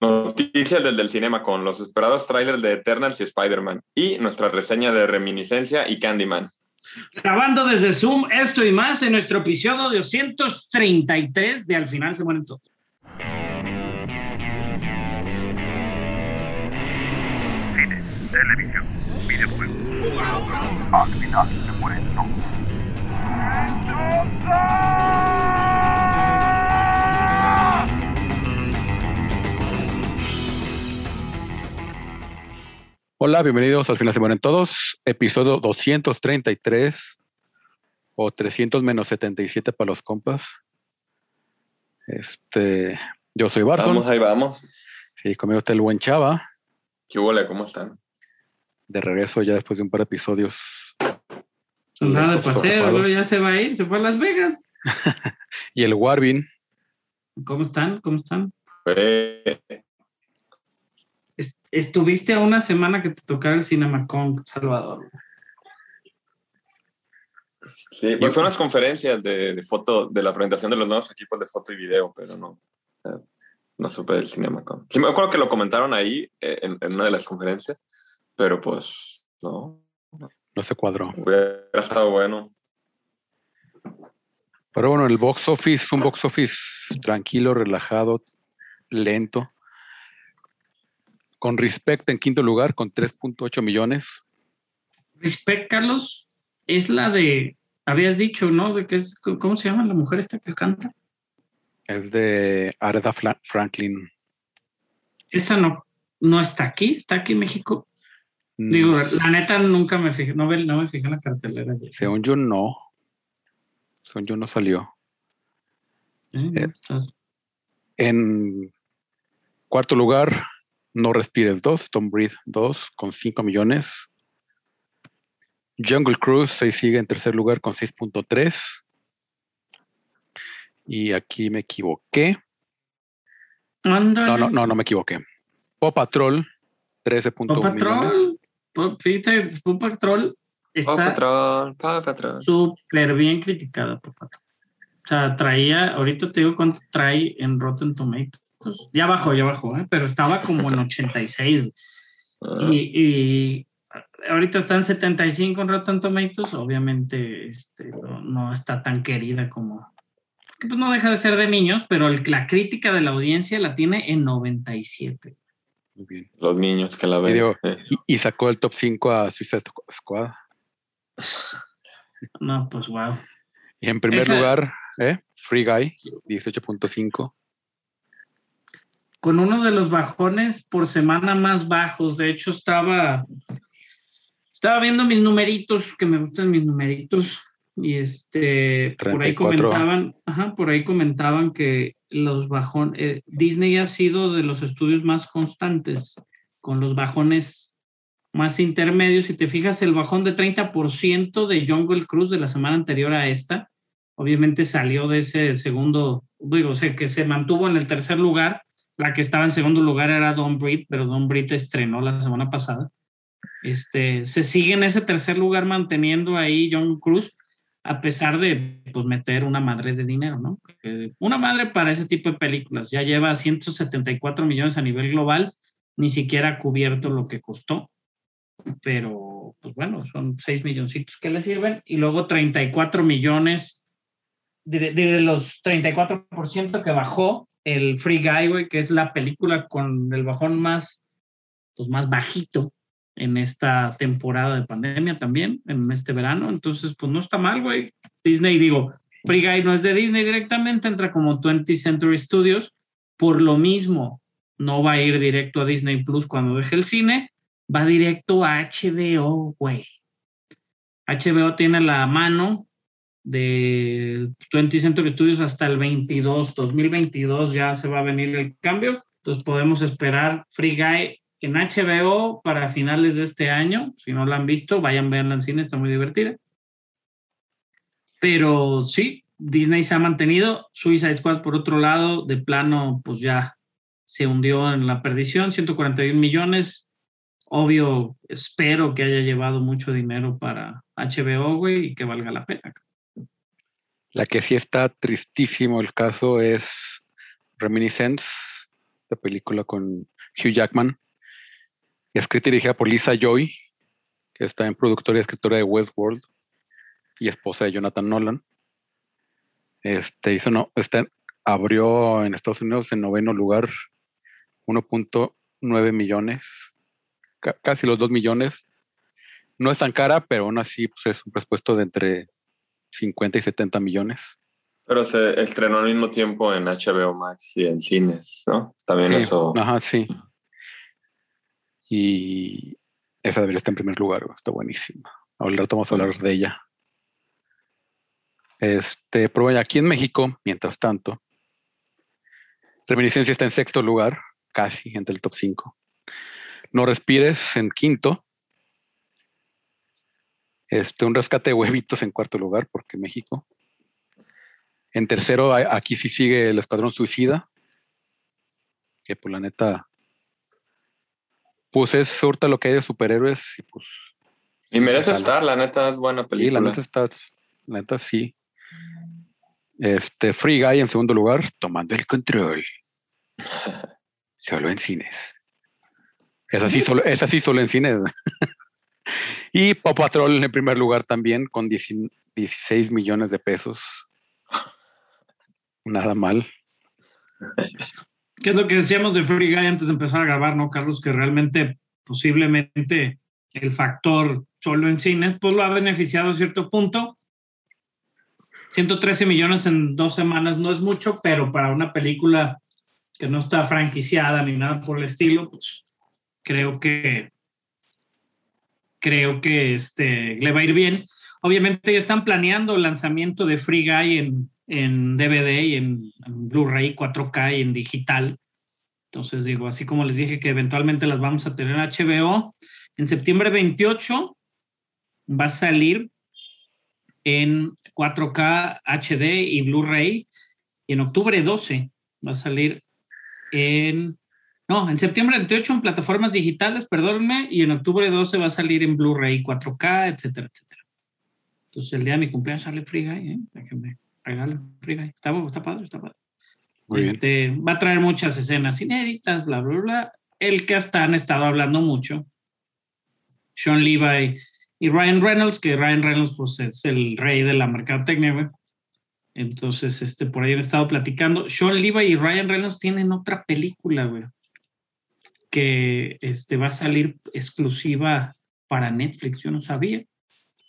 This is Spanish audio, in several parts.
Noticias desde el cinema con los esperados trailers de Eternals y Spider-Man y nuestra reseña de Reminiscencia y Candyman. Grabando desde Zoom esto y más en nuestro episodio 233 de Al final se mueren todos. Cine, televisión, videojuegos. Al final se mueren todos. Hola, bienvenidos al final se mueren todos, episodio 233 o 300 menos 77 para los compas. Este, yo soy Barson. Vamos, ahí vamos. Sí, conmigo está el buen Chava, ¿Qué huele? ¿Cómo están? de regreso ya después de un par de episodios. Nada de Lejos, paseo, ya se va a ir, se fue a Las Vegas. Y el Warvin, ¿Cómo están? ¿Cómo están? Est- Estuviste a una semana que te tocara el CinemaCon, Salvador. Sí, pues fue unas conferencias de, de foto, de la presentación de los nuevos equipos de foto y video, pero no, eh, no supe del CinemaCon. Sí, me acuerdo que lo comentaron ahí eh, en, en una de las conferencias, pero pues no, no se cuadró. hubiera estado bueno. Pero bueno, el box office, un box office tranquilo, relajado, lento. Con Respect en quinto lugar, con 3.8 millones. Respect, Carlos, es la de, habías dicho, ¿no? De que es, ¿Cómo se llama la mujer esta que canta? Es de Aretha Franklin. Esa no, no está aquí, está aquí en México. Mm, Digo, la neta nunca me fijé, no, ve- no me fijé en la cartelera. ¿eh? Según yo, no. Según yo, no salió. ¿Eh? Entonces, En cuarto lugar, No Respires 2, Don't Breathe 2, con 5 millones. Jungle Cruise se sigue en tercer lugar con 6.3. Y aquí me equivoqué. No, no, no, no me equivoqué. Paw Patrol, 13.1 Paw millones. Fíjate, Paw Patrol está Patrol, Paw Patrol. súper bien criticada, Paw Patrol. O sea, traía, ahorita te digo cuánto trae en Rotten Tomatoes. Ya bajó, ya bajó, ¿eh? pero estaba como en 86. Ah, Y, y ahorita está en 75 en Rotten Tomatoes. Obviamente este, no, no está tan querida como. Pues no deja de ser de niños, pero el- la crítica de la audiencia la tiene en 97. Muy bien. los niños que la ven. Eh. Y, y sacó el top 5 a Suicide Squad. No, pues wow. Y en primer Esa- lugar, ¿eh? Free Guy, 18.5. con uno de los bajones por semana más bajos. De hecho, estaba, estaba viendo mis numeritos, que me gustan mis numeritos, y este, por ahí 34. comentaban, ajá, por ahí comentaban que los bajones, Disney ha sido de los estudios más constantes, con los bajones más intermedios. Si te fijas, el bajón de 30% de Jungle Cruise de la semana anterior a esta, obviamente salió de ese segundo, digo, o sea, que se mantuvo en el tercer lugar. La que estaba en segundo lugar era Don Breed, pero Don Breed estrenó la semana pasada. Este, se sigue en ese tercer lugar manteniendo ahí John Cruz, a pesar de pues, meter una madre de dinero, ¿no? Una madre para ese tipo de películas. Ya lleva 174 millones a nivel global, ni siquiera ha cubierto lo que costó. Pero, pues bueno, son 6 milloncitos que le sirven. Y luego 34 millones de, de los 34% que bajó el Free Guy, güey, que es la película con el bajón más, pues más bajito en esta temporada de pandemia también, en este verano. Entonces, pues no está mal, güey. Disney, digo, Free Guy no es de Disney directamente, entra como 20th Century Studios. Por lo mismo, no va a ir directo a Disney Plus cuando deje el cine, va directo a HBO, güey. HBO tiene la mano de 20 Century Studios hasta el 22, 2022 ya se va a venir el cambio. Entonces podemos esperar Free Guy en HBO para finales de este año. Si no la han visto, vayan, veanla en cine, está muy divertida. Pero sí, Disney se ha mantenido. Suicide Squad, por otro lado, de plano, pues ya se hundió en la perdición, 141 millones. Obvio, espero que haya llevado mucho dinero para HBO, güey, y que valga la pena. La que sí está tristísimo el caso es Reminiscence esta película con Hugh Jackman, escrita y dirigida por Lisa Joy, que está en productora y escritora de Westworld y esposa de Jonathan Nolan. Este hizo no, este, abrió en Estados Unidos en noveno lugar 1.9 millones, casi los 2 millones. No es tan cara, pero aún así pues, es un presupuesto de entre 50 y 70 millones. Pero se estrenó al mismo tiempo en HBO Max y en cines, ¿no? También eso. Ajá, sí. Y esa debería estar en primer lugar, está buenísima. Ahora vamos a hablar de ella. Este, pero aquí en México, mientras tanto, Reminiscencia está en sexto lugar, casi entre el top 5. No respires en quinto. Este, un rescate de huevitos en cuarto lugar, porque México. En tercero, aquí sí sigue el Escuadrón Suicida, que por pues, la neta, pues es surta lo que hay de superhéroes y pues... Y merece estar, la neta es buena película. Sí, la neta está, la neta sí. Este, Free Guy en segundo lugar, tomando el control. Solo en cines. Es así solo, es así solo en cines. y Pop Patrol en primer lugar también con 16 millones de pesos. Nada mal. ¿Qué es lo que decíamos de Free Guy antes de empezar a grabar, no, Carlos? Que realmente, posiblemente, el factor solo en cines, pues lo ha beneficiado a cierto punto. 113 millones en dos semanas no es mucho, pero para una película que no está franquiciada ni nada por el estilo, pues creo que creo que este, le va a ir bien. Obviamente ya están planeando el lanzamiento de Free Guy en, en DVD y en, Blu-ray 4K y en digital. Entonces digo, así como les dije que eventualmente las vamos a tener en HBO, en septiembre 28 va a salir en 4K HD y Blu-ray y en octubre 12 va a salir en, no, en septiembre 28 en plataformas digitales, perdónenme, y en octubre 12 va a salir en Blu-ray 4K, etcétera, etcétera. Entonces el día de mi cumpleaños sale Free Guy, ¿eh? Déjenme regalar Free Guy. Está, está padre, está padre. este, va a traer muchas escenas inéditas, bla, bla, bla. El que hasta han estado hablando mucho, Sean Levi y Ryan Reynolds, que Ryan Reynolds pues es el rey de la mercadotecnia, güey. Entonces, este, por ahí han estado platicando. Sean Levi y Ryan Reynolds tienen otra película, güey, que este, va a salir exclusiva para Netflix. Yo no sabía.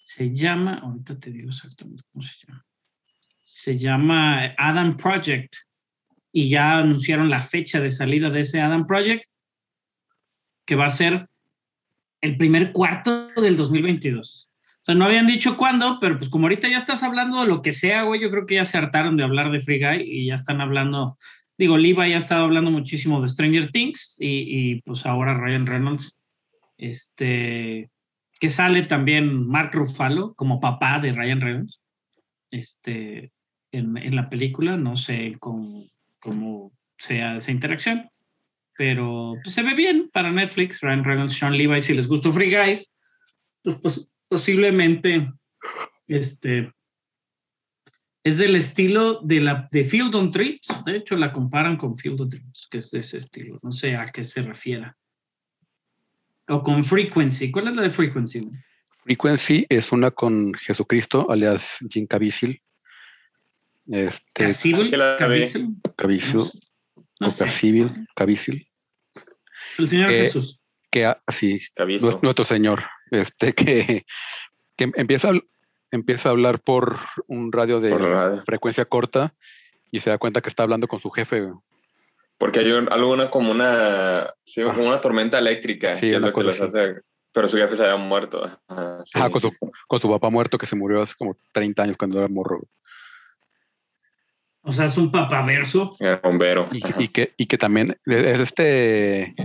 Se llama, ahorita te digo exactamente cómo se llama. Se llama Adam Project y ya anunciaron la fecha de salida de ese Adam Project, que va a ser el primer cuarto del 2022. O sea, no habían dicho cuándo, pero pues como ahorita ya estás hablando de lo que sea, güey, yo creo que ya se hartaron de hablar de Free Guy y ya están hablando, digo, Liva ya ha estado hablando muchísimo de Stranger Things y, pues ahora Ryan Reynolds, este, que sale también Mark Ruffalo como papá de Ryan Reynolds, este, en, la película, no sé cómo, cómo sea esa interacción, pero pues, se ve bien para Netflix, Ryan Reynolds, Sean Levi, si les gustó Free Guy, pues, pues posiblemente este, es del estilo de, la, de Field on Dreams. De hecho, la comparan con Field on Dreams, que es de ese estilo. No sé a qué se refiera. O con Frequency. ¿Cuál es la de Frequency? Frequency es una con Jesucristo, alias Jim Caviezel. Este, Caviezel. Caviezel. No, Caviezel. El Señor eh, Jesús. Que así, nuestro Señor este, que, que empieza, empieza a hablar por un radio de frecuencia corta y se da cuenta que está hablando con su jefe. Porque hay alguna como una, como una tormenta eléctrica, que es lo que los hace, pero su jefe se había muerto. Ah, con, su, con su papá muerto que se murió hace como 30 años cuando era morro. O sea, es un papaverso. Era bombero. Y, que, y que también es este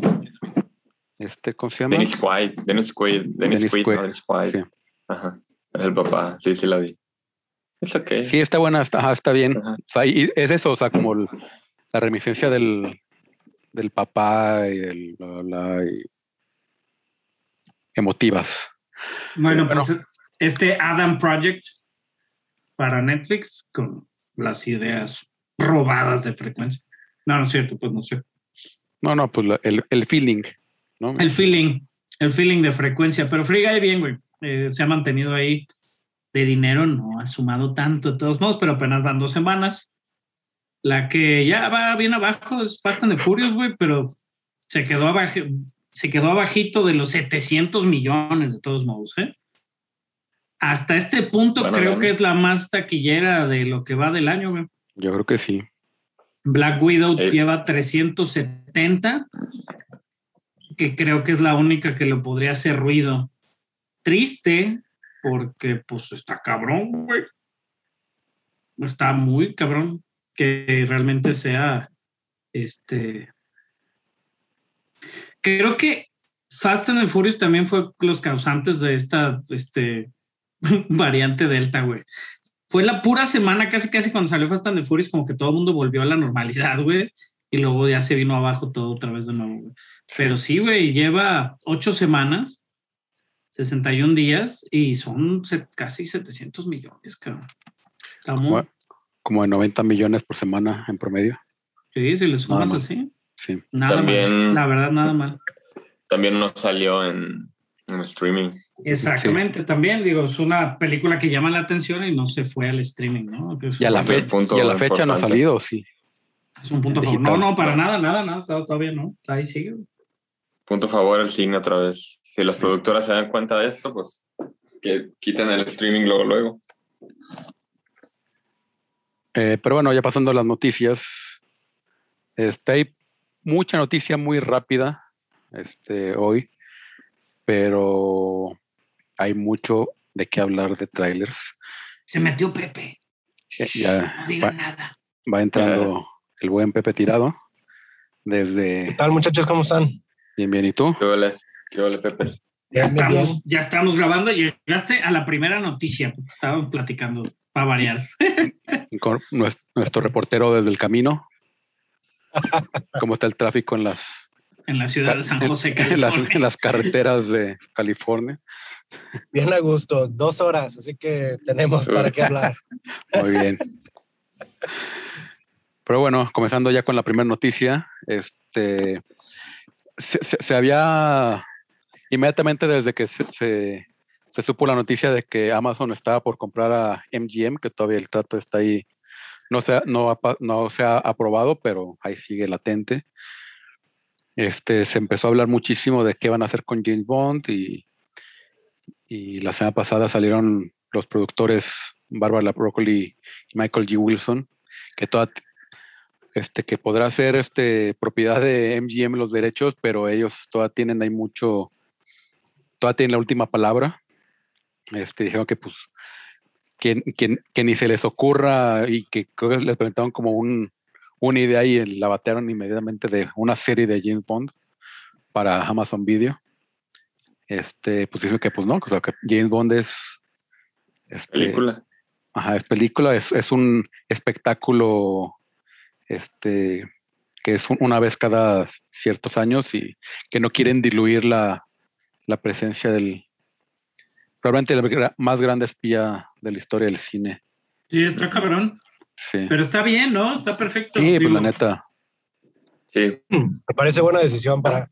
este, ¿cómo se llama? Dennis Quaid, Dennis Quaid, Dennis, Quaid, Dennis Quaid. Sí. Ajá, es el papá, sí, sí la vi. Es ok. Sí, está buena, está, está bien. O sea, y es eso, o sea, como la reminiscencia del, del papá y del bla, bla, y emotivas. Bueno, pues este Adam Project para Netflix con las ideas robadas de frecuencia. No, no es cierto, pues no sé. No, no, pues la- el, el feeling, ¿no? El feeling, el feeling de frecuencia. Pero Free Guy bien, güey. Eh, se ha mantenido ahí de dinero, no ha sumado tanto de todos modos, pero apenas van dos semanas. La que ya va bien abajo es Fast and the Furious, güey, pero se quedó abajo, se quedó abajito de los 700 millones de todos modos, ¿eh? Hasta este punto Bueno, creo bueno. que es la más taquillera de lo que va del año, güey. Yo creo que sí. Black Widow Eh. lleva 370, que creo que es la única que le podría hacer ruido. Triste, porque pues está cabrón, güey. Está muy cabrón que realmente sea este. Creo que Fast and the Furious también fue los causantes de esta este, variante Delta, güey. Fue la pura semana, casi casi cuando salió Fast and the Furious, como que todo el mundo volvió a la normalidad, güey. Y luego ya se vino abajo todo otra vez de nuevo, güey. Pero sí, güey, lleva ocho semanas, 61 días y son casi 700 millones, cabrón. Estamos, como de 90 millones por semana en promedio. sí, si le sumas así, Sí. nada También- mal. La verdad, nada mal. También no salió en, en streaming. Exactamente, también digo, es una película que llama la atención y no se fue al streaming, ¿no? Que Y a la, fecha, punto y a la fecha no ha salido, sí. es un punto a favor. No, digital. no, para nada, nada, nada, todavía no. Ahí sigue. Punto a favor el cine otra vez. Si las productoras se dan cuenta de esto, pues que quiten el streaming luego, luego. Eh, pero bueno, ya pasando a las noticias. Este, hay mucha noticia muy rápida este, hoy, pero hay mucho de qué hablar de trailers. Se metió Pepe. Ya- ya no digan va, nada. va entrando el buen Pepe Tirado. ¿Qué Desde. tal, muchachos? ¿Cómo están? Bien, bien, ¿y tú? ¿Qué vale? ¿Qué vale, Pepe? Bien, bien, bien. Estamos, ya estamos grabando y llegaste a la primera noticia. Estábamos platicando para variar. Con nues- nuestro reportero desde el camino. ¿Cómo está el tráfico en las, En la ciudad de San José, en las, California. en las carreteras de California? Bien a gusto. Dos horas, así que tenemos para qué hablar. Muy bien. Pero bueno, comenzando ya con la primera noticia, este se, se- se había inmediatamente desde que se, se- se supo la noticia de que Amazon estaba por comprar a MGM, que todavía el trato está ahí, no se no no se ha aprobado, pero ahí sigue latente. Este, se empezó a hablar muchísimo de qué van a hacer con James Bond y, y la semana pasada salieron los productores Barbara Broccoli y Michael G. Wilson, que toda, este, que podrá ser este, propiedad de MGM los derechos, pero ellos todavía tienen ahí mucho, todavía tienen la última palabra. Este, dijeron que pues que, que- que ni se les ocurra y que creo que les presentaron como un, una idea y la batearon inmediatamente de una serie de James Bond para Amazon Video. Este, pues dicen que pues no, o sea, que James Bond es este, Película. Ajá, es película, es, es un espectáculo este, que es un- una vez cada ciertos años y que no quieren diluir la, la presencia del probablemente el gra- más grande espía de la historia del cine. Sí, está cabrón. Sí, Pero está bien, ¿no? Está perfecto. sí pues la neta. Sí. Me parece buena decisión para,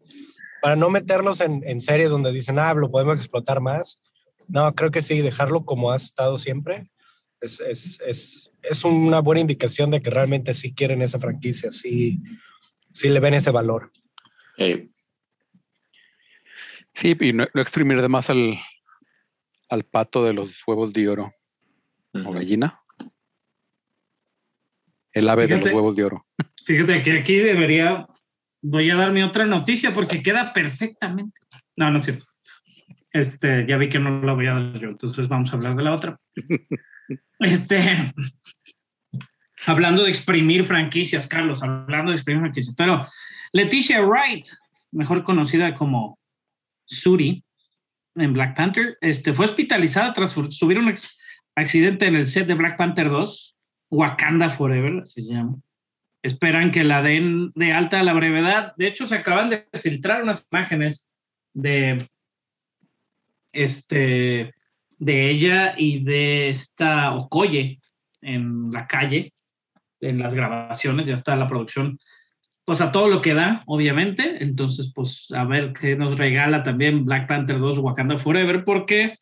para no meterlos en, en series donde dicen, ah, lo podemos explotar más. No, creo que sí, dejarlo como ha estado siempre es, es, es, es una buena indicación de que realmente sí quieren esa franquicia, sí, sí le ven ese valor. Eh, Sí, y no, no exprimir de más al, al pato de los huevos de oro o gallina. El ave de los huevos de oro. Fíjate que aquí debería, voy a dar mi otra noticia porque queda perfectamente. No, no es cierto. Este, ya vi que no la voy a dar yo, entonces vamos a hablar de la otra. Este, hablando de exprimir franquicias, Carlos, hablando de exprimir franquicias, pero Leticia Wright, mejor conocida como Suri en Black Panther, este, fue hospitalizada tras su- sufrir un accidente en el set de Black Panther 2, Wakanda Forever, así se llama. Esperan que la den de alta a la brevedad. De hecho, se acaban de filtrar unas imágenes de este de ella y de esta Okoye en la calle, en las grabaciones, ya está la producción pues a todo lo que da, obviamente. Entonces, pues a ver qué nos regala también Black Panther 2 Wakanda Forever, porque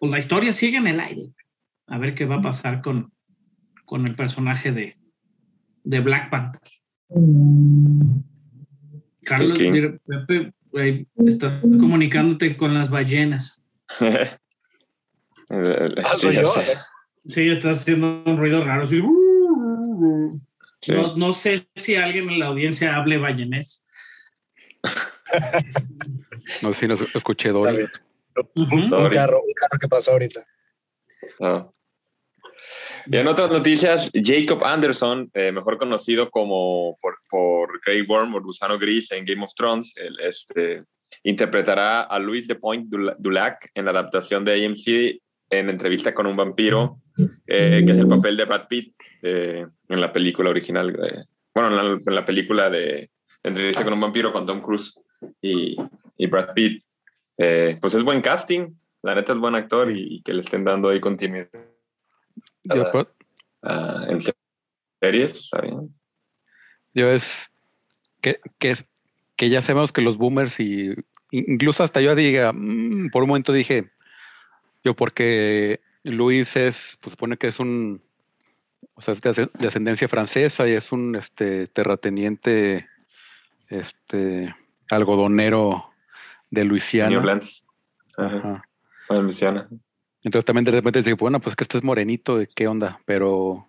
pues la historia sigue en el aire. A ver qué va a pasar con, con el personaje de, de Black Panther. Carlos, Ok. mira, Pepe, güey, estás comunicándote con las ballenas. Ah, sí, soy yo. Sí, estás haciendo un ruido raro. así. Sí. No, no sé si alguien en la audiencia hable ballenés. No sé si nos escuché. Ujú. Un carro, un carro que pasó ahorita. Ah. Y en otras noticias, Jacob Anderson, eh, mejor conocido como por, por Grey Worm o Gusano Gris en Game of Thrones, este, interpretará a Louis de Point Dula- Dulac en la adaptación de AMC en entrevista con un vampiro, eh, que es el papel de Brad Pitt eh, en la película original. bueno, en la, en la película de entrevista con un vampiro con Tom Cruise y, y Brad Pitt. Eh, pues es buen casting, la neta es buen actor y, y que le estén dando ahí continuidad en series, está bien. yo es que, que es que ya sabemos que los boomers y incluso hasta yo diga, mm, por un momento dije, yo porque Luis es, pues supone que es un, o sea, es de, asc- de ascendencia francesa y es un este terrateniente, este algodonero de New Luisiana. Orleans. Ajá. Ajá. Bueno, Luisiana. Entonces también de repente dije, bueno, pues que este es morenito, ¿qué onda? Pero,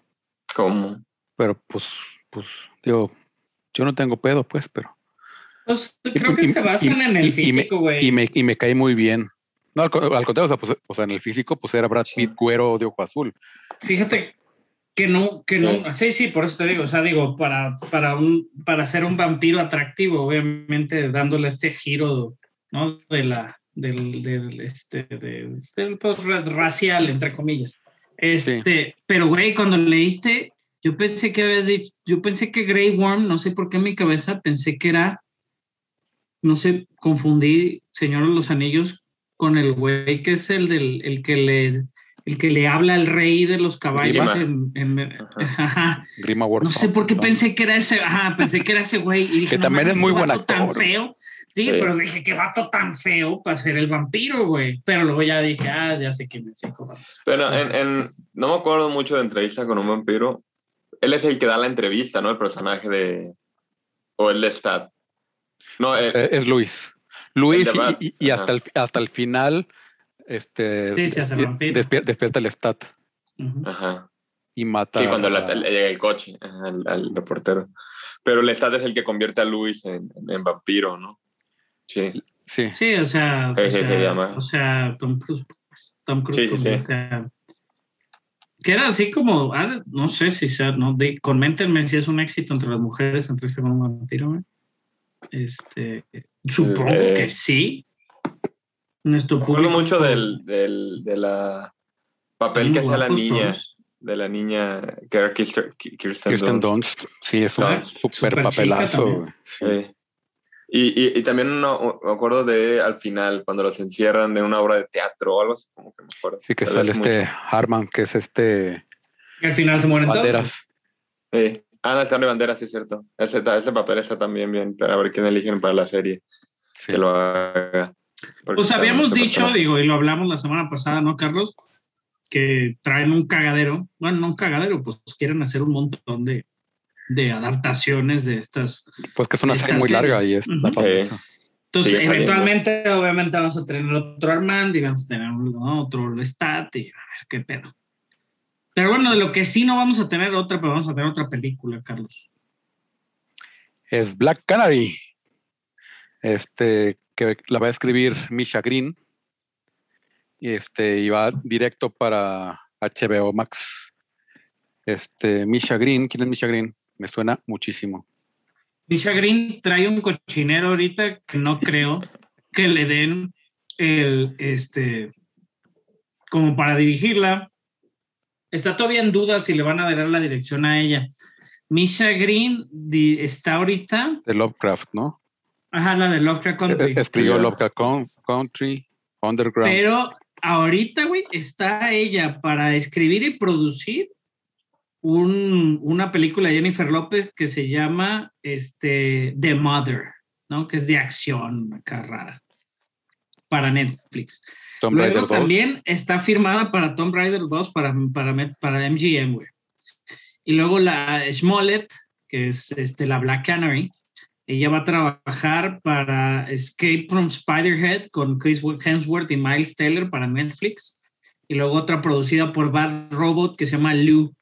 ¿Cómo? pero pues, pues, digo, yo no tengo pedo, pues, pero. Pues Y- creo que y- se basan y- en el físico, güey. y me, y me cae muy bien. No, al, co- al contrario, o sea, pues, o sea, en el físico, pues era Brad Sí. Pitt, güero de ojo azul. Fíjate que no, que no, sí, sí, por eso te digo, o sea, digo, para, para un, para ser un vampiro atractivo, obviamente dándole este giro, ¿no? De la, del, del, este, de- del, pues, ra- racial, entre comillas. Este, pero güey, cuando leíste, yo pensé que habías dicho, yo pensé que Grey Worm, no sé por qué en mi cabeza pensé que era, no sé, confundí Señor de los Anillos con el güey que es el del, el que le, el que le habla al rey de los caballos Grima. en, en- ajá. Grima No sé por qué pensé que era ese, ajá, pensé que era ese güey y dije, Que no también es muy qué buen vato tan actor. feo. Sí, Sí. pero dije, qué vato tan feo para ser el vampiro, güey. Pero luego ya dije, ah, ya sé quién es. Pero en, en- no me acuerdo mucho de entrevista con un vampiro. Él es el que da la entrevista, ¿no? El personaje de... O el de Stat. No, eh, Eh, es Luis. Luis El y, y- hasta, el, hasta el final este, Sí, se hace despier- vampiro. despier- despierta el stat ajá. y mata Sí, cuando a- la- le llega el coche al, al reportero. Pero el Stat es el que convierte a Luis en, en vampiro, ¿no? Sí. Sí, Sí, o sea, o se sea, llama. o sea, Tom Cruise. pues, Tom Cruise Sí, sí, sí. convierte a- Que era así como, ah, no sé si sea, no, de, coméntenme si es un éxito entre las mujeres entrevista con un vampiro. Este, supongo Eh, que sí. Nuestro Me acuerdo mucho del, del, de la papel que hacía la niña, todos. de la niña que era Kirsten, Kirsten, Kirsten Dunst. Dunst. Sí, es un Dunst. super Super papelazo. Sí. Y, y, y también no, me acuerdo de al final, cuando los encierran en una obra de teatro o algo así, como que me acuerdo. Sí, que sale es este mucho. Harman, que es este Y al final se mueren todos. Banderas. Sí. Ah, no, está de bandera, sí es cierto. Ese, ese papel está también bien, para ver quién eligen para la serie Sí. que lo haga. Porque Pues habíamos dicho, personaje. digo, y lo hablamos la semana pasada, ¿no, Carlos? Que traen un cagadero. Bueno, no un cagadero, pues quieren hacer un montón de, de adaptaciones de estas. Pues que es una serie muy serie. larga y es Ujú. la famosa. Entonces, Sigue saliendo. eventualmente, obviamente, vamos a tener otro Armand y vamos a tener ¿no? otro Lestat y a ver qué pedo. Pero bueno, de lo que sí no vamos a tener otra, pero vamos a tener otra película, Carlos. Es Black Canary. Este, que la va a escribir Misha Green. Y este, y va directo para HBO Max. Este, Misha Green, ¿quién es Misha Green? Me suena muchísimo. Misha Green trae un cochinero ahorita que no creo que le den el, este, como para dirigirla. Está todavía en duda si le van a dar la dirección a ella. Misha Green di- está ahorita, De Lovecraft, ¿no? Ajá, la de Lovecraft Country. Escribió. Lovecraft Coun- Country, Underground. Pero ahorita, güey, está ella para escribir y producir un- una película de Jennifer López que se llama este, The Mother, ¿no? Que es de acción, acá rara, para Netflix. Tomb Luego Raider 2. también está firmada para Tomb Raider 2 para, para, para MGM, güey. Y luego la Smollett, que es este, la Black Canary, ella va a trabajar para Escape from Spiderhead con Chris Hemsworth y Miles Teller para Netflix. Y luego otra producida por Bad Robot que se llama Lou.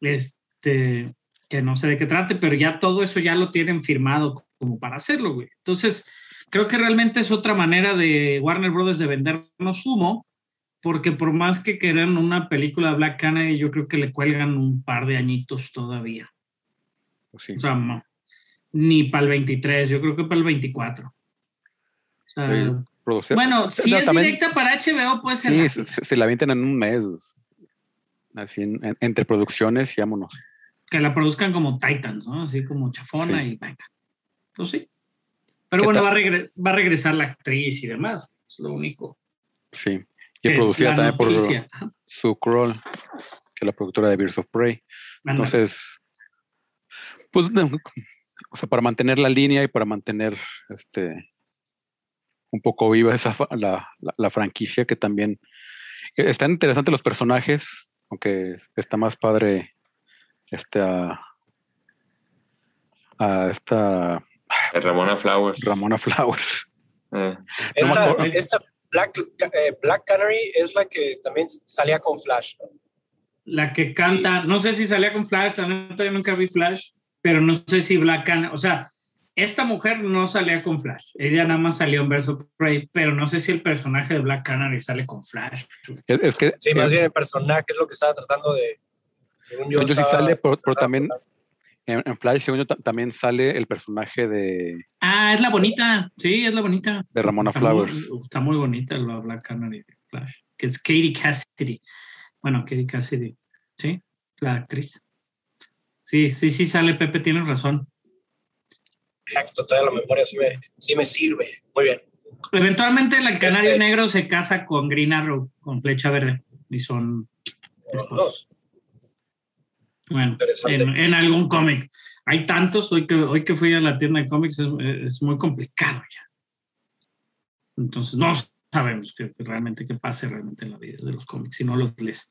Este, que no sé de qué trate, pero ya todo eso ya lo tienen firmado como para hacerlo, güey. Entonces, creo que realmente es otra manera de Warner Brothers de vendernos humo, porque por más que quieran una película de Black Canary, yo creo que le cuelgan un par de añitos todavía. Pues sí. O sea, ni para el 23, yo creo que para el 24. O sea, Sí, Producir- bueno, si No, es también- directa para HBO, pues Sí, se, la avientan en un mes. Así, en- en- entre producciones y vámonos. que la produzcan como Titans, ¿no? Así como chafona Sí. y venga. Pues sí. Pero ¿Qué bueno, va a, regre- va a regresar la actriz y demás. Es lo único. Sí. que Y producida también por noticia. Sue Kroll, que es la productora de Birds of Prey. Entonces, pues, no, o sea, para mantener la línea y para mantener este un poco viva esa la, la- la franquicia que también eh, están interesantes los personajes, aunque está más padre esta a esta Eh, Ramona Flowers. Ramona Flowers. Eh, Esta, Black, eh, Black Canary es la que también salía con Flash. ¿no? La que canta, no sé si salía con Flash, la neta yo nunca vi Flash, pero no sé si Black Canary, o sea, esta mujer no salía con Flash, ella nada más salió en Verso Prey, pero no sé si el personaje de Black Canary sale con Flash. Es, es que Sí, más eh, bien el personaje es lo que estaba tratando de. Según yo, sí sale, pero- también- en, en Flash, según yo, ta- también sale el personaje de, Ah, es la bonita, sí, es la bonita. de Ramona Está Flowers. Muy, está muy bonita la Black Canary de Flash, que es Katie Cassidy. Bueno, Katie Cassidy, sí, la actriz. Sí, sí, sí sale, Pepe, tienes razón. Exacto, toda la memoria sí me, sí me sirve. Muy bien. Eventualmente el canario Este- negro se casa con Green Arrow, con flecha verde, y son esposos. Bueno, en, en algún cómic. Hay tantos, hoy que, hoy que fui a la tienda de cómics es, es muy complicado ya. Entonces no sabemos qué realmente qué pase realmente en la vida de los cómics si no los lees.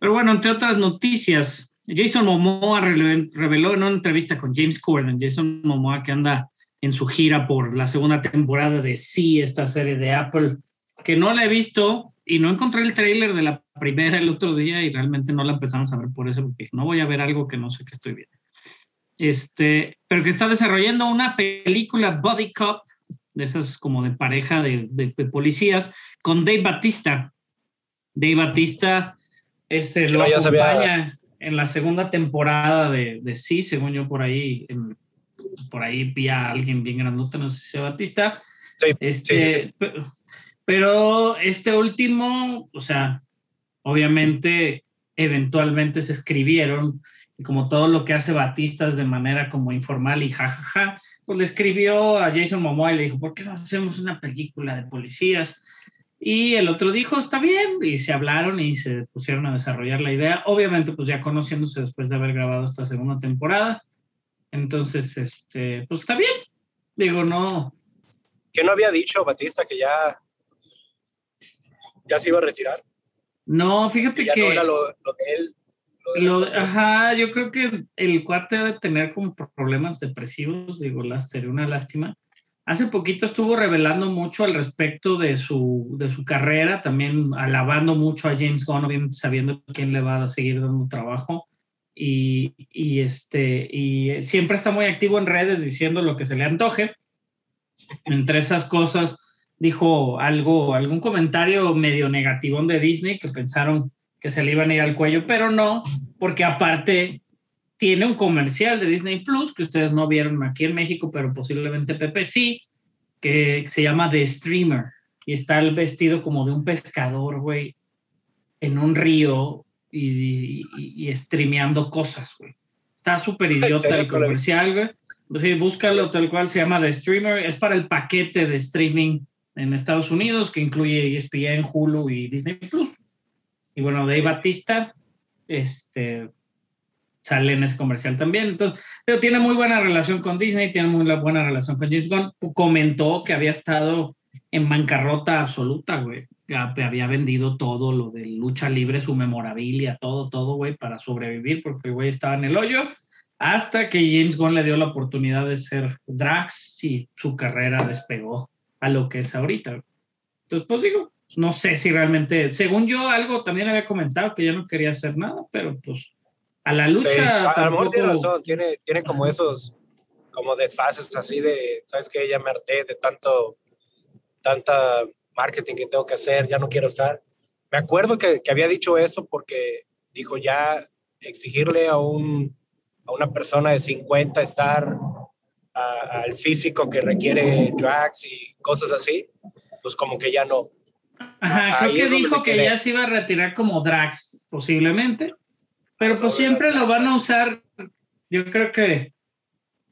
Pero bueno, entre otras noticias, Jason Momoa reveló en una entrevista con James Corden, Jason Momoa que anda en su gira por la segunda temporada de Sí, esta serie de Apple, que no la he visto y no encontré el tráiler de la primera el otro día y realmente no la empezamos a ver por eso, porque no voy a ver algo que no sé que estoy viendo. Este, pero que está desarrollando una película Body Cop, de esas como de pareja de, de- de policías, con Dave Batista. Dave Batista este, lo no, ya acompaña en la segunda temporada de, de Sí, según yo por ahí, en- por ahí vi a alguien bien grandote, no sé si sea Batista. Sí, Este, sí, sí, sí. pe- Pero este último, o sea, obviamente, eventualmente se escribieron, y como todo lo que hace Batista es de manera como informal y jajaja, pues le escribió a Jason Momoa y le dijo, ¿por qué no hacemos una película de policías? Y el otro dijo, está bien, y se hablaron y se pusieron a desarrollar la idea, obviamente pues ya conociéndose después de haber grabado esta segunda temporada. Entonces, este, pues está bien. Digo, no, Que no había dicho Batista que ya, ya se iba a retirar. no, Que fíjate ya que... no era lo, lo de él. lo de la Lo- actuación. ajá, yo creo que el cuate debe tener como problemas depresivos, digo, sería una lástima. Hace poquito estuvo revelando mucho al respecto de su, de su carrera, también alabando mucho a James Gunn, sabiendo quién le va a seguir dando trabajo. Y, y este, y siempre está muy activo en redes diciendo lo que se le antoje. Entre esas cosas, dijo algo, algún comentario medio negativo de Disney que pensaron que se le iban a ir al cuello, pero no, porque aparte tiene un comercial de Disney Plus que ustedes no vieron aquí en México, pero posiblemente Pepe sí, que se llama The Streamer y está el vestido como de un pescador, güey, en un río y, y, y streameando cosas, güey. Está súper ¿En idiota el comercial, güey. Pues sí, búscalo tal cual se llama The Streamer. Es para el paquete de streaming en Estados Unidos que incluye ESPN, Hulu y Disney Plus. Y bueno, Dave Batista, este, sale en ese comercial también. Entonces, pero tiene muy buena relación con Disney, tiene muy buena relación con James Gunn. Comentó que había estado en bancarrota absoluta, güey. Había vendido todo lo de lucha libre, su memorabilia, todo, todo, güey, para sobrevivir, porque el güey estaba en el hoyo, hasta que James Gunn le dio la oportunidad de ser Drax y su carrera despegó a lo que es ahorita. Entonces, pues digo, no sé si realmente, según yo, algo también había comentado que ya no quería hacer nada, pero pues a la lucha. a, lo mejor tiene razón, tiene, tiene como esos, como desfases así de, ¿sabes qué? Ya me harté de tanto, tanta marketing que tengo que hacer, ya no quiero estar. Me acuerdo que, que había dicho eso porque dijo ya exigirle a, un, a una persona de 50 estar al físico que requiere drags y cosas así, pues como que ya no. Ajá, creo que dijo que ya se iba a retirar como drags, posiblemente, pero pues siempre lo van a usar, yo creo que,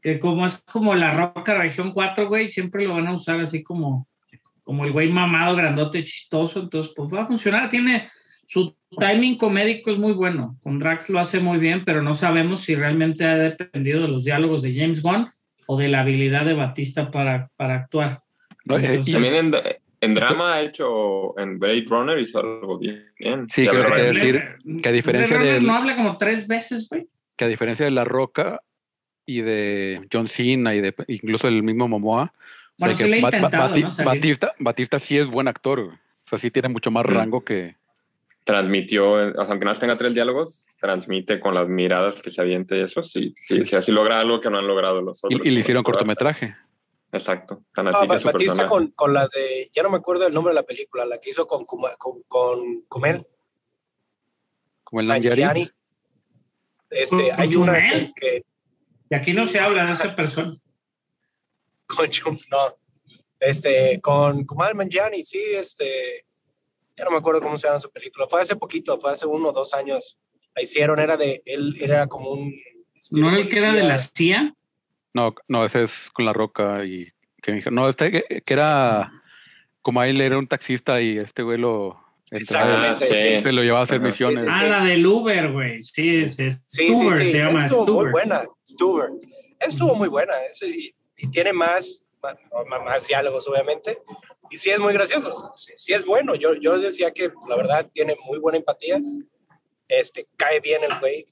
que como es como la roca región 4, güey, siempre lo van a usar así como, como el güey mamado, grandote, chistoso, entonces pues va a funcionar, tiene su timing comédico es muy bueno, con Drax lo hace muy bien, pero no sabemos si realmente ha dependido de los diálogos de James Gunn o de la habilidad de Batista para, para actuar. Eh, también en, en, drama ha hecho, en Blade Runner hizo algo bien. Sí, creo que decir que a diferencia de... No habla como tres veces, güey. Que a diferencia de La Roca y de John Cena y de incluso el mismo Momoa, bueno, sí Batista, Batista sí es buen actor. O sea, sí tiene mucho más rango que, transmitió, aunque no tenga tres diálogos, transmite con las miradas que se aviente eso, sí, sí, sí, así logra algo que no han logrado los otros. Y, le hicieron cortometraje. Exacto. Tan así que Batista con, con, la de, ya no me acuerdo el nombre de la película, la que hizo con, con, con Kumel. el Nanjiani. Este, hay una que, Y aquí no se habla de esa persona. Con no. Este, con Kumal Mangiani, sí, este, ya no me acuerdo cómo se llama su película, fue hace poquito, fue hace uno o dos años, la hicieron, era de, él era como un... ¿No era el que era de la CIA? No, no, ese es con La Roca y que no, este que, era como él era un taxista y este güey lo... Exactamente, Se lo llevaba a hacer misiones. ah, la del Uber, güey. Sí, es, es sí, Stuber, se llama Estuvo muy buena, Stuber. Estuvo muy buena. y, y, tiene más, más, más diálogos, obviamente y sí es muy gracioso, sí, es bueno. Yo, yo decía que la verdad tiene muy buena empatía, este, cae bien el güey,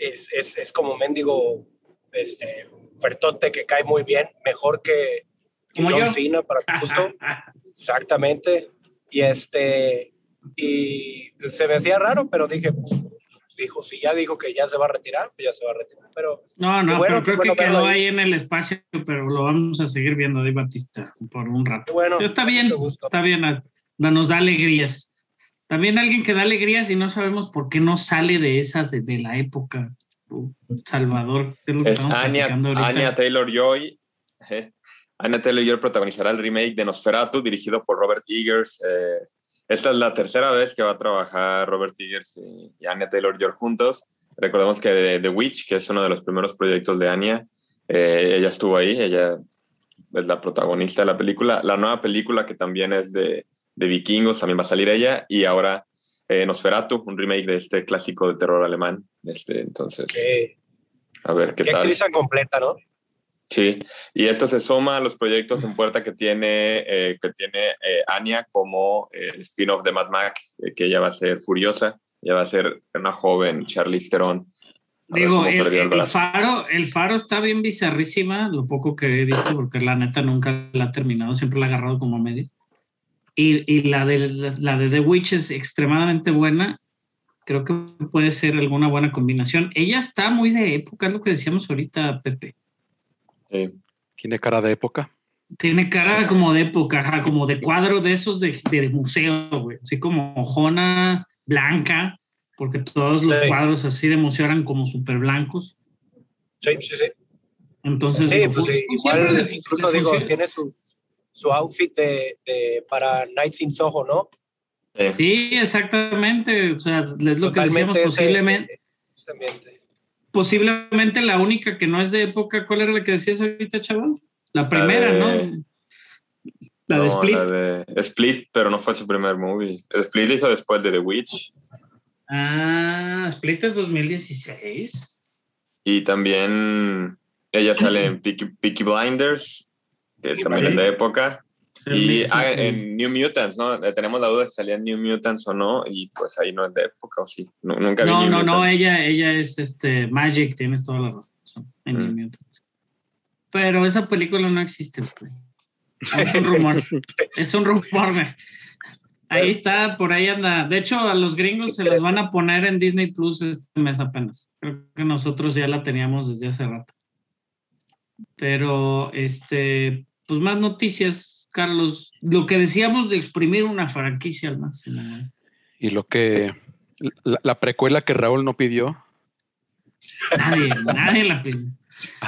es, es, es como mendigo este, fuertote que cae muy bien, mejor que, que John Cena para tu gusto. Exactamente. Y este, y se me hacía raro, pero dije, pues, dijo, si ya dijo que ya se va a retirar, pues ya se va a retirar. Pero no, no, pero creo que quedó ahí. en el espacio, pero lo vamos a seguir viendo de Batista por un rato. Bueno, está bien, está bien, nos da alegrías. También alguien que da alegrías y no sabemos por qué no sale de esas de, la época. Salvador, es lo que Anya, Taylor Joy. Anya Taylor Joy protagonizará el remake de Nosferatu, dirigido por Robert Eggers. Eh, esta es la tercera vez que va a trabajar Robert Eggers y Anya Taylor-Joy juntos. Recordemos que The Witch, que es uno de los primeros proyectos de Anya, eh, ella estuvo ahí, ella es la protagonista de la película. La nueva película, que también es de, de vikingos, también va a salir ella. Y ahora eh, Nosferatu, un remake de este clásico de terror alemán. Este, entonces, a ver qué, qué tal. actriz completa, ¿no? Sí, y esto se suma a los proyectos en puerta que tiene, eh, que tiene eh, Anya como eh, el spin-off de Mad Max, que ella va a ser Furiosa, ella va a ser una joven Charlize Theron. Digo, el, faro, el faro está bien bizarrísima, lo poco que he visto, porque la neta nunca la ha terminado, siempre la ha agarrado como medio. Y, y la, de, la de The Witch es extremadamente buena, creo que puede ser alguna buena combinación. Ella está muy de época, es lo que decíamos ahorita, Pepe. Tiene cara de época. Tiene cara como de época, como de cuadro de esos de, museo, güey. Así como ojona blanca, porque todos los cuadros así de museo eran como súper blancos. Sí, sí, sí. Entonces, sí, pues, sí, igual, incluso digo, tiene su, su outfit de, para Nights in Soho, ¿no? Sí, exactamente. O sea, es lo que decíamos posiblemente. Posiblemente la única que no es de época, ¿cuál era la que decías ahorita, chaval? La primera, ¿no? La de Split. La de Split, pero no fue su primer movie. Split hizo después de The Witch. Ah, Split es 2016. Y también ella sale en Peaky, Peaky Blinders, que Peaky también es de época. Sí, Y sí, ah, sí. en New Mutants, ¿no? Eh, Tenemos la duda si salía en New Mutants o no, y pues ahí no es de época, o sí. Nu- nunca vi No, New no, no, Mutants. ella, ella es este Magic, tienes toda la razón. En Mm. New Mutants. Pero esa película no existe, güey. Es un rumor. es un rumor, güey. Ahí está, por ahí anda. De hecho, a los gringos se las van a poner en Disney Plus este mes apenas. Creo que nosotros ya la teníamos desde hace rato. Pero, este, pues más noticias, Carlos. Lo que decíamos de exprimir una franquicia al máximo. Y lo que. La, la precuela que Raúl no pidió, Nadie, nadie la pide.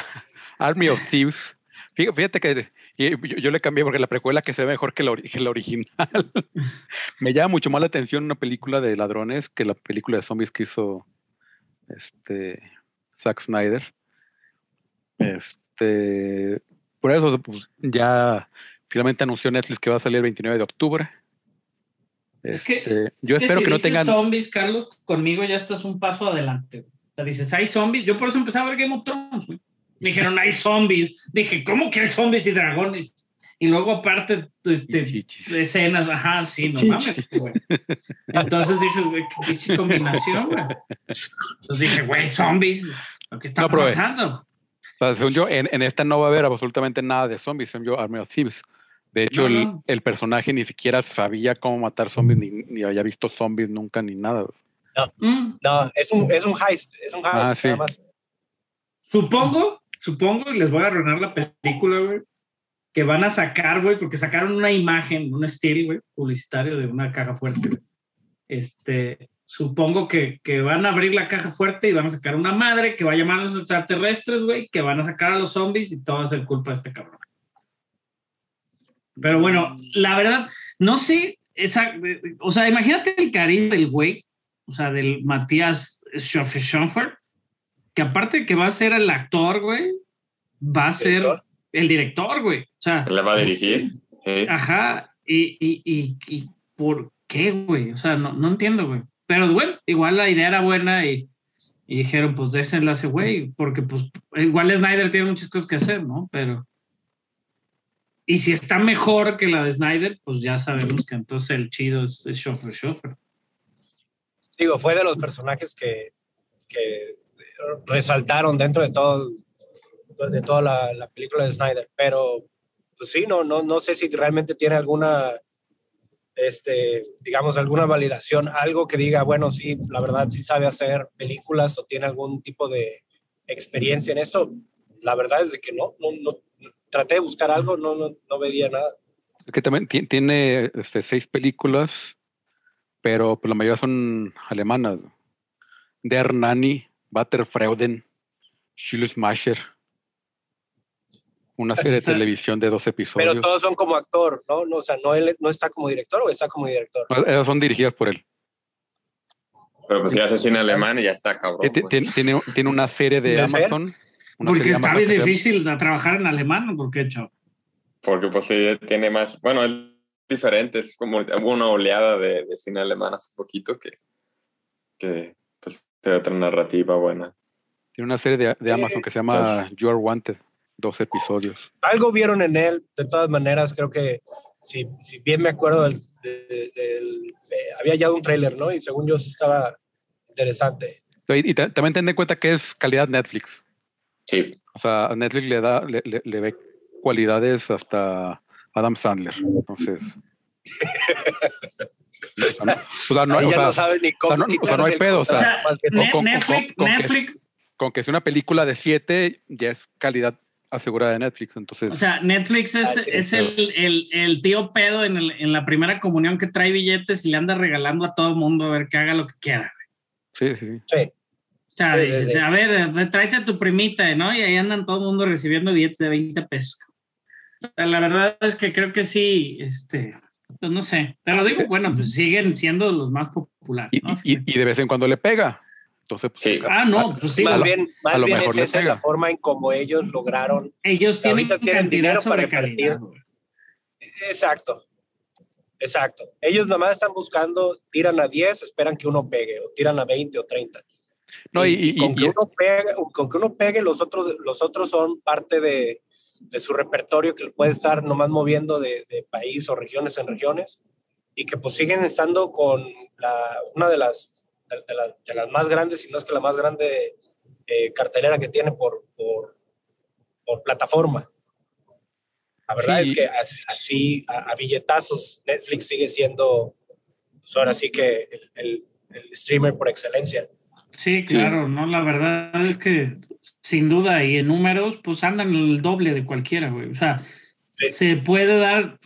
Army of Thieves. Fí- Fíjate que yo, yo le cambié porque la precuela que se ve mejor que la, ori- que la original. Me llama mucho más la atención una película de ladrones que la película de zombies que hizo este Zack Snyder. Este, por eso pues, ya finalmente anunció Netflix que va a salir el 29 de octubre. Es que- Este, yo Es espero si que no tengan. zombies, Carlos, conmigo ya estás un paso adelante. O sea, dices, hay zombies. Yo por eso empecé a ver Game of Thrones, güey. Me dijeron, hay zombies. Dije, ¿cómo que hay zombies y dragones? Y luego, aparte, este, escenas, ajá, sí, no mames, güey. Entonces dices, güey, qué pinche combinación, güey. Entonces dije, güey, zombies, lo que está No, pasando. Sea, según yo, en, en esta no va a haber absolutamente nada de zombies, según yo, Army of Thieves. De hecho, No, el, no. el personaje ni siquiera sabía cómo matar zombies, ni, ni había visto zombies nunca, ni nada. Mm, No, es un, es un heist, es un heist. Ah, sí. nada más. Supongo, supongo, y les voy a arruinar la película, güey, que van a sacar, güey, porque sacaron una imagen, un estilo, güey, publicitario de una caja fuerte. güey. Este, supongo que, que van a abrir la caja fuerte y van a sacar una madre que va a llamar a los extraterrestres, güey, que van a sacar a los zombies y todo va a ser culpa de este cabrón. Pero bueno, la verdad, no sé, esa, o sea, imagínate el cariño del güey, o sea, del Matías Schoenfer, que aparte de que va a ser el actor, güey, va a ser ¿Director? el director, güey. O sea, ¿La va a dirigir? Ajá, y, y, y, y ¿por qué, güey? O sea, no, no entiendo, güey. Pero bueno, igual la idea era buena y, y dijeron, pues désenla ese güey, porque pues igual Snyder tiene muchas cosas que hacer, ¿no? Pero... Y si está mejor que la de Snyder, pues ya sabemos que entonces el chido es, es Schoffer Schoffer. Digo, fue de los personajes que, que resaltaron dentro de todo de toda la, la película de Snyder, pero pues sí, no, no, no sé si realmente tiene alguna, este, digamos, alguna validación, algo que diga, bueno, sí, la verdad sí sabe hacer películas o tiene algún tipo de experiencia en esto. La verdad es de que no, no, no traté de buscar algo, no, no, no veía nada. Que también ti- tiene este, seis películas, pero pues, la mayoría son alemanas. Der Nanny, Freuden, Schulsmacher. Una serie de televisión de dos episodios. Pero todos son como actor, ¿no? no o sea, no, él no está como director o está como director. No, Esas son dirigidas por él. Pero pues si hace cine alemán y ya está cabrón. Ti- pues. Tiene, tiene, tiene una serie de. Amazon. Una Porque serie está Amazon bien que se llama- difícil de trabajar en alemán, ¿no? ¿Por qué, chavo? Porque pues sí, tiene más, bueno, es diferente, es como hubo una oleada de, de cine alemán hace poquito que, que pues tiene otra narrativa buena. Tiene una serie de, de Eh, Amazon que se llama You Are Wanted. Dos episodios. algo vieron en él, de todas maneras, creo que si, si bien me acuerdo del, del- del- de- había ya un tráiler, ¿no? Y según yo sí estaba interesante. Y, y ta- también ten en cuenta que es calidad Netflix. Sí, O sea, a Netflix le da, le, le- le ve cualidades hasta Adam Sandler. Entonces. o sea, no, o sea, no- Ahí o ya sea, no sabe ni cómo. o sea, no- o sea, quitarse no hay pedo, o sea, contrato, más bien. Ne- con- con- Netflix, con que- Netflix, con que es una película de siete, ya es calidad asegurada de Netflix. Entonces, o sea, Netflix es, Ay, es el, el, el tío pedo en, el- en la primera comunión que trae billetes y le anda regalando a todo el mundo a ver que haga lo que quiera. sí, sí, sí. Sí, O sea, Sí, sí, dices, sí. a ver, eh, tráete a tu primita, ¿no? Y ahí andan todo el mundo recibiendo billetes de 20 pesos. O sea, la verdad es que creo que sí, este, pues no sé. Pero digo, bueno, pues siguen siendo los más populares, Y, ¿no? y- y de vez en cuando le pega. Entonces, pues, Sí. ah, no, pues sí. más a lo- bien, a más lo bien mejor es esa pega. la forma en como ellos lograron. Ellos tienen, ahorita tienen dinero para repartir. Exacto. Exacto. Ellos nomás están buscando, tiran a 10, esperan que uno pegue, o tiran a 20 o 30. No, y, Y, y- con, y- que uno pegue, con que uno pegue, los otros, los otros son parte de, de su repertorio que puede estar nomás moviendo de, de país o regiones en regiones y que pues siguen estando con la, una de las, de, de la- de las más grandes, si no es que la más grande eh, cartelera que tiene por, por, por plataforma. La verdad Sí. es que así, así, a, a billetazos Netflix sigue siendo, pues ahora sí que el, el- el streamer por excelencia. Sí, claro, no, la verdad es que sin duda y en números, pues andan el doble de cualquiera, güey. O sea, Sí. se puede dar,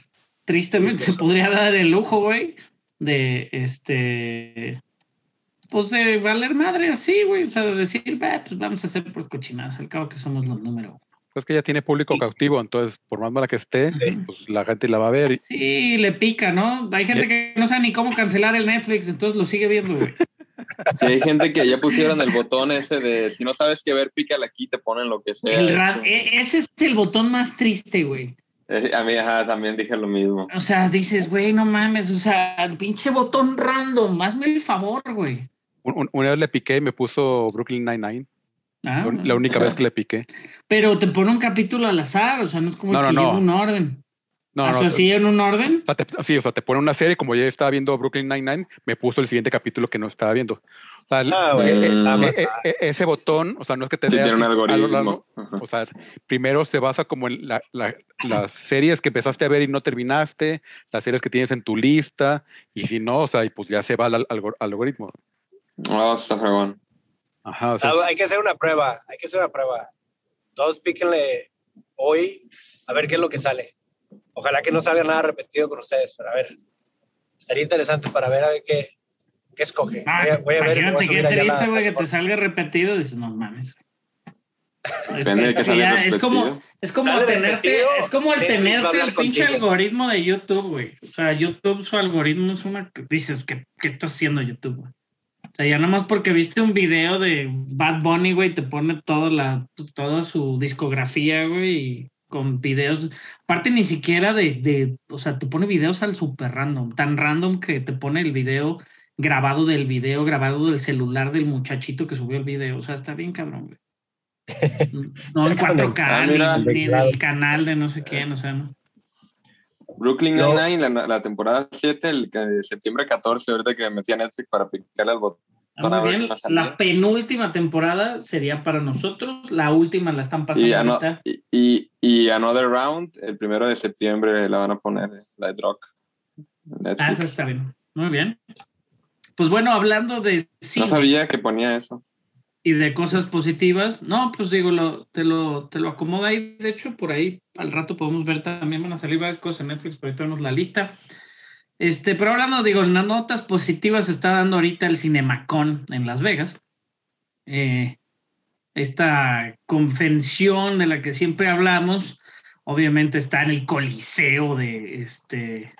tristemente, Sí, se sí. podría dar el lujo, güey, de este, pues de valer madre así, güey. O sea, de decir, "Bah, pues vamos a hacer pues cochinadas, al cabo que somos los números. pues que ya tiene público Sí. cautivo, entonces por más mala que esté, Sí. pues la gente la va a ver. y- Sí, le pica, ¿no? Hay gente Y- que no sabe ni cómo cancelar el Netflix, entonces lo sigue viendo, güey. Y hay gente que ya pusieron el botón ese de si no sabes qué ver, pícale aquí, te ponen lo que sea. El ra- Eso. e- ese es el botón más triste, güey. Eh, A mí ajá, también dije lo mismo. O sea, dices, güey, no mames, o sea, pinche botón random, hazme el favor, güey. Un- un- una vez le piqué y me puso Brooklyn Nine-Nine. Ah, la- la única vez que le piqué. Pero te pone un capítulo al azar, o sea, no es como No, no, que no. lleva un orden. No, Ah, no. o sea, sí en un orden. o sea, te- sí, o sea, te pone una serie, como yo estaba viendo Brooklyn Nine-Nine, me puso el siguiente capítulo que no estaba viendo. O sea, el- Ah, güey, Mm. está e- mal. e- e- ese botón, o sea, no es que te Sí, tiene un largo, algoritmo. Ajá. O sea, primero se basa como en la- la- las series que empezaste a ver y no terminaste, las series que tienes en tu lista, y si no, o sea, y pues ya se va al, algor- algoritmo. Oh, está fregón. Ajá, o sea, Ah, hay que hacer una prueba, hay que hacer una prueba. Todos píquenle hoy a ver qué es lo que sale. Ojalá que no salga nada repetido con ustedes, pero a ver. Estaría interesante para ver a ver qué, qué escoge. Ah, voy a, voy a ver. y voy a imagínate qué triste, güey, que te salga repetido, dices, no mames. Es, que que ya es como, repetido. es como tenerte, es como el Netflix tenerte el pinche contigo. algoritmo de YouTube, güey. O sea, YouTube, su algoritmo es una que dices, ¿qué, qué está haciendo YouTube, güey? O sea, ya nada más porque viste un video de Bad Bunny, güey, te pone toda la, toda su discografía, güey, y con videos, aparte ni siquiera de, de, o sea, te pone videos al super random, tan random que te pone el video grabado del video, grabado del celular del muchachito que subió el video, o sea, está bien cabrón, güey. No en Ya con el- 4K, Ah, mira. ni, ni del canal de no sé quién, o sea, ¿no? Brooklyn No. Nine-Nine, la, la temporada 7, el que de septiembre 14, ahorita que me metí a Netflix para picarle al botón. Muy bien. La penúltima temporada sería para nosotros, la última la están pasando Y, ano- y, y, y Another Round, el primero de septiembre la van a poner, la de Rock. Ah, Netflix. está bien. Muy bien. Pues bueno, hablando de cine No sabía que ponía eso. y de cosas positivas, no, pues digo, lo, te, lo, te lo acomoda ahí. De hecho, por ahí al rato podemos ver también, van a salir varias cosas en Netflix, pero ahí tenemos la lista. Este, pero hablando, digo, las notas positivas está dando ahorita el Cinemacon en Las Vegas. Eh, esta convención de la que siempre hablamos, obviamente está en el coliseo de este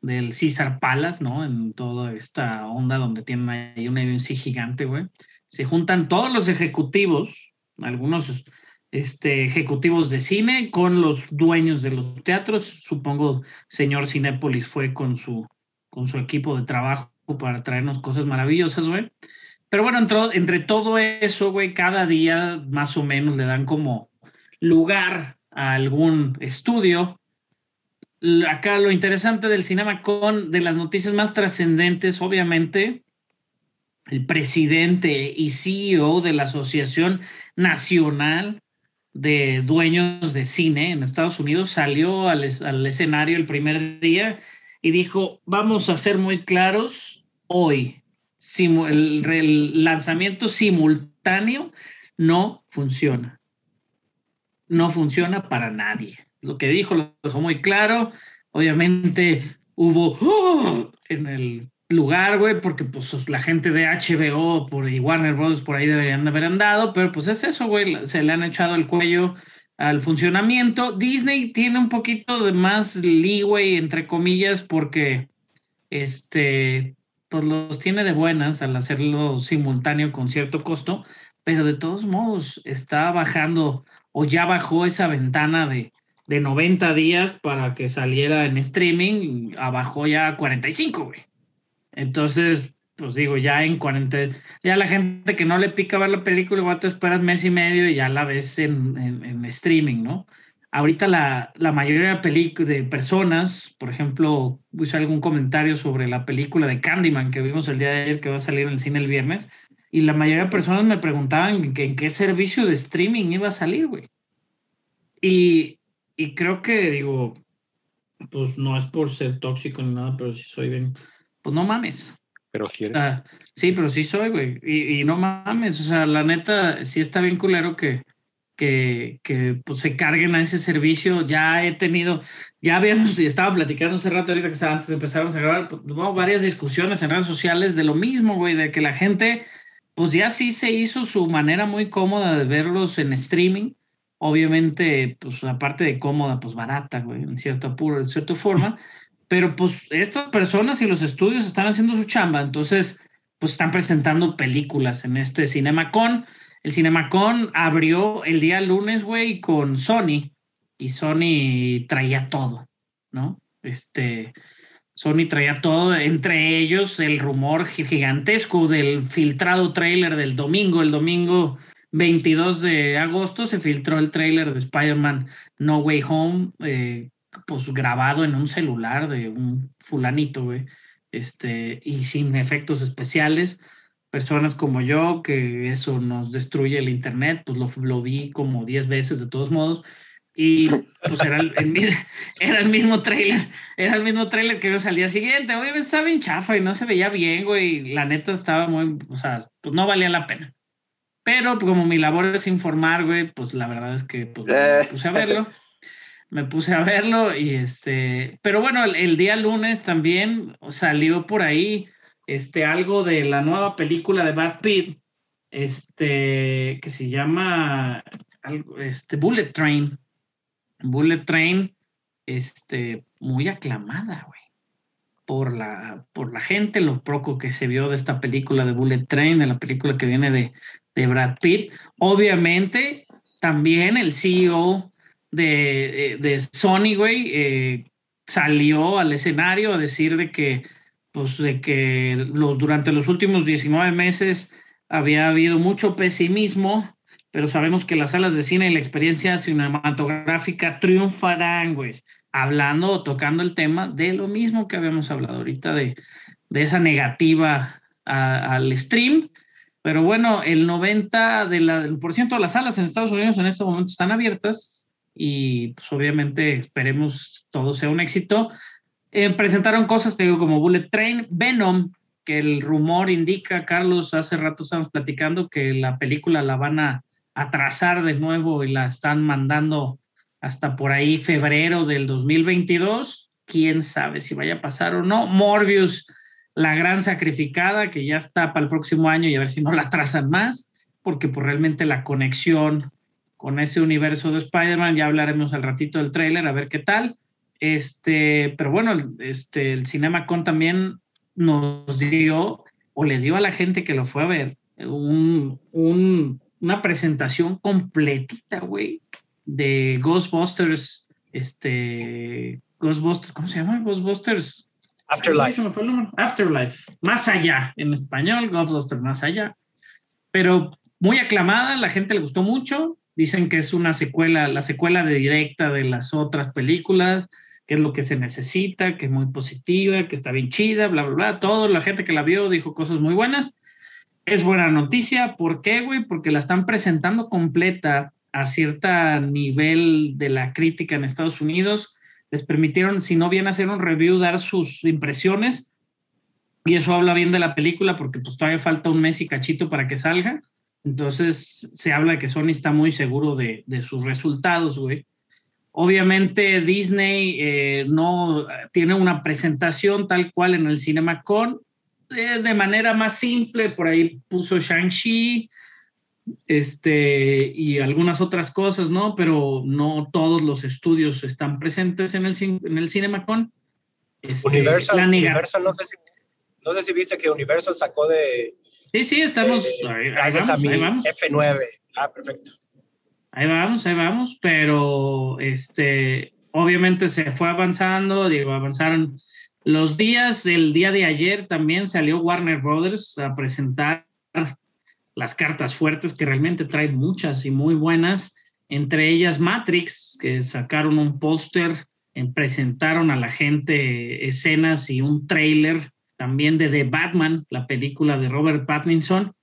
del César Palace, ¿no? En toda esta onda donde tienen ahí un AMC gigante, güey. Se juntan todos los ejecutivos, algunos este, ejecutivos de cine con los dueños de los teatros. Supongo señor Cinépolis fue con su, con su equipo de trabajo para traernos cosas maravillosas, güey. Pero bueno, entre, entre todo eso, güey, cada día más o menos le dan como lugar a algún estudio. Acá lo interesante del cinema con de las noticias más trascendentes, obviamente, el presidente y CEO de la Asociación Nacional de Dueños de Cine en Estados Unidos salió al, al escenario el primer día y dijo, vamos a ser muy claros, hoy el lanzamiento simultáneo no funciona. No funciona para nadie. Lo que dijo lo dejó muy claro. Obviamente hubo ¡oh! en el lugar, güey, porque pues la gente de HBO por, y Warner Bros. por ahí deberían de haber andado, pero pues es eso, güey, se le han echado el cuello al funcionamiento. Disney tiene un poquito de más leeway, entre comillas, porque este, pues los tiene de buenas al hacerlo simultáneo con cierto costo, pero de todos modos está bajando o ya bajó esa ventana de, de 90 días para que saliera en streaming, abajó ya a 45, güey. Entonces, pues digo, ya en cuarentena, ya la gente que no le pica ver la película, igual te esperas mes y medio y ya la ves en, en, streaming, ¿no? Ahorita la, la mayoría de, de personas, por ejemplo, hice algún comentario sobre la película de Candyman que vimos el día de ayer, que va a salir en el cine el viernes, y la mayoría de personas me preguntaban en qué, en qué servicio de streaming iba a salir, güey. Y, y creo que, digo, pues no es por ser tóxico ni nada, pero si soy bien, pues no mames. Pero si eres. sí, pero sí soy, güey. Y, y, no mames, o sea, la neta, sí está bien culero que, que, que pues, se carguen a ese servicio. Ya he tenido, ya habíamos, y estaba platicando hace rato, ahorita que estaba antes de empezar a grabar, pues, varias discusiones en redes sociales de lo mismo, güey, de que la gente, pues ya sí se hizo su manera muy cómoda de verlos en streaming obviamente, pues aparte de cómoda, pues barata, güey, en cierta, apuro, en cierta forma, pero pues estas personas y los estudios están haciendo su chamba, entonces, pues están presentando películas en este CinemaCon. El CinemaCon abrió el día lunes, güey, con Sony, y Sony traía todo, ¿no? Este, Sony traía todo, entre ellos el rumor gigantesco del filtrado trailer del domingo, el domingo 22 de agosto se filtró el tráiler de Spider-Man No Way Home, eh, pues grabado en un celular de un fulanito, güey, este, y sin efectos especiales. Personas como yo, que eso nos destruye el internet, pues lo, lo vi como 10 veces de todos modos. Y pues era el, era el mismo trailer, era el mismo trailer que vimos al día siguiente, güey, estaba bien chafa y no se veía bien, güey, la neta estaba muy, o sea, pues no valía la pena. Pero pues, como mi labor es informar, güey, pues la verdad es que pues, me eh. puse a verlo. me puse a verlo y este, pero bueno, el, día lunes también salió por ahí este algo de la nueva película de Brad Pitt, este, que se llama este, Bullet Train. Bullet Train, este, muy aclamada, güey, por la, por la gente, lo poco que se vio de esta película de Bullet Train, de la película que viene de, de Brad Pitt. Obviamente, también el CEO de, de Sony, güey, eh, salió al escenario a decir de que, pues, de que los, durante los últimos 19 meses había habido mucho pesimismo, pero sabemos que las salas de cine y la experiencia cinematográfica triunfarán, güey, hablando o tocando el tema de lo mismo que habíamos hablado ahorita, de, de esa negativa al stream. Pero bueno, el 90% de, la, por ciento de las salas en Estados Unidos en este momento están abiertas y pues obviamente esperemos todo sea un éxito. Eh, presentaron cosas, digo, como Bullet Train, Venom, que el rumor indica, Carlos, hace rato estamos platicando que la película la van a atrasar de nuevo y la están mandando hasta por ahí febrero del 2022. Quién sabe si vaya a pasar o no. Morbius la gran sacrificada que ya está para el próximo año y a ver si no la trazan más, porque pues realmente la conexión con ese universo de Spider-Man, ya hablaremos al ratito del tráiler, a ver qué tal. Este, pero bueno, este, el CinemaCon también nos dio, o le dio a la gente que lo fue a ver, un, una presentación completita, güey, de Ghostbusters, este, Ghostbusters, ¿cómo se llama? Ghostbusters Afterlife. Afterlife. Más allá, en español, Ghostbusters Más allá. Pero muy aclamada, la gente le gustó mucho. Dicen que es una secuela, la secuela de directa de las otras películas, que es lo que se necesita, que es muy positiva, que está bien chida, bla, bla, bla. Todo, la gente que la vio dijo cosas muy buenas. Es buena noticia. ¿Por qué, güey? Porque la están presentando completa a cierto nivel de la crítica en Estados Unidos les permitieron, si no bien hacer un review, dar sus impresiones. Y eso habla bien de la película porque pues todavía falta un mes y cachito para que salga. Entonces se habla que Sony está muy seguro de, de sus resultados, güey. Obviamente Disney eh, no tiene una presentación tal cual en el CinemaCon. Eh, de manera más simple, por ahí puso Shang-Chi, este, y algunas otras cosas, ¿no? Pero no todos los estudios están presentes en el, en el CinemaCon. Este, Universal, Universal no, sé si, no sé si viste que Universal sacó de... Sí, sí, estamos... ahí, gracias vamos, a mi F9. Ah, perfecto. Ahí vamos, ahí vamos, pero este, obviamente se fue avanzando, digo, avanzaron Los días, el día de ayer también salió Warner Brothers a presentar las cartas fuertes, que realmente traen muchas y muy buenas, entre ellas Matrix, que sacaron un póster, presentaron a la gente escenas y un trailer también de The Batman, la película de Robert Pattinson,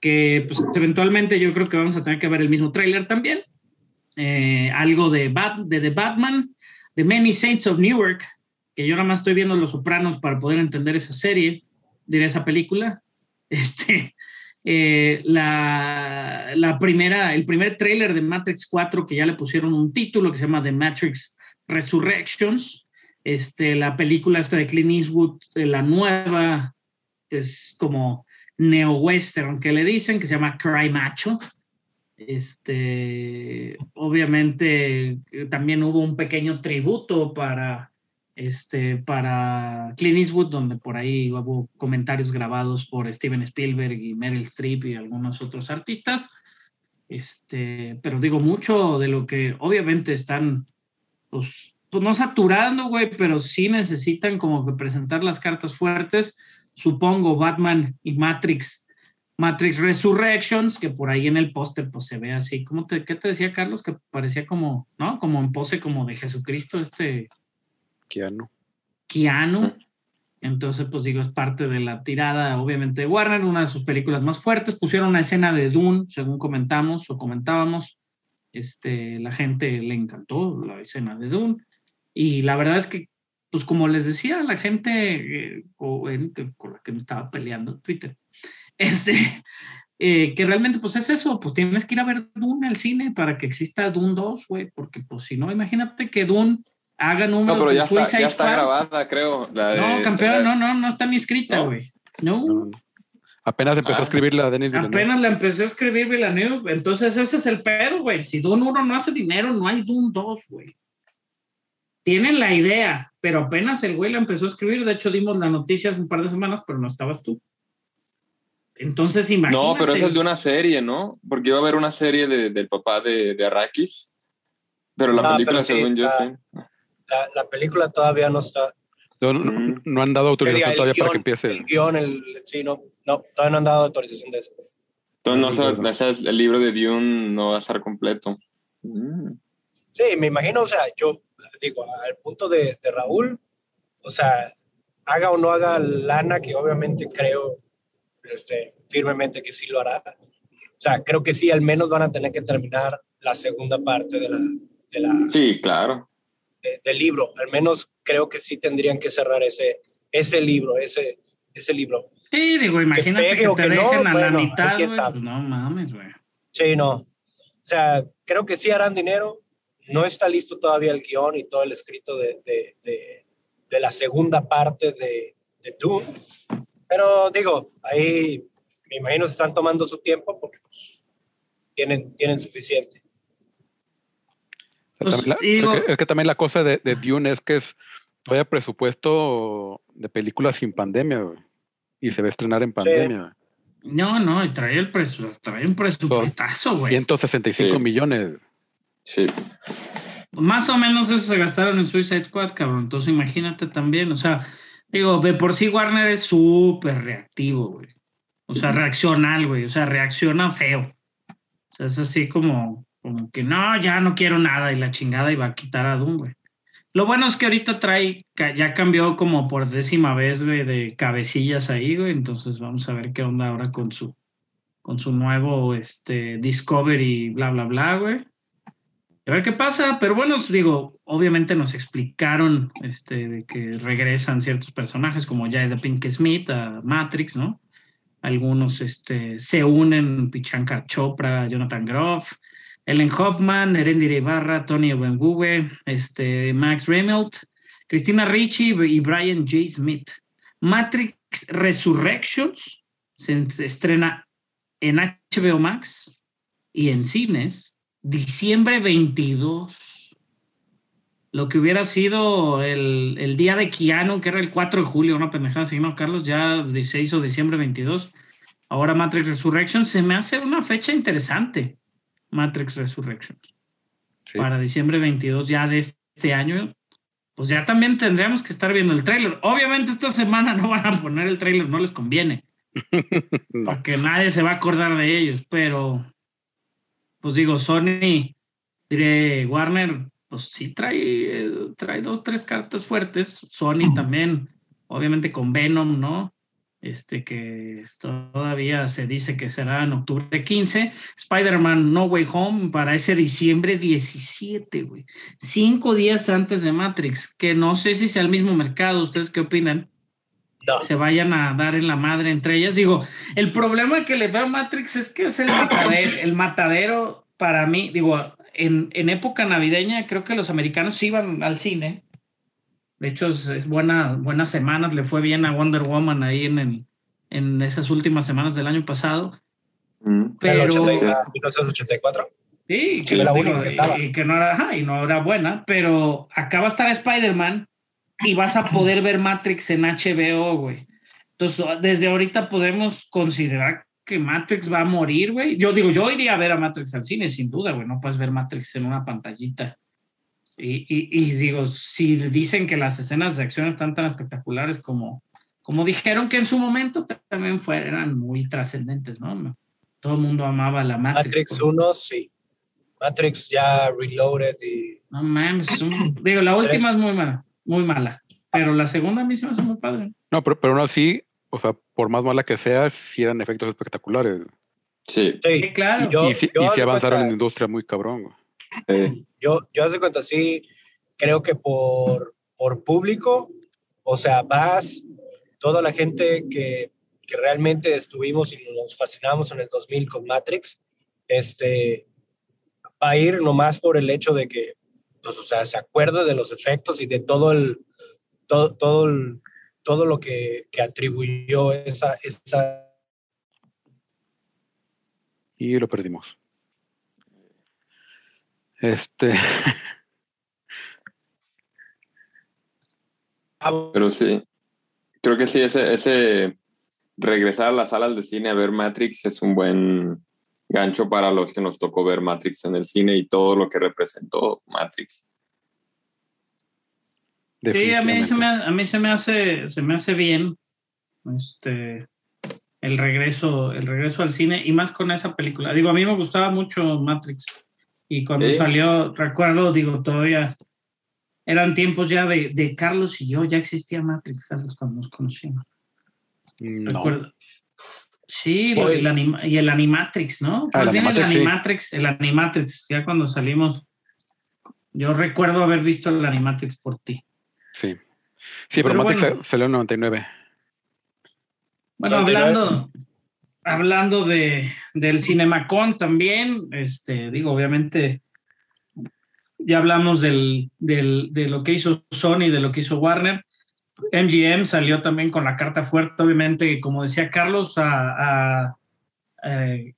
que pues, eventualmente yo creo que vamos a tener que ver el mismo trailer también. Eh, algo de, de The Batman, The Many Saints of Newark, que yo nada más estoy viendo Los Sopranos para poder entender esa serie, diré esa película. Este, eh, la, la, primera, el primer tráiler de Matrix 4 que ya le pusieron un título que se llama The Matrix Resurrections, este, la película esta de Clint Eastwood, la nueva, que es como neo-western que le dicen, que se llama Cry Macho. Este, obviamente también hubo un pequeño tributo para este, para Clint Eastwood, donde por ahí hubo comentarios grabados por Steven Spielberg y Meryl Streep y algunos otros artistas. Este, pero digo, mucho de lo que obviamente están, pues, pues no saturando, güey, pero sí necesitan como que presentar las cartas fuertes. Supongo Batman y Matrix, Matrix Resurrections, que por ahí en el póster pues se ve así. ¿Cómo te, ¿Qué te decía Carlos? Que parecía como, ¿no? Como en pose como de Jesucristo, este Keanu. Keanu. Entonces, pues digo, es parte de la tirada, obviamente, de Warner, una de sus películas más fuertes. Pusieron una escena de Dune, según comentamos o comentábamos. Este, la gente le encantó la escena de Dune. Y la verdad es que, pues como les decía, la gente eh, con la que me estaba peleando en Twitter, este, eh, que realmente, pues es eso, pues tienes que ir a ver Dune al cine para que exista Dune 2, güey, porque pues si no, imagínate que Dune haga números. No, pero ya, está, ya está grabada, creo. no, campeón, no, no, no está ni escrita, güey. No. Apenas empezó a ah. escribir la Denis Villeneuve. Apenas la empezó a escribir Villeneuve. Entonces, ese es el pedo, güey. Si Dune 1 no hace dinero, no hay Dune 2, güey. Tienen la idea, pero apenas el güey la empezó a escribir. De hecho, dimos las noticias un par de semanas, pero no estabas tú. Entonces, imagínate. No, pero eso es de una serie, ¿no? Porque iba a haber una serie de, del papá de, de Arrakis. Pero la ah, película, según yo, sí la, película todavía no está. No, no, han dado autorización todavía para que empiece. El guion, el, sí, no, no, todavía no han dado autorización de eso. Entonces, no, el libro de Dune no va a estar completo. Mm. Sí, me imagino, o sea, yo digo, al punto de, de, Raúl, o sea, haga o no haga lana, que obviamente creo este, firmemente que sí lo hará. O sea, creo que sí, al menos van a tener que terminar la segunda parte de la... De la sí, claro del libro. Al menos creo que sí tendrían que cerrar ese, ese libro, ese, ese libro. Sí, digo, imagínate que, te dejen a la mitad, pues no mames, güey. Sí, no. O sea, creo que sí harán dinero. No está listo todavía el guion y todo el escrito de, de, de, la segunda parte de, de Dune. Pero digo, ahí me imagino se están tomando su tiempo porque pues, tienen, tienen suficiente. Pues, es, que, también la cosa de, Dune es que es todavía presupuesto de películas sin pandemia, Y se va a estrenar en pandemia. No, no, trae, el trae un presupuestazo, güey. 165 millones. Sí. Más o menos eso se gastaron en Suicide Squad, cabrón. Entonces imagínate también, o sea, digo, de por sí Warner es súper reactivo, güey. O sea, reacciona, güey. O sea, reacciona feo. O sea, es así como, como que no, ya no quiero nada y la chingada iba a quitar a Doom, güey. Lo bueno es que ahorita trae, ya cambió como por décima vez, güey, de cabecillas ahí, güey. Entonces vamos a ver qué onda ahora con su, con su nuevo este, Discovery, bla, bla, bla, güey. A ver qué pasa, pero bueno, digo, obviamente nos explicaron este, de que regresan ciertos personajes como ya de Pink Smith a Matrix, ¿no? Algunos este, se unen, Pichanka Chopra, Jonathan Groff, Ellen Hoffman, Erendire Ibarra, Tony Obenguwe, este, Max Remelt, Cristina Ricci y Brian J. Smith. Matrix Resurrections se estrena en HBO Max y en cines diciembre 22. Lo que hubiera sido el, día de Keanu, que era el 4 de julio, una pendejada así, ¿no, Carlos? Ya se hizo diciembre 22. Ahora Matrix Resurrections se me hace una fecha interesante Matrix Resurrections. Para diciembre 22 ya de este año, pues ya también tendríamos que estar viendo el tráiler. Obviamente esta semana no van a poner el tráiler, no les conviene. Porque nadie se va a acordar de ellos, pero pues digo, Sony, diré, Warner, pues sí trae, trae dos, tres cartas fuertes. Sony también, obviamente con Venom, ¿no? Este que todavía se dice que será en octubre 15. Spider-Man No Way Home para ese diciembre 17, güey. Cinco días antes de Matrix, que no sé si sea el mismo mercado. ¿Ustedes qué opinan? Se vayan a dar en la madre entre ellas. Digo, el problema que le veo a Matrix es que es el matadero, el matadero para mí, digo, en, en, época navideña creo que los americanos iban al cine. De hecho, es, buena, buenas semanas, le fue bien a Wonder Woman ahí en, en esas últimas semanas del año pasado. Mm. Pero... 1984? Sí, que, la y, que no era, y no era buena, pero acaba de estar Spider-Man y vas a poder ver Matrix en HBO, güey. Entonces, desde ahorita podemos considerar que Matrix va a morir, güey. Yo digo, yo iría a ver a Matrix al cine, sin duda, güey. No puedes ver Matrix en una pantallita. Y, y, digo, si dicen que las escenas de acción están tan espectaculares como, como dijeron que en su momento también fueran muy trascendentes, ¿no? Todo el mundo amaba la Matrix. Matrix 1, sí. Matrix ya Reloaded y... No mames, digo, la última es muy mala muy mala. Pero la segunda a mí se me hace muy padre. No, pero, pero aún así, o sea, por más mala que sea, sí eran efectos espectaculares. Sí. sí, claro. y, sí, avanzaron en la industria muy cabrón. Yo, yo hace cuenta, sí, creo que por, por público, o sea, vas, toda la gente que, que realmente estuvimos y nos fascinamos en el 2000 con Matrix, este, va a ir nomás por el hecho de que pues, o sea, se acuerda de los efectos y de todo el, todo, todo, todo lo que, que atribuyó esa, esa... Y lo perdimos. Este... Pero sí, creo que sí, ese, ese regresar a las salas de cine a ver Matrix es un buen gancho para los que nos tocó ver Matrix en el cine y todo lo que representó Matrix. Sí, a mí, se me, a mí se me hace, se me hace bien este, el regreso, el regreso al cine y más con esa película. Digo, a mí me gustaba mucho Matrix y cuando salió, recuerdo, digo, todavía eran tiempos ya de, de, Carlos y yo, ya existía Matrix, Carlos, cuando nos conocimos. No. Recuerdo. Sí, el y el Animatrix, ¿no? Ah, el Animatrix, el Animatrix, ya cuando salimos, yo recuerdo haber visto el Animatrix por ti. Sí. Sí, pero, Matrix salió en 99. Bueno, hablando, hablando de, del Cinemacon también, este, digo, obviamente, ya hablamos del, del, de lo que hizo Sony, de lo que hizo Warner. MGM salió también con la carta fuerte, obviamente, como decía Carlos, a, eh,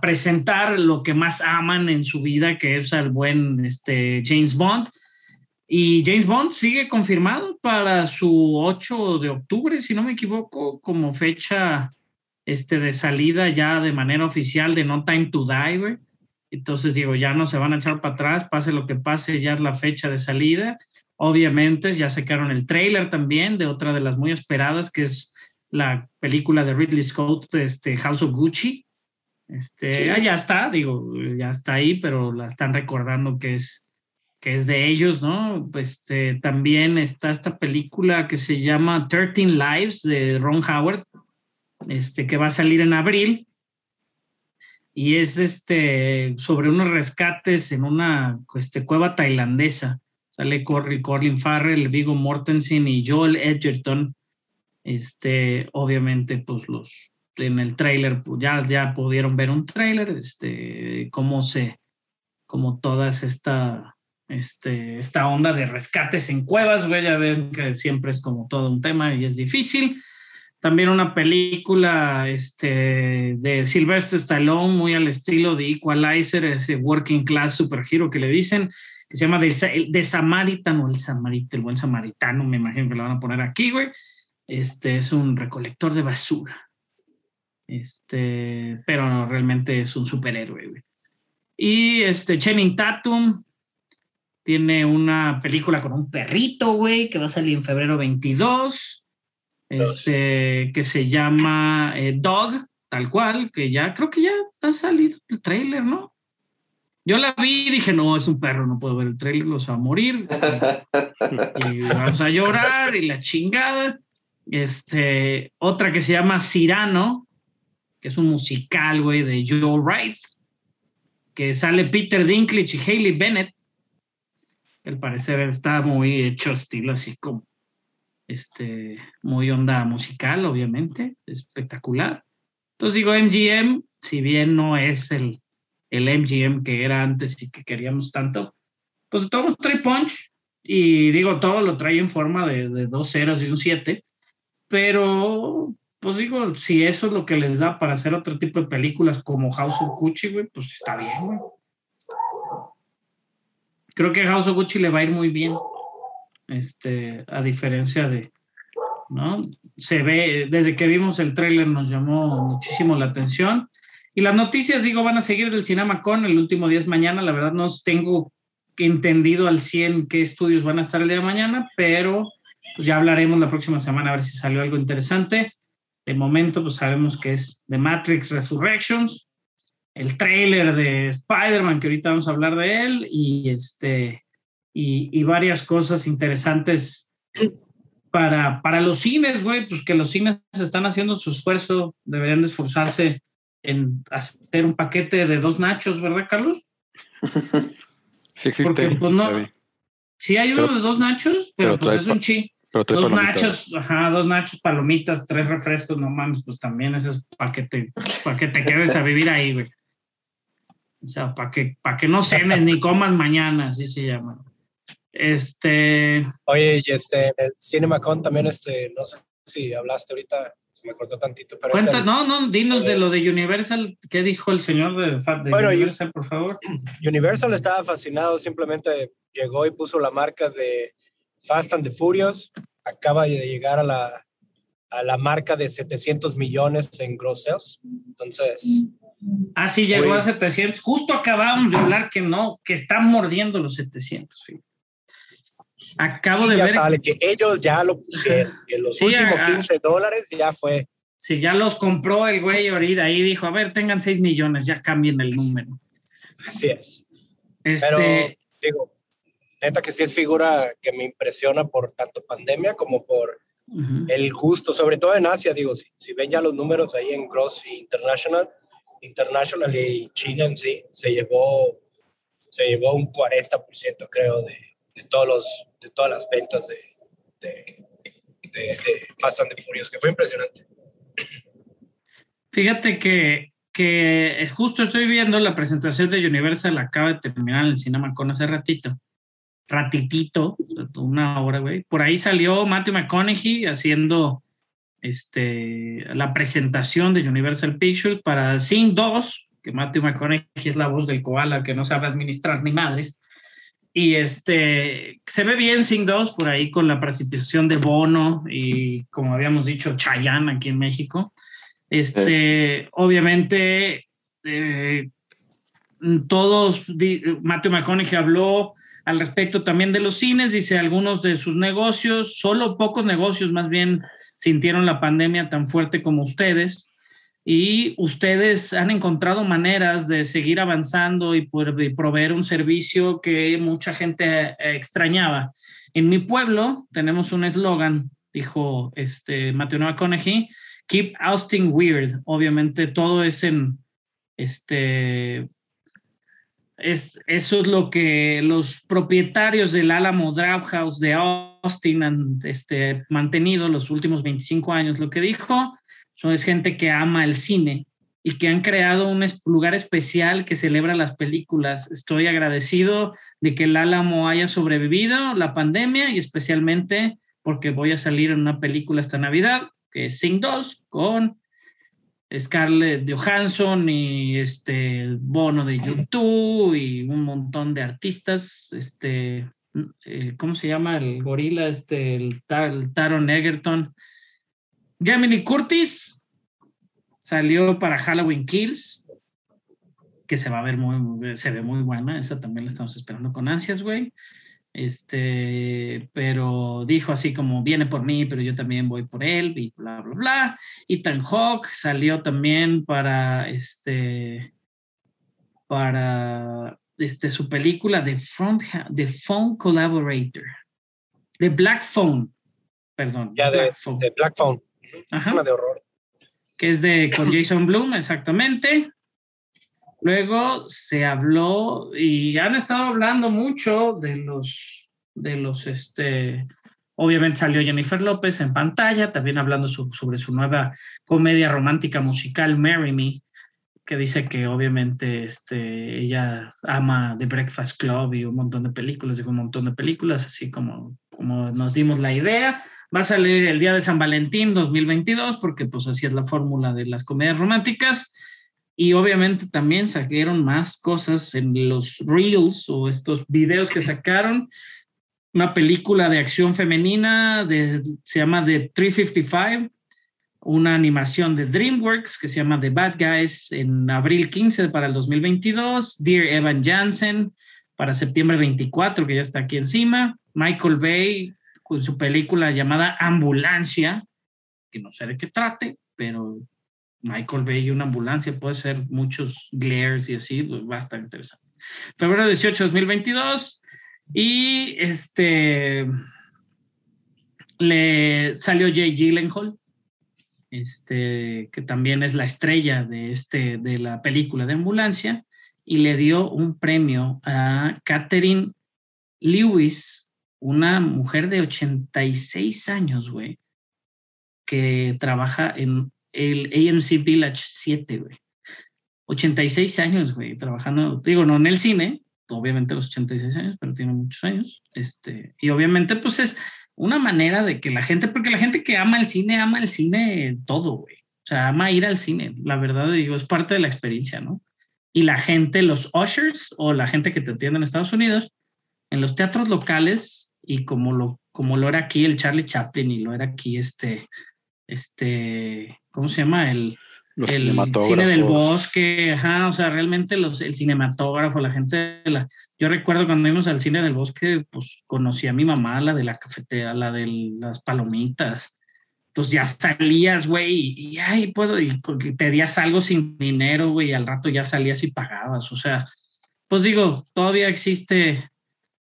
presentar lo que más aman en su vida, que es el buen este, James Bond. Y James Bond sigue confirmado para su 8 de octubre, si no me equivoco, como fecha este, de salida ya de manera oficial de No Time to Die, Entonces digo, ya no se van a echar para atrás, pase lo que pase, ya es la fecha de salida. Obviamente ya sacaron el trailer también de otra de las muy esperadas, que es la película de Ridley Scott, este, House of Gucci. Este, ah, ya está, digo, ya está ahí, pero la están recordando que es, que es de ellos, ¿no? Pues este, también está esta película que se llama 13 Lives de Ron Howard, este, que va a salir en abril. Y es este, sobre unos rescates en una este, cueva tailandesa sale Colin Farrell, Vigo Mortensen y Joel Edgerton. Este, obviamente, pues los en el trailer, pues ya, ya pudieron ver un trailer, este, cómo se, como todas esta, este, esta onda de rescates en cuevas, güey, ya ven que siempre es como todo un tema y es difícil. También una película este, de Sylvester Stallone, muy al estilo de Equalizer, ese working class superhero que le dicen, que se llama de, de Samaritano, el Samaritano, el buen samaritano, me imagino que lo van a poner aquí, güey. Este es un recolector de basura. Este, pero no, realmente es un superhéroe, güey. Y este, Channing Tatum, tiene una película con un perrito, güey, que va a salir en febrero 22, este, que se llama eh, Dog, tal cual, que ya creo que ya ha salido el tráiler, ¿no? Yo la vi y dije, no, es un perro, no puedo ver el trailer, los va a morir. y, vamos a llorar y la chingada. Este, otra que se llama Cirano, que es un musical, güey, de Joel Wright, que sale Peter Dinklage y Hayley Bennett. Al parecer está muy hecho estilo así como, este, muy onda musical, obviamente, espectacular. Entonces digo, MGM, si bien no es el el MGM que era antes y que queríamos tanto, pues todos trae punch y digo, todo lo trae en forma de, de dos ceros y un siete, pero pues digo, si eso es lo que les da para hacer otro tipo de películas como House of Gucci, güey, pues está bien, güey. Creo que House of Gucci le va a ir muy bien, este, a diferencia de, ¿no? Se ve, desde que vimos el tráiler nos llamó muchísimo la atención y las noticias, digo, van a seguir del Cinema Con. El último día es mañana. La verdad no tengo entendido al 100 qué estudios van a estar el día de mañana, pero pues ya hablaremos la próxima semana a ver si salió algo interesante. De momento, pues sabemos que es The Matrix Resurrections, el trailer de Spider-Man, que ahorita vamos a hablar de él, y, este, y varias cosas interesantes para, para los cines, güey, pues que los cines están haciendo su esfuerzo, deberían de esforzarse en hacer un paquete de dos nachos, ¿verdad, Carlos? Sí existe. Porque, pues no. Sí hay uno Pero- de dos nachos, pero, pero pues es un chi. Pero Dos palomitas. nachos, ajá, dos nachos, palomitas, tres refrescos, no mames, pues también ese es para que te, para que te quedes a vivir ahí, güey. O sea, para que, para que no cenes ni comas mañana, así se llama. Este, Oye, y este, en el CinemaCon también, este, no sé si hablaste ahorita, se me cortó tantito, pero cuenta, el no, no, dinos eh, de lo de Universal, ¿qué dijo el señor de, de Bueno, Universal, por favor? Universal estaba fascinado, simplemente llegó y puso la marca de Fast and the Furious, acaba de llegar a la, a la marca de 700 millones en gross sales, entonces, Ah, sí, llegó a 700. Justo acabamos de hablar que no, que están mordiendo los 700. sí. Acabo de y ya ver sale que ellos ya lo pusieron, que los Sí, últimos ah, 15 dólares ya fue, si ya los compró el güey ahorita ahí dijo, a ver, tengan 6 millones, ya cambien el número. así es. Este, Pero digo, neta que sí es figura que me impresiona por tanto pandemia como por ujú. el gusto, sobre todo en Asia, digo, si, si ven ya los números ahí en Gross y International, International y China en sí, se llevó, se llevó un 40% creo de, de, todos los, de todas las ventas de, de, de, de Fast and the Furious, que fue impresionante. Fíjate que, que justo estoy viendo la presentación de Universal, acaba de terminar en el Cinema con hace ratito. Ratitito, una hora, güey. Por ahí salió Matthew McConaughey haciendo este, la presentación de Universal Pictures para Sing 2, que Matthew McConaughey es la voz del koala que no sabe administrar ni madres. Y este, se ve bien Sing 2 por ahí con la participación de Bono y, como habíamos dicho, Chayanne aquí en México. Este, obviamente, eh, todos, Matthew McConaughey habló al respecto también de los cines, dice algunos de sus negocios, solo pocos negocios más bien sintieron la pandemia tan fuerte como ustedes y ustedes han encontrado maneras de seguir avanzando y, por- y proveer un servicio que mucha gente eh, extrañaba. En mi pueblo tenemos un eslogan, dijo este Matthew McConaughey, Keep Austin Weird. Obviamente todo es en este es, eso es lo que los propietarios del Álamo Draft House de Austin han este, mantenido los últimos 25 años. Lo que dijo son, es gente que ama el cine y que han creado un lugar especial que celebra las películas. Estoy agradecido de que el Álamo haya sobrevivido la pandemia y especialmente porque voy a salir en una película esta Navidad, que es Sing 2, con Scarlett Johansson y este Bono de YouTube y un montón de artistas, este, eh, ¿cómo se llama el gorila? Este, el, el Taron Egerton. Jamie Curtis salió para Halloween Kills. que se va a ver muy, se ve muy buena, esa también la estamos esperando con ansias, güey. Este, pero dijo así como viene por mí, pero yo también voy por él, y bla, bla, bla. Ethan Hawke salió también para este, para este, su película The, Front, The Phone Collaborator, The Black Phone, perdón, Ya The de, Black Phone. de Black Phone. Es Ajá una de horror. que es de con Jason Bloom, exactamente. Luego se habló y han estado hablando mucho de los, de los, este, obviamente salió Jennifer López en pantalla, también hablando su- sobre su nueva comedia romántica musical Marry Me, que dice que obviamente este, ella ama The Breakfast Club y un montón de películas, dijo un montón de películas, así como, como nos dimos la idea. Va a salir el día de San Valentín 2022, porque pues así es la fórmula de las comedias románticas. Y obviamente también salieron más cosas en los reels o estos videos que sacaron. Una película de acción femenina de, se llama The 355, una animación de DreamWorks que se llama The Bad Guys en abril 15 para el 2022. Dear Evan Jansen para septiembre 24, que ya está aquí encima. Michael Bay con su película llamada Ambulancia, que no sé de qué trate, pero Michael Bay y una ambulancia puede ser muchos glares y así, pues va a estar interesante. Febrero 18, 2022. Y este le salió Jay Gyllenhaal, este, que también es la estrella de, este, de la película de ambulancia, y le dio un premio a Catherine Lewis, una mujer de 86 años, güey, que trabaja en el AMC Village 7, güey. 86 años, güey, trabajando, digo, no en el cine, obviamente los 86 años, pero tiene muchos años, este, y obviamente, pues es una manera de que la gente, porque la gente que ama el cine, ama el cine todo, güey. O sea, ama ir al cine, la verdad, digo, es parte de la experiencia, ¿no? Y la gente, los ushers o la gente que te atiende en Estados Unidos, en los teatros locales, y como lo, como lo era aquí el Charlie Chaplin y lo era aquí este, este, ¿cómo se llama? El, Los el cine del bosque, ajá, o sea, realmente los, el cinematógrafo, la gente, de la, yo recuerdo cuando íbamos al cine del bosque, pues conocí a mi mamá, la de la cafetera, la de las palomitas, pues ya salías, güey, y, ay, puedo, y pedías algo sin dinero, güey, y al rato ya salías y pagabas, o sea, pues digo, todavía existe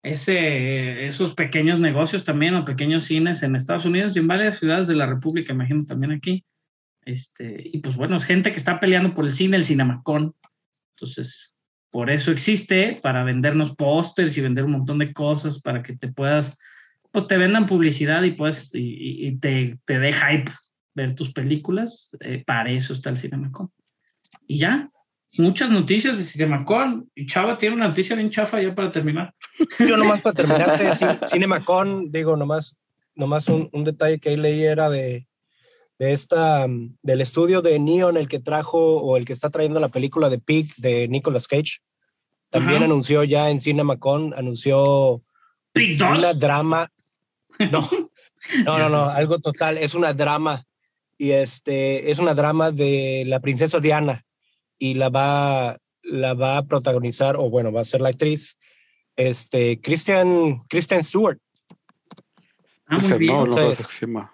ese, esos pequeños negocios también, o pequeños cines en Estados Unidos y en varias ciudades de la República, imagino también aquí. Este, y pues bueno, es gente que está peleando por el cine, el cinemacón. Entonces, por eso existe, para vendernos pósters y vender un montón de cosas para que te puedas, pues te vendan publicidad y pues, y, y te, te dé hype ver tus películas. Eh, para eso está el cinemacón. Y ya, muchas noticias de cinemacón. Y Chava tiene una noticia bien chafa ya para terminar. Yo nomás para terminarte, Cin- CinemaCon, digo, nomás, nomás un, un detalle que ahí leí era de, de esta, mm, del estudio de Neon, el que trajo o el que está trayendo la película de Pig de Nicolas Cage. También Ajá. anunció ya en CinemaCon, anunció Dos. una drama. No, no, no, no, algo total. Es una drama. Y este es una drama de la princesa Diana. Y la va, la va a protagonizar, o bueno, va a ser la actriz, este, Christian, Christian Stewart. Ah, muy bien. no, no.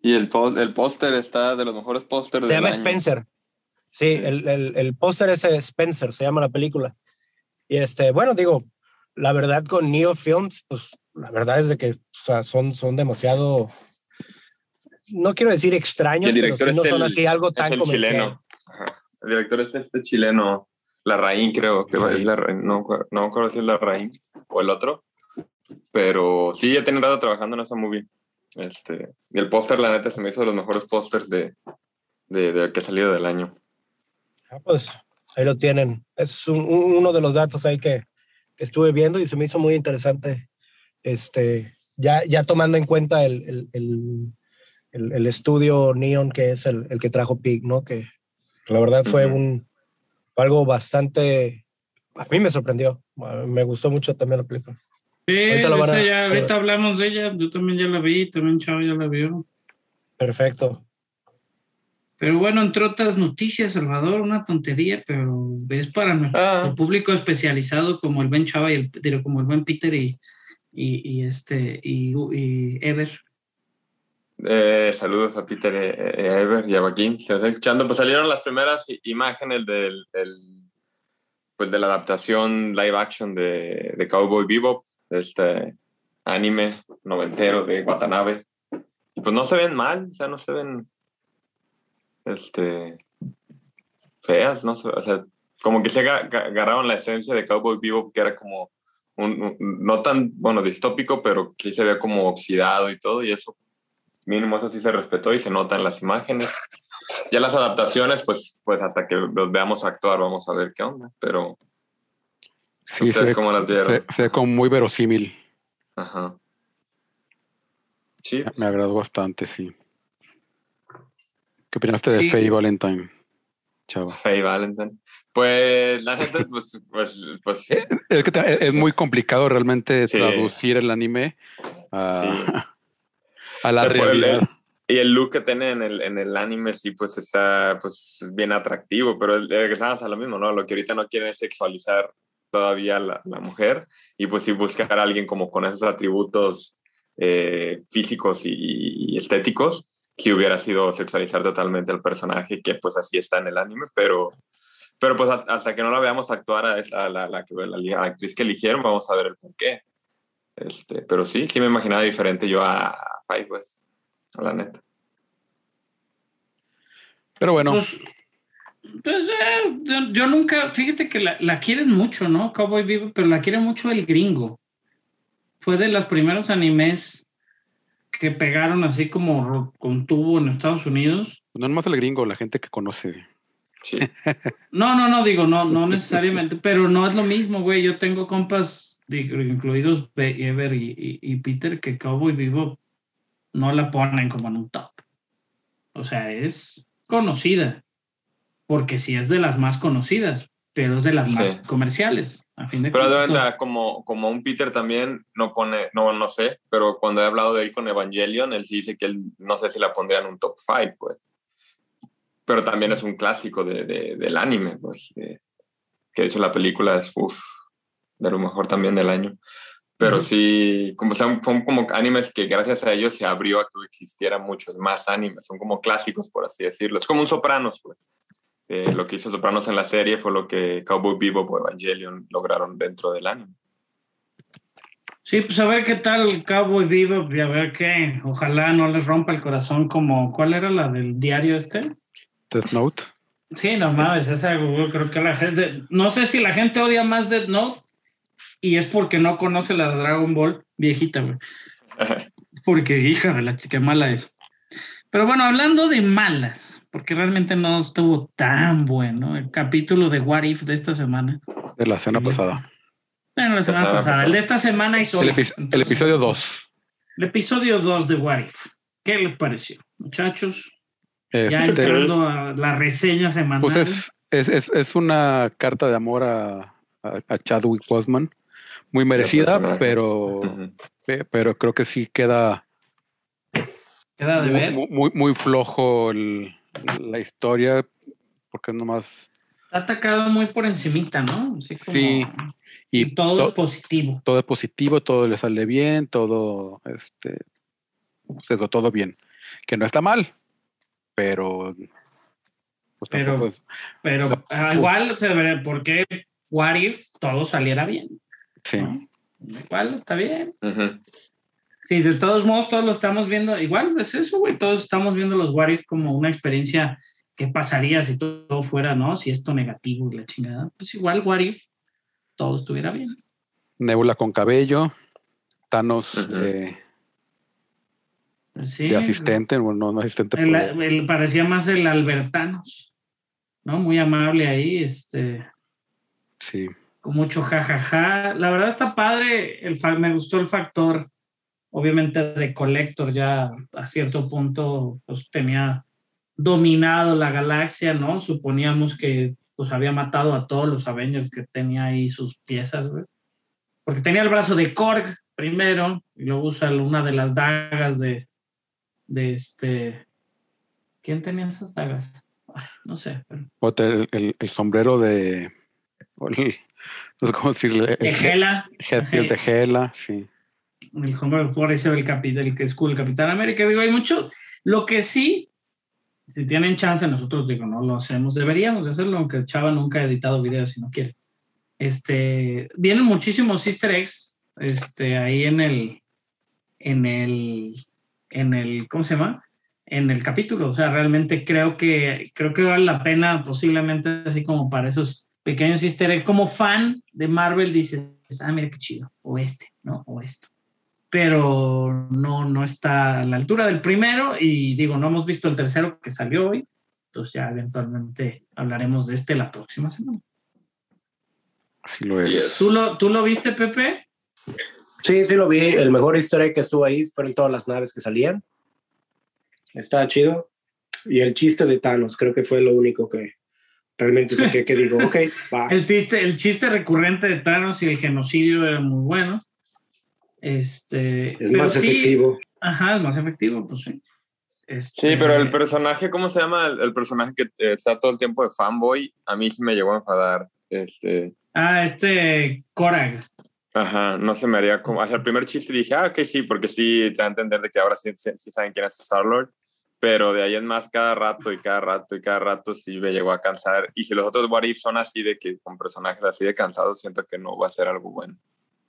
Y el, el póster está de los mejores pósters Se del llama año. Spencer. Sí, el, el, el póster es Spencer, se llama la película. Y este, bueno, digo, la verdad con Neo Films, pues la verdad es de que o sea, son, son demasiado, no quiero decir extraños, pero sí no es son el- así algo Es tan el comercial. chileno. El director es este chileno, Larraín, creo que es Larraín. No, no me acuerdo si es Larraín o el otro. Pero sí, ya tiene rato trabajando en esa movie. Este, y el póster, la neta, se me hizo de los mejores pósters de, de, de que ha salido del año. Ah, pues ahí lo tienen. Es un- un- uno de los datos ahí que, que estuve viendo y se me hizo muy interesante. Este, ya, ya tomando en cuenta el, el, el, el- estudio Neon, que es el que trajo Pig, ¿no? Que la verdad fue un fue algo bastante. A mí me sorprendió. Me gustó mucho también la película. Sí, Ahorita lo van a- ya- ahorita hablamos de ella. Yo también ya la vi, también Chava ya la vio. Perfecto. Pero bueno, entre otras noticias, Salvador, una tontería, pero es para nuestro Ah. público especializado como el Ben Chava y el, como el buen Peter y, y, y este y, y Ever. Eh, saludos a Peter eh, eh, Ever y a Joaquín. Si nos están escuchando, pues salieron las primeras imágenes del, del- pues de la adaptación live action de, de Cowboy Bebop, este anime noventero de Watanabe. Y pues no se ven mal, o sea, no se ven este feas, no sé, o sea, como que se aga- aga- agarraron la esencia de Cowboy Bebop, que era como un, un- no tan, bueno, distópico, pero que se ve como oxidado y todo, y eso mínimo eso sí se respetó y se nota en las imágenes. Ya las adaptaciones, pues, pues hasta que los veamos actuar, vamos a ver qué onda. Pero, Sí, se ¿ustedes ve, cómo las vieron? se- se ve como muy verosímil. Ajá. Sí, Me agradó bastante, sí. ¿Qué opinaste de Sí. Faye Valentine, chava? Faye Valentine. Pues, la neta, pues, pues, pues Eh, Es que te- es- es muy complicado realmente Sí. traducir el anime a, Sí. a la O sea, por el- realidad. Y el look que tiene en el, en el anime sí, pues está pues, bien atractivo, pero regresamos a lo mismo, ¿no? Lo que ahorita no quieren es sexualizar todavía la, la mujer y pues sí buscar a alguien como con esos atributos eh, físicos y, y estéticos, si hubiera sido sexualizar totalmente al personaje, que pues así está en el anime, pero, pero pues hasta, hasta que no la veamos actuar a, esa- a la, la, la actriz que eligieron, vamos a ver el por qué. Este, pero sí, sí me imaginaba diferente yo a, Five, pues, a la neta. Pero bueno, Pues, pues, eh, yo, yo nunca, fíjate que la, la quieren mucho, ¿no? Cowboy Vivo, pero la quiere mucho el gringo. Fue de los primeros animes que pegaron así como con tubo en Estados Unidos. no nomás el gringo, la gente que conoce. Sí. No, no, no, digo, no, no necesariamente, pero no es lo mismo, güey. Yo tengo compas, incluidos Ever y, y- y Peter, que Cowboy Vivo no la ponen como en un top. O sea, es conocida, porque sí es de las más conocidas, pero es de las más comerciales, a fin de Pero de verdad, como, como un Peter también no pone, no, no sé, pero cuando he hablado de él con Evangelion, él sí dice que él no sé si la pondría en un top 5, pues. Pero también es un clásico de, de- del anime, pues. que de hecho la película es, uff, de lo mejor también del año. Pero Ujú. sí, como son, son como animes que gracias a ellos se abrió a que existieran muchos más animes, son como clásicos, por así decirlo. Es como un Sopranos, pues. Eh, lo que hizo Sopranos en la serie fue lo que Cowboy Bebop o Evangelion lograron dentro del anime. Sí, pues a ver qué tal Cowboy Vivo y a ver qué. Ojalá no les rompa el corazón como, ¿cuál era la del diario este? Death Note. Sí, no mames, esa yo creo que la gente, no sé si la gente odia más Death Note y es porque no conoce la Dragon Ball viejita, güey. Porque hija de la chica mala es. Pero bueno, hablando de malas, porque realmente no estuvo tan bueno el capítulo de What If de esta semana. De la Sí. pasada. Bueno, la semana Pasada, el de esta semana hizo El, epi- el episodio 2. el episodio 2 de What If. ¿Qué les pareció, muchachos? Ya Este, entrando a la reseña semanal. pues es, es, es, es una carta de amor a, a, a Chadwick Boseman. Muy merecida, pero, pero creo que sí queda Queda de muy, ver. muy, flojo el- la historia, porque nomás. Está atacado muy por encimita, ¿no? Así como- Sí, Y, todo to- es positivo. todo es positivo, todo le sale bien, todo, este, pues eso, todo bien. Que no está mal, pero. Pues Pero- es- Pero ah, igual ve por qué What If todo saliera bien. sí. ¿no? Igual está bien. Sí, de todos modos, todos lo estamos viendo. Igual es eso, güey. Todos estamos viendo los What If como una experiencia que pasaría si todo fuera, ¿no? Si esto negativo y la chingada. Pues igual What If todo estuviera bien. Nebula con cabello, Thanos eh, Sí, de asistente, bueno, no asistente, el- el- parecía más el Albertanos, ¿no? Muy amable ahí, este, sí. con mucho jajaja. La verdad está padre, el, me gustó el factor, obviamente de Collector ya a cierto punto pues tenía dominado la galaxia, ¿no? Suponíamos que pues había matado a todos los Avengers que tenía ahí sus piezas, güey. Porque tenía el brazo de Korg primero, y luego usa una de las dagas de, de este ¿Quién tenía esas dagas? Ah, No sé. pero- el, el- el sombrero de. O el- no sé cómo decirle. De el Gela. headpiece de Gela, sí. El hombre por ese del capitán, el que es el Capitán América. Digo, hay mucho. Lo que sí, si tienen chance, nosotros digo, no lo hacemos, deberíamos de hacerlo, aunque Chava nunca ha editado videos si no quiere. Este, vienen muchísimos easter eggs, este, ahí en el, en el, en el, ¿cómo se llama? En el capítulo. O sea, realmente creo que, creo que vale la pena, posiblemente así como para esos pequeños easter eggs. Como fan de Marvel dices, ah, mira qué chido, o este, ¿no? O esto pero no, no está a la altura del primero y digo, no hemos visto el tercero que salió hoy, entonces ya eventualmente hablaremos de este la próxima semana. Así lo es. ¿Tú lo, ¿tú lo viste, Pepe? Sí, sí lo vi. El mejor easter egg que estuvo ahí fueron todas las naves que salían. Estaba chido. Y el chiste de Thanos, creo que fue lo único que realmente saqué que digo, ok, va. El chiste, el chiste recurrente de Thanos y el genocidio era muy bueno. Este, Es pero más sí, efectivo. Ajá, es más efectivo, pues sí. Este, Sí, pero el personaje, ¿cómo se llama? El, el personaje que eh, está todo el tiempo de fanboy, a mí sí me llegó a enfadar. Este, Ah, este Korag. ajá, no se me haría como. Hacia el primer chiste dije, ah, ok, sí, porque sí te da a entender de que ahora sí, sí- sí saben quién es Star-Lord. Pero de ahí en más, cada rato y cada rato y cada rato sí me llegó a cansar. Y si los otros What If son así de que con personajes así de cansados, siento que no va a ser algo bueno.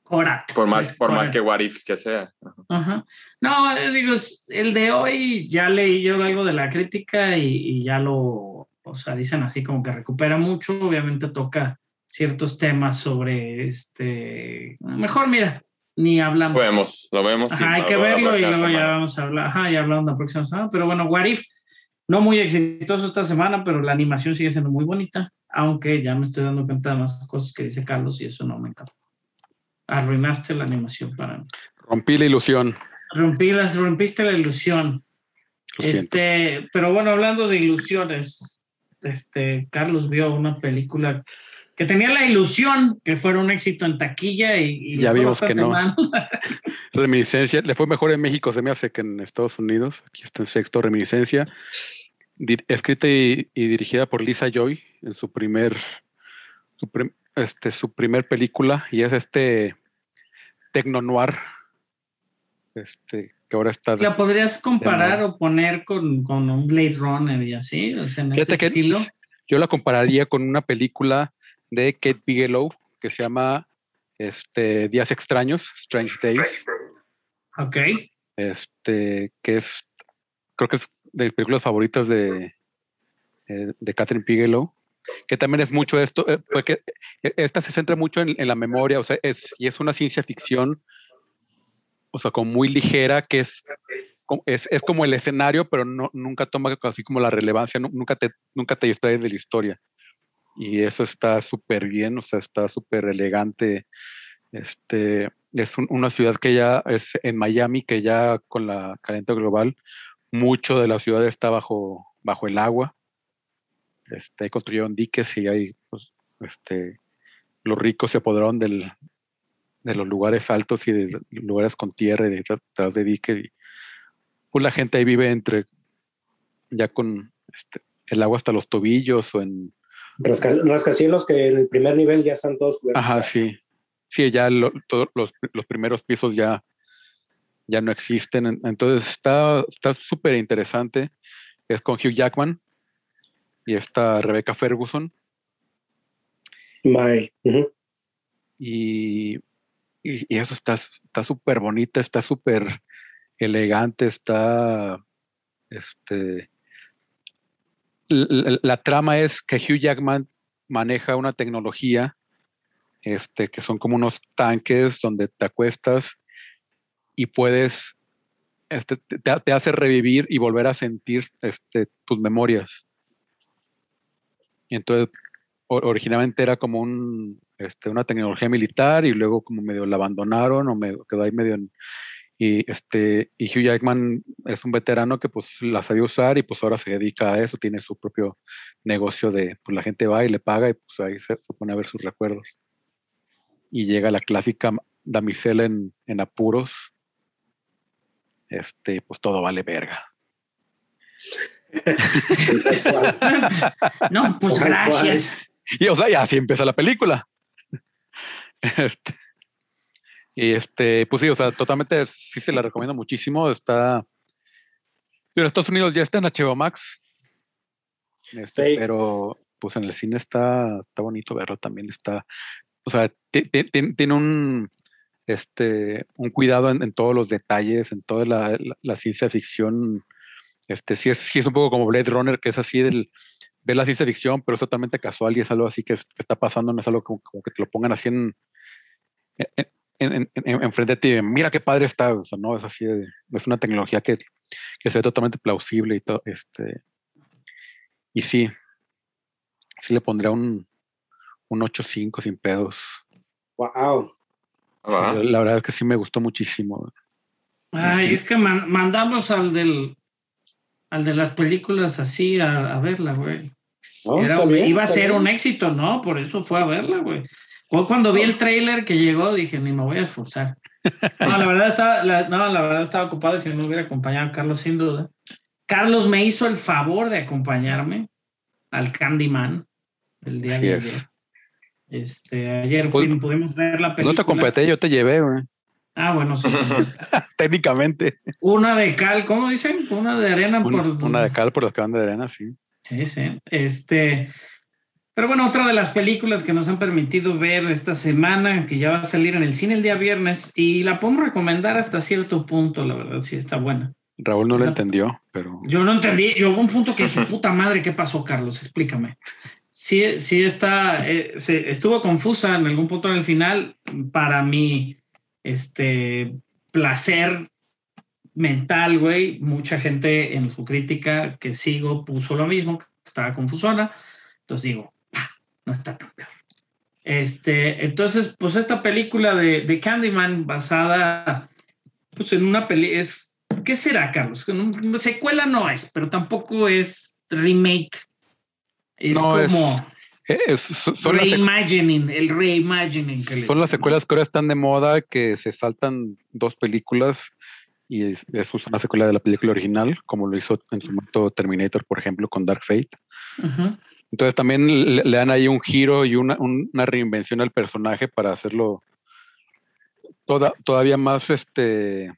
Korak. Por más, Es por más que What If que sea. Ajá. No, digo, el de hoy ya leí yo algo de la crítica y, y ya lo, o sea, dicen así como que recupera mucho, obviamente toca ciertos temas sobre este, mejor mira, ni hablamos. Lo vemos, lo vemos. Ajá, hay que verlo y luego ya semana. vamos a hablar, ajá, ya hablamos la próxima semana, pero bueno, What If, no muy exitoso esta semana, pero la animación sigue siendo muy bonita, aunque ya me estoy dando cuenta de más cosas que dice Carlos y eso no me encanta. Arruinaste la animación para mí. Rompí la ilusión. Rompí las, rompiste la ilusión. Lo siento. Este, pero bueno, hablando de ilusiones, este, Carlos vio una película que tenía la ilusión que fuera un éxito en taquilla y, y Ya vimos que no. mal. Reminiscencia. Le fue mejor en México, se me hace que en Estados Unidos. Aquí está en sexto, Reminiscencia. Escrita y, y dirigida por Lisa Joy en su primer, su, prim- este, su primer película. Y es este Tecno Noir. Este, que ahora está. ¿La podrías comparar De o poner con, con un Blade Runner y así? O sea, en Fíjate ese que estilo. yo la compararía con una película de Kate Bigelow que se llama este, Días Extraños, Strange Days. Ok. este, que es, creo que es de mis películas favoritas de, eh, de Catherine Bigelow, que también es mucho esto, porque eh, esta se centra mucho en, en la memoria, o sea, es, y es una ciencia ficción, o sea, como muy ligera, que es, como- es, es como el escenario, pero no, nunca toma así como la relevancia, nu- nunca te, nunca te distraes de la historia. Y eso está súper bien, o sea, está súper elegante. Este, es un- una ciudad que ya es en Miami, que ya con la calentamiento global, mucho de la ciudad está bajo, bajo el agua. Este, construyeron diques y pues, este, los ricos se apoderaron del, de los lugares altos y de lugares con tierra y detrás de diques. Pues la gente ahí vive entre, ya con este, el agua hasta los tobillos o en, Rasca- rascacielos que en el primer nivel ya están todos cubiertos. Ajá, sí. Sí, ya lo- todos los, los primeros pisos ya, ya no existen. en- Entonces está está súper interesante. Es con Hugh Jackman y está Rebecca Ferguson. My. Y, y, y eso está está súper bonita, está súper elegante, está este la, trama es que Hugh Jackman maneja una tecnología este, que son como unos tanques donde te acuestas y puedes, este, te, hace revivir y volver a sentir este, tus memorias. Entonces, originalmente era como este, una tecnología militar y luego como medio la abandonaron o me quedó ahí medio en- y este y Hugh Jackman es un veterano que pues la sabía usar y pues ahora se dedica a eso, tiene su propio negocio de pues la gente va y le paga y pues ahí se, se pone a ver sus recuerdos. Y llega la clásica damisela en, en apuros. Este, pues todo vale verga. no, pues gracias. Y o sea, y así empieza la película. Este, y este, pues sí, o sea, totalmente sí se la recomiendo muchísimo. Está. En Estados Unidos ya está en HBO Max. Este, Sí. Pero pues en el cine está, está bonito verlo también. Está. O sea, ti- ti- ti- tiene un este un cuidado en, en todos los detalles, en toda la, la- la ciencia ficción. Este, sí es, sí es un poco como Blade Runner, que es así del, ver la ciencia ficción, pero es totalmente casual y es algo así que, es- que está pasando, no es algo como, como que te lo pongan así en, en, en, en- en- enfrente de ti, mira qué padre está, o sea, no, es así, de- es una tecnología que, que se ve totalmente plausible y todo, este, y sí, sí le pondría un, un 8.5 sin pedos. Wow. Va. La, la verdad es que sí me gustó muchísimo. Ay, es que man- mandamos al del al de las películas así a, a verla, güey. No, Era- bien, iba a ser bien. un éxito, ¿no? Por eso fue a verla, güey. Cuando vi el tráiler que llegó, dije, ni me voy a esforzar. No, la verdad estaba, la, no, la verdad estaba ocupado y si no me hubiera acompañado a Carlos, sin duda. Carlos me hizo el favor de acompañarme al Candyman el día de es. ayer. Este, ayer Pues, fui- pudimos ver la película. No te completé, yo te llevé, güey. Ah, bueno, sí. técnicamente. Una de cal, ¿cómo dicen? Una de arena Un- por. una de cal por las que van de arena, sí. Sí, sí. Este. Pero bueno, otra de las películas que nos han permitido ver esta semana, que ya va a salir en el cine el día viernes, y la podemos recomendar hasta cierto punto, la verdad, sí está buena. Raúl no Ajá. entendió, pero Yo no entendí, yo hubo un punto que dije, puta madre, ¿qué pasó, Carlos? Explícame. Sí, sí está, eh, se, estuvo confusa en algún punto en el final, para mi este, placer mental, güey. Mucha gente en su crítica que sigo puso lo mismo, estaba confusona. Entonces digo, "Ah, no está tan peor. Este, entonces, pues esta película de, de Candyman basada pues en una peli es ¿qué será, Carlos? Una secuela no es, pero tampoco es remake. Es No, es- como eh, es- son, sec- reimagining, el reimagining que le son las secuelas que ahora están de moda, que se saltan dos películas y es, es una secuela de la película original, como lo hizo en su momento Terminator, por ejemplo, con Dark Fate. Ujú. Entonces también le, le dan ahí un giro y una, un- una reinvención al personaje para hacerlo toda- todavía más este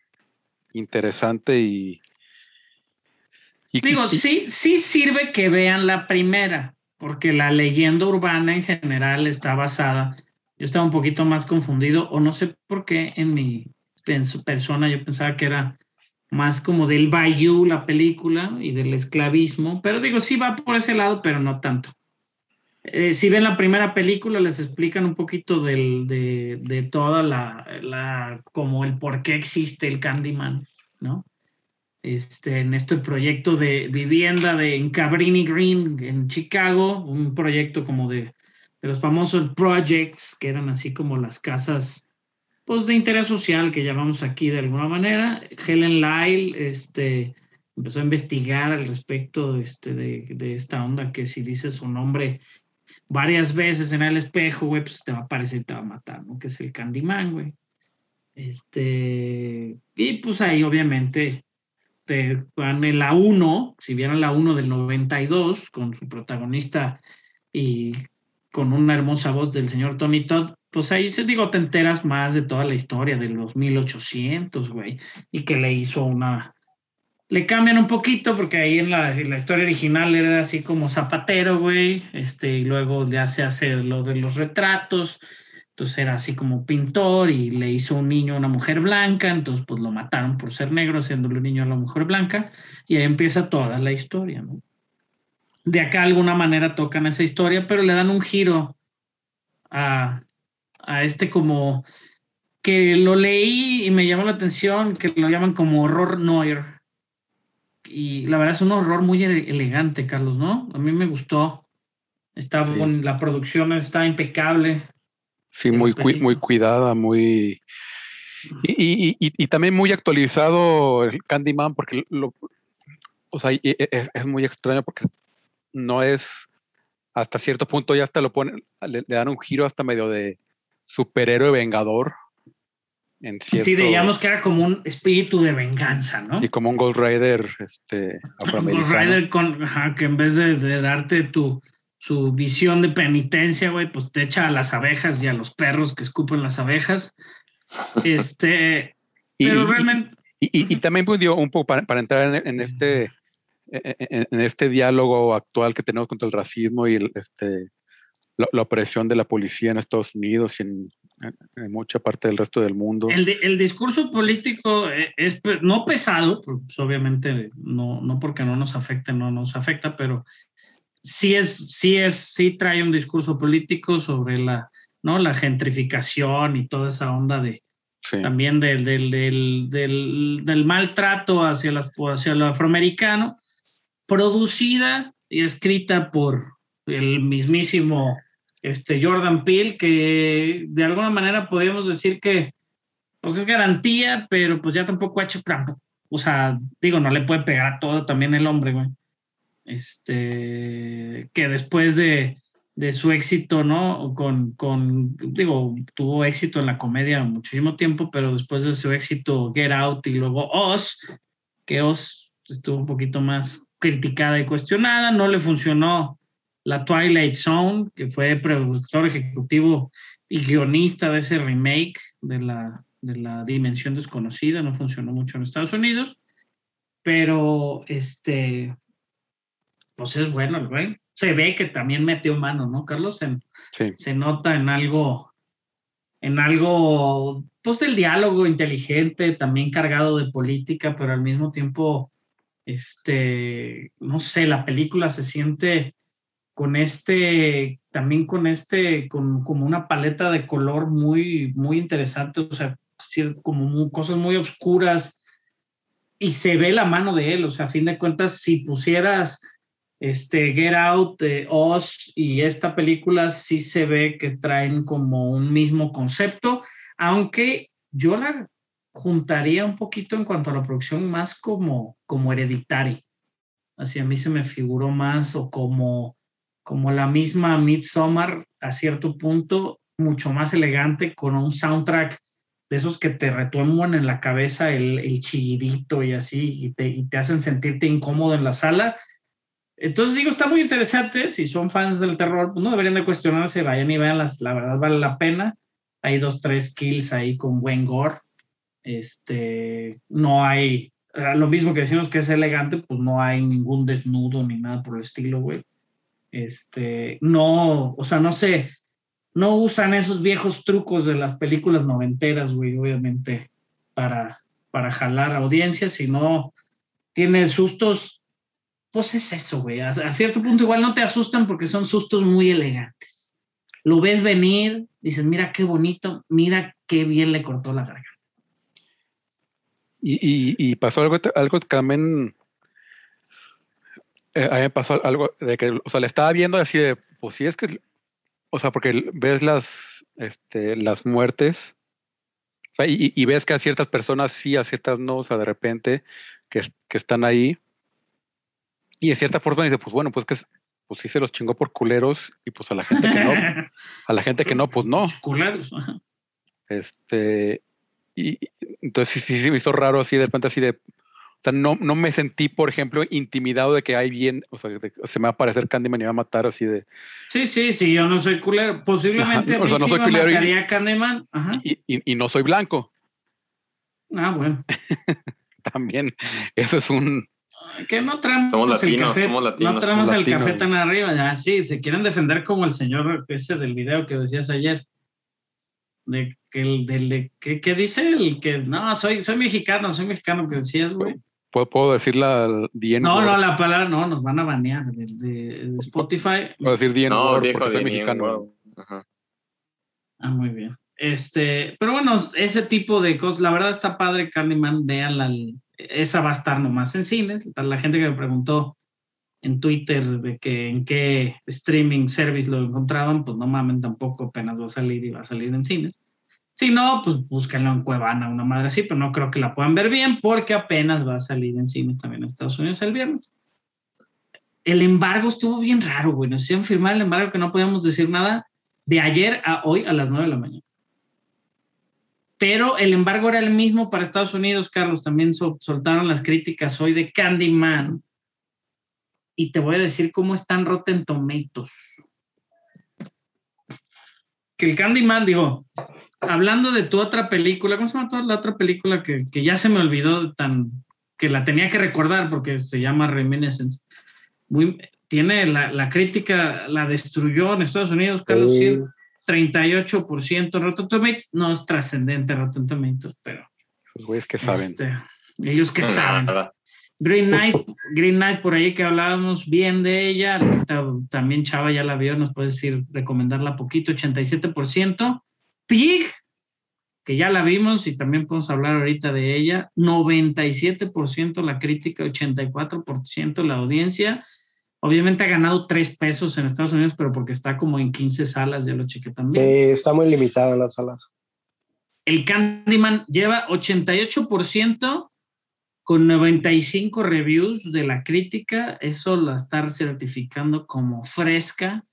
interesante y, y- Digo, y- sí, sí sirve que vean la primera, porque la leyenda urbana en general está basada. Yo estaba un poquito más confundido, o no sé por qué en mi persona yo pensaba que era más como del Bayou la película y del esclavismo, pero digo, sí va por ese lado, pero no tanto. Eh, si ven la primera película, les explican un poquito del, de, de toda la, la, como el por qué existe el Candyman, ¿no? Este, en este proyecto de vivienda de en Cabrini Green, en Chicago, un proyecto como de, de los famosos projects, que eran así como las casas pues, de interés social que llamamos aquí de alguna manera. Helen Lyle este, empezó a investigar al respecto este, de, esta onda que si dices su nombre varias veces en el espejo, güey, pues te va a aparecer y te va a matar, ¿no? Que es el Candyman, güey. Este, y pues ahí obviamente te van en la 1, si vieron la 1 del 92, con su protagonista y con una hermosa voz del señor Tony Todd, pues ahí se digo, te enteras más de toda la historia de los 1800, güey, y que le hizo una... Le cambian un poquito porque ahí en la, historia original era así como zapatero, güey, este, y luego ya se hace lo de los retratos, entonces era así como pintor y le hizo un niño a una mujer blanca, entonces pues lo mataron por ser negro, haciéndole un niño a la mujer blanca, y ahí empieza toda la historia, ¿no? De acá de alguna manera tocan esa historia, pero le dan un giro a, a este como que lo leí y me llamó la atención, que lo llaman como horror noir. Y la verdad es un horror muy ele- elegante, Carlos, ¿no? A mí me gustó. Está Sí. bon- la producción está impecable. Sí, muy, película. muy cuidada, muy... Y, y- y- y también muy actualizado el Candyman, porque lo, o sea, y- es, es muy extraño porque no es, hasta cierto punto ya hasta lo ponen, le, le dan un giro hasta medio de superhéroe vengador, en cierto... Sí, digamos que era como un espíritu de venganza, ¿no? Y como un Ghost Rider este, Un afroamericano. Ghost Rider con, ajá, que en vez de, de darte tu su visión de penitencia, güey, pues te echa a las abejas y a los perros que escupen las abejas. Este, Y- pero realmente, Y, y- y también pues, digo, un poco para, para entrar en, en este en este diálogo actual que tenemos contra el racismo y el, este, la, la opresión de la policía en Estados Unidos y en, en- mucha parte del resto del mundo. el, el discurso político eh, es pe- no pesado, pues obviamente no, no porque no nos afecte, no nos afecta, pero sí es, sí es, sí trae un discurso político sobre la, ¿no? la gentrificación y toda esa onda de, Sí. también del, del, del, del, del maltrato hacia, las, hacia el afroamericano, producida y escrita por el mismísimo este, Jordan Peele, que de alguna manera podríamos decir que pues es garantía, pero pues ya tampoco ha hecho trampa. O sea, digo, no le puede pegar todo también el hombre, güey. Este, que después de, de su éxito, ¿no? Con, con, digo, tuvo éxito en la comedia muchísimo tiempo, pero después de su éxito Get Out y luego Oz, que Oz estuvo un poquito más criticada y cuestionada, no le funcionó la Twilight Zone, que fue productor ejecutivo y guionista de ese remake de la, de la Dimensión Desconocida, no funcionó mucho en Estados Unidos, pero este, pues es bueno el güey. Se ve que también metió mano, ¿no, Carlos? En, Sí. se nota en algo, en algo, pues del diálogo inteligente, también cargado de política, pero al mismo tiempo, este, no sé, la película se siente con este, también con este, con como una paleta de color muy, muy interesante, o sea, como mu- cosas muy oscuras y se ve la mano de él, o sea, a fin de cuentas, si pusieras este Get Out, eh, Oz y esta película sí se ve que traen como un mismo concepto, aunque yo la juntaría un poquito en cuanto a la producción más como, como hereditaria. Así a mí se me figuró más o como, como la misma Midsommar a cierto punto, mucho más elegante, con un soundtrack de esos que te retuembran en la cabeza el, el y así, y te, hacen sentirte incómodo en la sala. Entonces digo, está muy interesante. Si son fans del terror, pues no deberían de cuestionarse, vayan y vean, la verdad vale la pena. Hay dos, tres kills ahí con buen gore. Este, no hay, lo mismo que decimos que es elegante, pues no hay ningún desnudo ni nada por el estilo, güey. Este, no, o sea, no sé, no usan esos viejos trucos de las películas noventeras, güey, obviamente, para, para jalar audiencias, sino tiene sustos pues es eso, güey. A, a, cierto punto igual no te asustan porque son sustos muy elegantes. Lo ves venir, dices, mira qué bonito, mira qué bien le cortó la garganta. Y, y, pasó algo, algo también... Eh, a mí me pasó algo de que, o sea, le estaba viendo así de, pues sí es que, o sea, porque ves las, este, las muertes, o sea, y, y, ves que a ciertas personas sí, a ciertas no, o sea, de repente, que, que están ahí, y de cierta forma dice, pues bueno, pues que pues sí se los chingó por culeros y pues a la gente que no, a la gente que no, pues no. Culeros. Este, y entonces sí, sí, sí me hizo raro así de repente así de, sea, no, no me sentí, por ejemplo, intimidado de que hay bien, o sea, de, se me va a aparecer Candyman y me va a matar así de. Sí, sí, sí, yo no soy culero. Posiblemente Ajá, o sea, no sí soy me culero mataría y, Candyman. Ajá. Y, y, y no soy blanco. Ah, bueno. También, eso es un, que no traemos somos latinos, el café, somos latinos, no traemos somos el latinos. café tan arriba, ya sí, se quieren defender como el señor ese del video que decías ayer. De que el del de, ¿qué, ¿qué, dice? El que no, soy, soy mexicano, soy mexicano que decías, güey. ¿Puedo, ¿Puedo, decir la DN No, no, la palabra no, nos van a banear de, de, de Spotify. Puedo decir DN no, porque soy mexicano. Ajá. Ah, muy bien. Este, pero bueno, ese tipo de cosas, la verdad está padre, Candyman, véanla, esa va a estar nomás en cines. La gente que me preguntó en Twitter de que en qué streaming service lo encontraban, pues no mamen tampoco, apenas va a salir y va a salir en cines. Si no, pues búsquenlo en Cuevana, una madre así, pero no creo que la puedan ver bien porque apenas va a salir en cines también en Estados Unidos el viernes. El embargo estuvo bien raro, güey. Nos hicieron firmar el embargo que no podíamos decir nada de ayer a hoy a las 9 de la mañana. pero el embargo era el mismo para Estados Unidos, Carlos. También sol- soltaron las críticas hoy de Candyman. Y te voy a decir cómo están Rotten Tomatoes. Que el Candyman, digo, hablando de tu otra película, ¿cómo se llama toda la otra película que, que ya se me olvidó tan que la tenía que recordar porque se llama Reminiscence? Muy, tiene la, la crítica, la destruyó en Estados Unidos, Carlos. Sí. 38% Rotten Tomatoes. No es trascendente Rotten Tomatoes, pero Los güeyes que saben. este, ellos que saben. Nada. Green Knight, Green Knight por ahí que hablábamos bien de ella, también Chava ya la vio, nos puede decir, recomendarla poquito, 87%. Pig, que ya la vimos y también podemos hablar ahorita de ella, 97% la crítica, 84% la audiencia. Obviamente ha ganado tres pesos en Estados Unidos, pero porque está como en 15 salas, ya lo chequé también. Sí, está muy limitada en las salas. El Candyman lleva 88% con 95 reviews de la crítica. Eso la está certificando como fresca.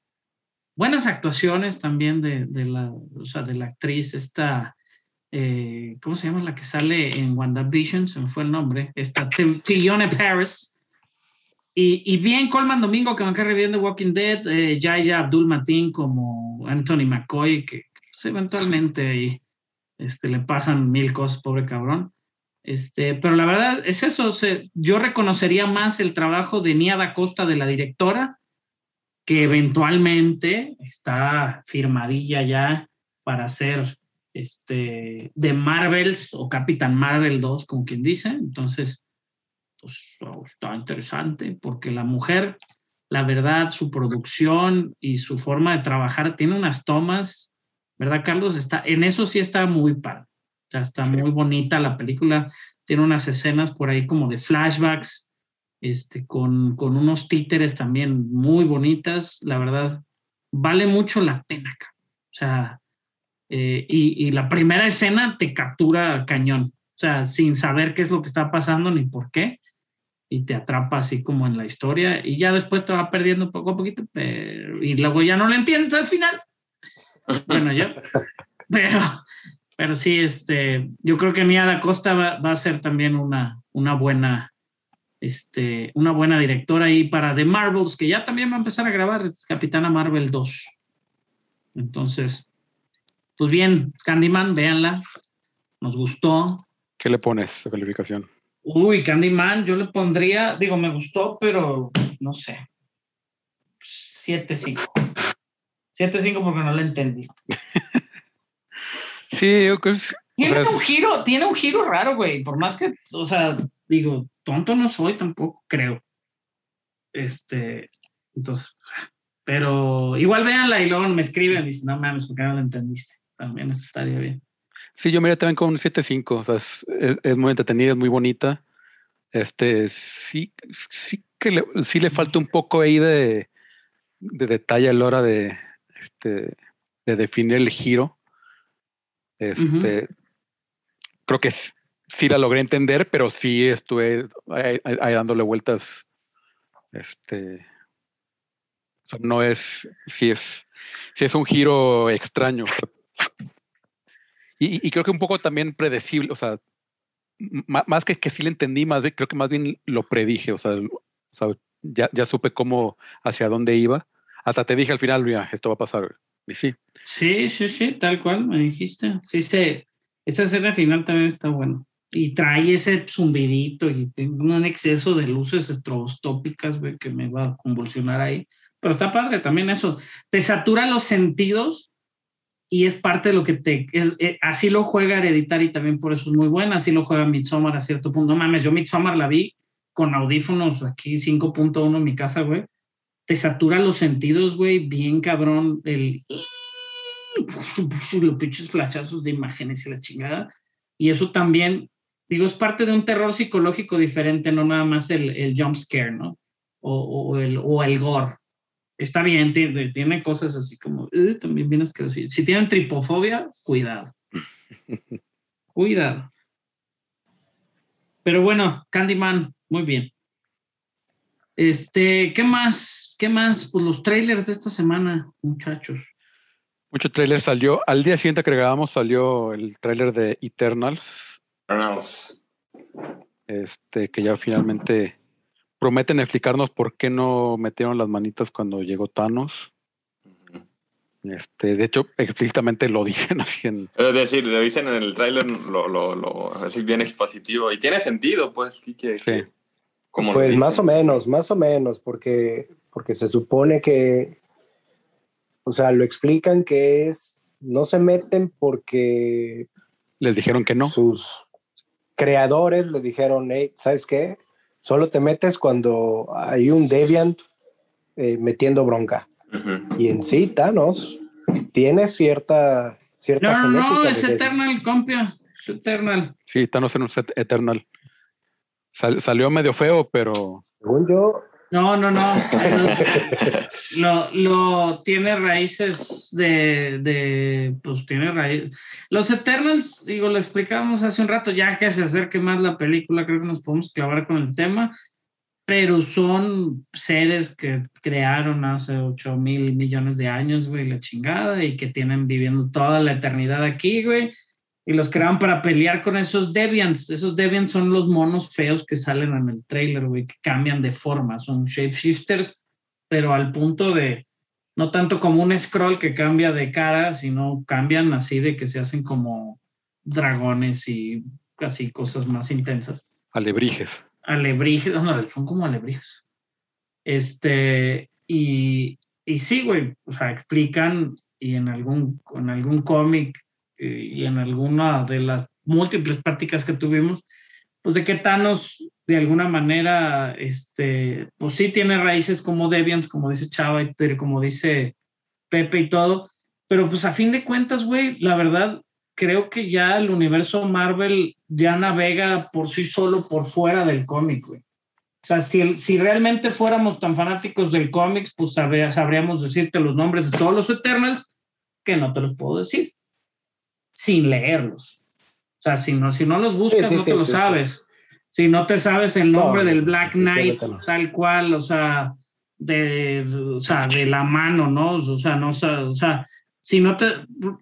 Buenas actuaciones también de, de la, o sea, de la actriz, esta, eh, ¿cómo se llama la que sale en WandaVision? Se me fue el nombre. Esta Tione Paris. Y, y bien, Colman Domingo, que me cae re bien de Walking Dead, eh, Yaya Abdul Mateen como Anthony McCoy, que pues, eventualmente ahí este, le pasan mil cosas, pobre cabrón. Este, pero la verdad es eso, o sea, yo reconocería más el trabajo de Nia da Costa, de la directora, que eventualmente está firmadilla ya para hacer este, de Marvels o Capitán Marvel 2, como quien dice. Entonces, pues está interesante porque la mujer, la verdad, su producción y su forma de trabajar tiene unas tomas, ¿verdad, Carlos? Está, en eso sí está muy padre. O sea, está muy bonita la película. Tiene unas escenas por ahí como de flashbacks, este, con, con unos títeres también muy bonitas. La verdad, vale mucho la pena. O sea, eh, y, y la primera escena te captura cañón. O sea, sin saber qué es lo que está pasando ni por qué. Y te atrapa así como en la historia. Y ya después te va perdiendo poco a poquito. pero- y luego ya no lo entiendes al final. Bueno, yo. Pero, pero sí, este, yo creo que Nia da Costa va, va a ser también una, una buena, este, una buena directora ahí para The Marvels, que ya también va a empezar a grabar, es Capitana Marvel 2. Entonces, pues bien, Candyman, véanla. Nos gustó. ¿Qué le pones de calificación? Uy, Candyman, yo le pondría, digo, me gustó, pero no sé. 7-5. 7-5 porque no la entendí. Sí, yo creo que o Tiene sea, un giro, tiene un giro raro, güey. Por más que, o sea, digo, tonto no soy tampoco, creo. Este, entonces, pero igual véanla y luego me escriben y dicen, no mames, ¿por qué no la entendiste? También eso estaría bien. Sí, yo miré también con un 7.5, o sea, es, es- es muy entretenida, es muy bonita. Este, sí, sí que le, sí le falta un poco ahí de, de detalle a la hora de, este, de definir el giro. Este, creo que s- sí la logré entender, pero sí estuve ahí, ahí- dándole vueltas. Este, o sea, no es, sí es, sí es un giro extraño. Y, creo que un poco también predecible, o sea, más que que sí le entendí, más creo que más bien lo predije, o sea, ya, ya supe cómo, hacia dónde iba. Hasta te dije al final, mira, esto va a pasar. Y sí, Sí, sí, sí, tal cual me dijiste. Sí, se, esa escena final también está buena. Y trae ese zumbidito y tiene un exceso de luces estrobostópicas, güey, que me va a convulsionar ahí. Pero está padre también eso. Te satura los sentidos y es parte de lo que te... Es, eh, así lo juega Hereditary también, por eso es muy buena. Así lo juega Midsommar a cierto punto. No mames, yo Midsommar la vi con audífonos aquí 5.1 en mi casa, güey. Te satura los sentidos, güey, bien cabrón. El los pinches flashazos de imágenes y la chingada. Y eso también, digo, es parte de un terror psicológico diferente, no nada más el, el jump scare, ¿no? O, o el, o el gore. Está bien, tiene, tiene cosas así como, "Eh", también bien asquerosas. Si tienen tripofobia, cuidado. cuidado. Pero bueno, Candyman, muy bien. Este, ¿qué más? ¿Qué más? Pues los trailers de esta semana, muchachos. Mucho trailer salió. Al día siguiente que grabamos salió el trailer de Eternals. Este, que ya finalmente prometen explicarnos por qué no metieron las manitas cuando llegó Thanos. Este, de hecho, explícitamente lo dicen así en. Es decir, lo dicen en el tráiler, lo, lo, lo, así bien expositivo. Y tiene sentido, pues, que, Sí. como Pues más o menos, más o menos, porque, porque se supone que, o sea, lo explican que es, no se meten porque Les dijeron que no. sus creadores le dijeron, hey, ¿sabes qué? Solo te metes cuando hay un Deviant eh, metiendo bronca. Y en sí, Thanos tiene cierta, cierta No, no, genética. no, de es. Eternal, compia. Es Eternal. Sí, Thanos en un set Eternal. Sal- salió medio feo, pero Según yo, No, no, no. Lo, lo tiene raíces de, de, pues tiene raíces. Los Eternals, digo, lo explicábamos hace un rato, ya que se acerque más la película, creo que nos podemos clavar con el tema, pero son seres que crearon hace 8 mil millones de años, güey, la chingada, y que tienen viviendo toda la eternidad aquí, güey. Y los crearon para pelear con esos Deviants. Esos Deviants son los monos feos que salen en el trailer, güey, que cambian de forma. Son shapeshifters, pero al punto de, no tanto como un scroll que cambia de cara, sino cambian así de que se hacen como dragones y así cosas más intensas alebrijes. alebrijes, no, son como alebrijes. Este, y, y sí, güey, o sea, explican y en algún, en algún cómic y en alguna de las múltiples prácticas que tuvimos, pues de que Thanos de alguna manera, este, pues sí tiene raíces como Deviants, como dice Chava, como dice Pepe y todo, pero pues a fin de cuentas, güey, la verdad, creo que ya el universo Marvel ya navega por sí solo por fuera del cómic, güey. O sea, si, si realmente fuéramos tan fanáticos del cómic, pues sabría- sabríamos decirte los nombres de todos los Eternals, que no te los puedo decir, sin leerlos. O sea, si no, si no los buscas, Sí, sí, no te sí, lo sabes. Si no te sabes el nombre No, del Black Knight, tal cual, o sea, de, o sea, de la mano, ¿no? O sea, no, o sea, o sea, si no te,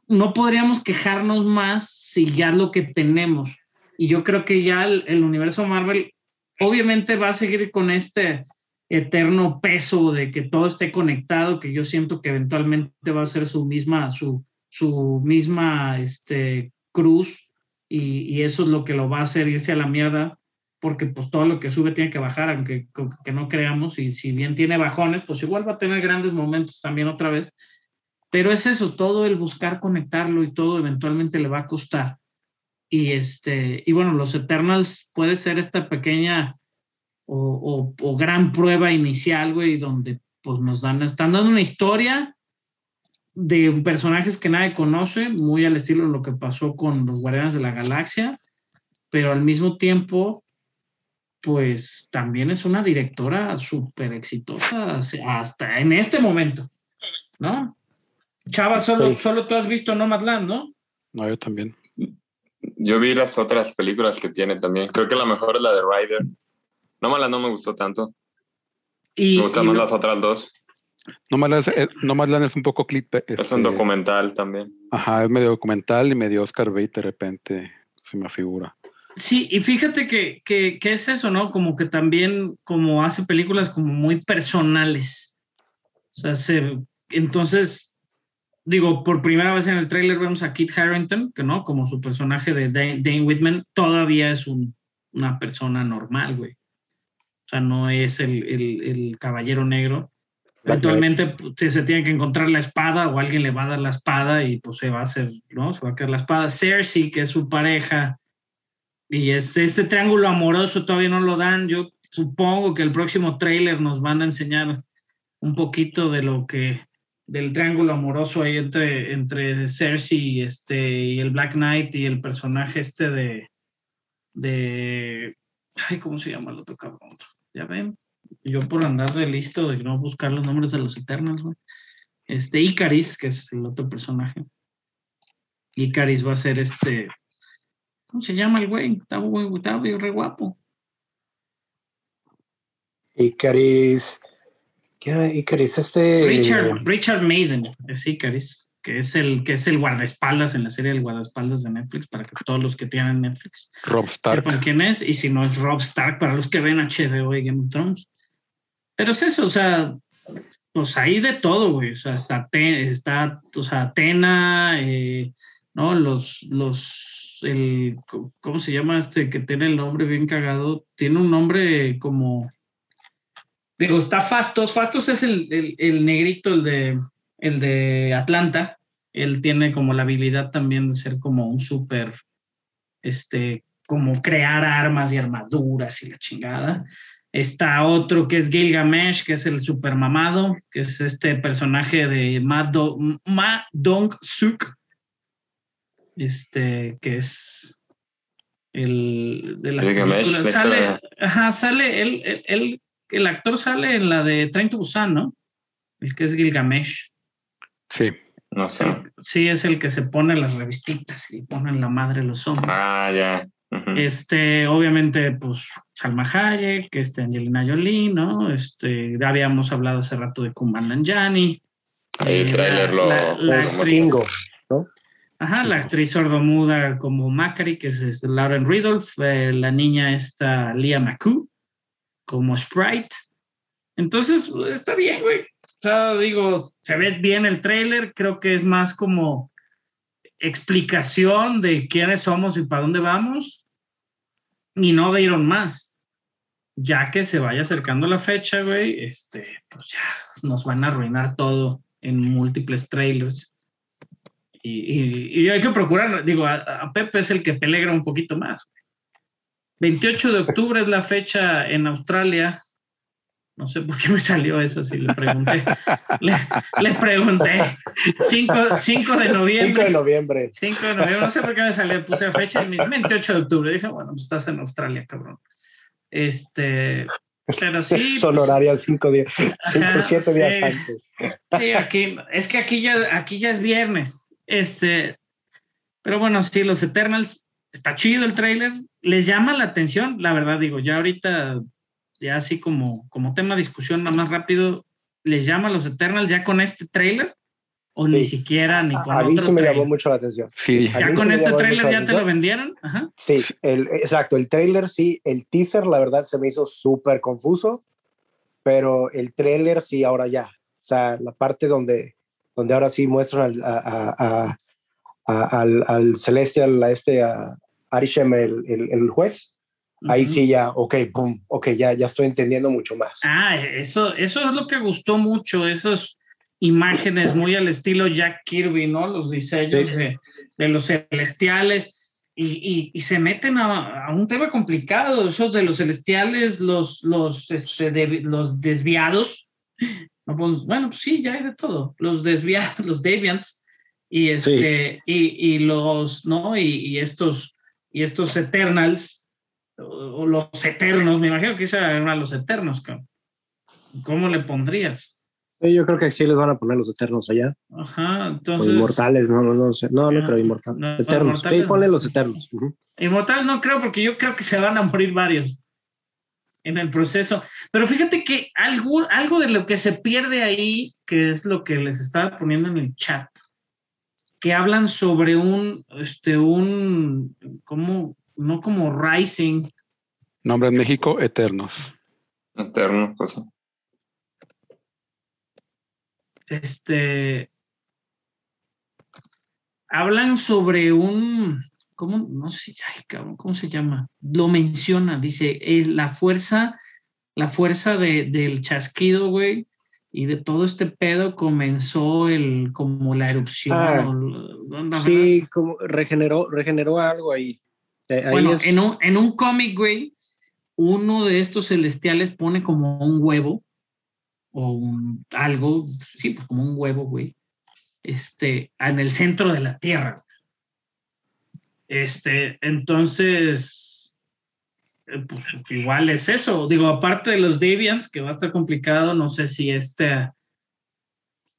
no podríamos quejarnos más si ya es lo que tenemos. Y yo creo que ya el, el universo Marvel obviamente va a seguir con este eterno peso de que todo esté conectado, que yo siento que eventualmente va a ser su misma, su, su misma este, cruz, y, y eso es lo que lo va a hacer irse a la mierda, porque pues todo lo que sube tiene que bajar, aunque que no creamos, y si bien tiene bajones, pues igual va a tener grandes momentos también otra vez. Pero es eso, todo el buscar conectarlo y todo eventualmente le va a costar. Y este, y bueno, los Eternals puede ser esta pequeña o, o, gran prueba inicial, güey, donde pues nos dan, están dando una historia de personajes que nadie conoce, muy al estilo de lo que pasó con los Guardianes de la Galaxia, pero al mismo tiempo, pues también es una directora súper exitosa hasta en este momento, ¿no? Chava, solo, Sí. solo tú has visto Nomadland, ¿no? No, yo también. Yo vi las otras películas que tiene también. Creo que la mejor es la de Ryder. No mala, no me gustó tanto. Y, Me gustan y más lo- las otras dos. Es, eh, Nomadland es un poco clip. Es este, un documental también. Ajá, es medio documental y medio Oscar Bate de repente se me figura. Sí, y fíjate que, que, que es eso, ¿no? Como que también como hace películas como muy personales. O sea, se, entonces, digo, por primera vez en el tráiler vemos a Kit Harington, que no, como su personaje de Dane, Dane Whitman, todavía es un- una persona normal, güey. O sea, no es el, el- el caballero negro. Eventualmente pues, se- tiene que encontrar la espada o alguien le va a dar la espada y pues se va a hacer, ¿no? Se va a caer la espada. Cersei, que es su pareja, y este, este triángulo amoroso todavía no lo dan. Yo supongo que el próximo tráiler nos van a enseñar un poquito de lo que del triángulo amoroso ahí entre, entre Cersei y, este, y el Black Knight y el personaje este de, de ay, ¿cómo se llama el otro? Ya ven, yo por andar de listo de no buscar los nombres de los Eternals, güey. Este Icaris, que es el otro personaje. Icaris va a ser este ¿Cómo se llama el güey? Está muy, está muy re guapo. Icaris. ¿Qué Icaris? Este. Richard, Richard Maiden es Icaris. que es el que es el guardaespaldas en la serie del guardaespaldas de Netflix, para que todos los que tienen Netflix Rob Stark. sepan quién es, y si no es Rob Stark, para los que ven HBO y Game of Thrones. Pero es eso, o sea, pues ahí de todo, güey. O sea, está, está o sea, Tena, eh, ¿no? Los, los, el, ¿cómo se llama este que tiene el nombre bien cagado? Tiene un nombre como, digo, está Fastos. Fastos es el, el, el negrito, el de, el de Atlanta. Él tiene como la habilidad también de ser como un súper, este, como crear armas y armaduras y la chingada. Está otro que es Gilgamesh, que es el super mamado, que es este personaje de Ma, Do- Ma Dong-suk, este, que es el de las Gilgamesh, Sale, ajá, sale, él, él- él- el actor sale en la de Train to Busan, ¿no? El que es Gilgamesh. Sí. No sé. Sí, es el que se pone las revistitas y pone en la madre los hombres. Ah, ya. Este, obviamente, pues Salma Hayek, este, Angelina Jolie, ¿no? Este, ya habíamos hablado hace rato de Kumail Nanjiani. Ahí el Eh, tráiler la- lo- la- la actriz- Kingo. Ajá, la actriz sordomuda como Macari, que es este, Lauren Ridolph, eh, la niña esta Lia McCoo, como Sprite. Entonces, está bien, güey. O sea, digo, se ve bien el tráiler, creo que es más como explicación de quiénes somos y para dónde vamos, y no de Iron más. Ya que se vaya acercando la fecha, güey, este, pues ya nos van a arruinar todo en múltiples trailers. Y, y- y hay que procurar, digo, a, a Pepe es el que peligra un poquito más. 28 de octubre es la fecha en Australia. No sé por qué me salió eso, si le pregunté. le, le pregunté. 5, 5 de 5 noviembre. de noviembre. 5 de noviembre, no sé por qué me salió, puse fecha en mis 28 de octubre. Dije, bueno, pues estás en Australia, cabrón. Este, pero sí. Son pues, horarios 5 días, 5, Ajá, 7 días antes. Sí, aquí, es que aquí ya, aquí ya es viernes. Este, pero bueno, sí, los Eternals, está chido el tráiler, les llama la atención, la verdad digo, ya ahorita, ya así como, como tema de discusión, nada más rápido, les llama a los Eternals ya con este tráiler o ni Sí. siquiera ni con A mí otro sí me llamó tráiler? mucho la atención. Sí. A Ya mí con este llamó la ya te lo vendieron, ajá. Sí, el, exacto, el trailer sí, el teaser la verdad se me hizo súper confuso, pero el trailer sí, ahora ya. O sea, la parte donde, donde ahora sí muestran al, a, a- a- a- al, al Celestial, a este, a Arishem, el, el, el juez, ahí sí ya, ok, pum, ok, ya, ya estoy entendiendo mucho más. Ah, eso, eso es lo que gustó mucho, esas imágenes muy al estilo Jack Kirby, ¿no? Los diseños Sí. de, de los celestiales. Y, y- y se meten a, a un tema complicado, esos de los celestiales, los, los, este, de- los desviados. No, pues, bueno, pues sí, ya hay de todo. Los desviados, los deviants, y este, y, y los, ¿no? Y, y estos, y estos eternals, o, o los eternos, me imagino que eran a los eternos, cabrón. ¿Cómo le pondrías? Sí, yo creo que sí les van a poner los eternos allá. Ajá, O entonces. inmortales, no, no, no sé. No, no Ah, creo inmortales. no, eternos. Sí, ponle no. los eternos. Ujú. Inmortales no creo, porque yo creo que se van a morir varios en el proceso. Pero fíjate que algo, algo de lo que se pierde ahí, que es lo que les estaba poniendo en el chat, que hablan sobre un, este, un, como, no como rising, Nombre en México, Eternos. Eterno, pues. este, hablan sobre un, ¿cómo? No sé, ay, cabrón, ¿cómo se llama? Lo menciona, dice, eh, la fuerza, la fuerza de, del chasquido, güey, y de todo este pedo comenzó el, como la erupción. Ah. Sí, como regeneró, regeneró algo ahí. Eh, Bueno, es- en un, en un cómic, güey, uno de estos celestiales pone como un huevo o un, algo, sí, pues como un huevo, güey, este, en el centro de la Tierra. Este, entonces, eh, pues igual es eso. Digo, aparte de los Deviants, que va a estar complicado, no sé si este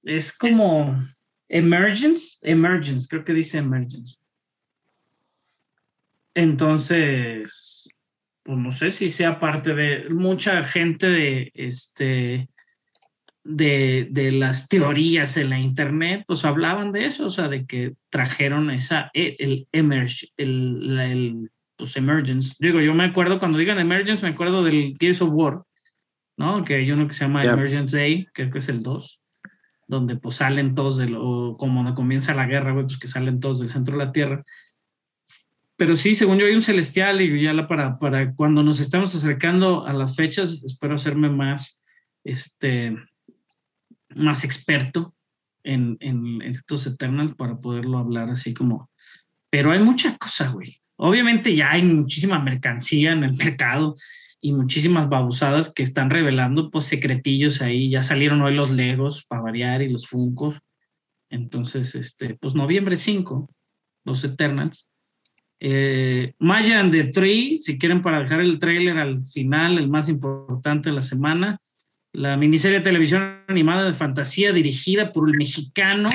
es como Emergence, Emergence, creo que dice Emergence. Entonces, pues no sé si sea parte de mucha gente de este de, de, las teorías en la internet, pues hablaban de eso, o sea, de que trajeron esa, e, el, emerge, el, el, pues emergence. Digo, yo me acuerdo, cuando digan emergence, me acuerdo del Gears of War, ¿no? Que hay uno que se llama Yeah. Emergence Day, creo que es el 2, donde pues salen todos lo, como cuando comienza la guerra, güey, pues que salen todos del centro de la Tierra. Pero sí, según yo hay un celestial y ya la para, para cuando nos estamos acercando a las fechas, espero hacerme más, este, más experto en, en, estos Eternals para poderlo hablar así como... Pero hay mucha cosa, güey. Obviamente ya hay muchísima mercancía en el mercado y muchísimas babosadas que están revelando pues secretillos ahí. Ya salieron hoy los Legos para variar y los Funcos. Entonces, este, pues noviembre 5, los Eternals. Eh, Maya and the Tree, si quieren para dejar el trailer al final, el más importante de la semana, la miniserie de televisión animada de fantasía dirigida por el mexicano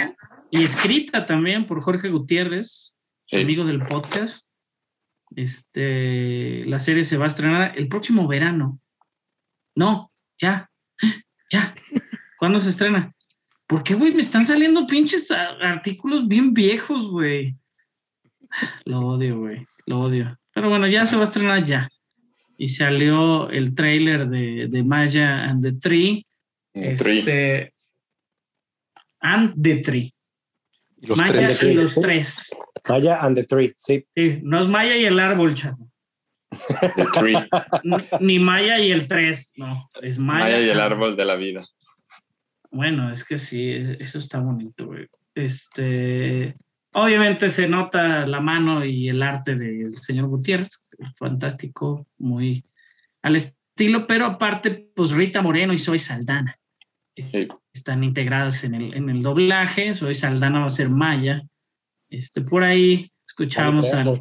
y escrita también por Jorge Gutiérrez, Sí. amigo del podcast. Este, la serie se va a estrenar el próximo verano. No, ya, ya. ¿Cuándo se estrena? ¿Por qué, güey? Me están saliendo pinches artículos bien viejos, güey. Lo odio, güey. Lo odio. Pero bueno, ya se va a estrenar ya. Y salió el trailer de, de Maya and the Tree. Este, and the Tree. Los Maya tres. y los Sí. tres. Maya and the Tree, sí. Sí, no es Maya y el árbol, chavo. The Tree. Ni, ni Maya y el tres, no. Es Maya. Maya y el árbol de la vida. Bueno, es que sí, e- eso está bonito, güey. Este, obviamente se nota la mano y el arte del señor Gutiérrez, fantástico, muy al estilo, pero aparte, pues Rita Moreno y Soy Saldana Sí. están integradas en el, en el doblaje. Soy Saldana va a ser Maya. Este, por ahí escuchamos al,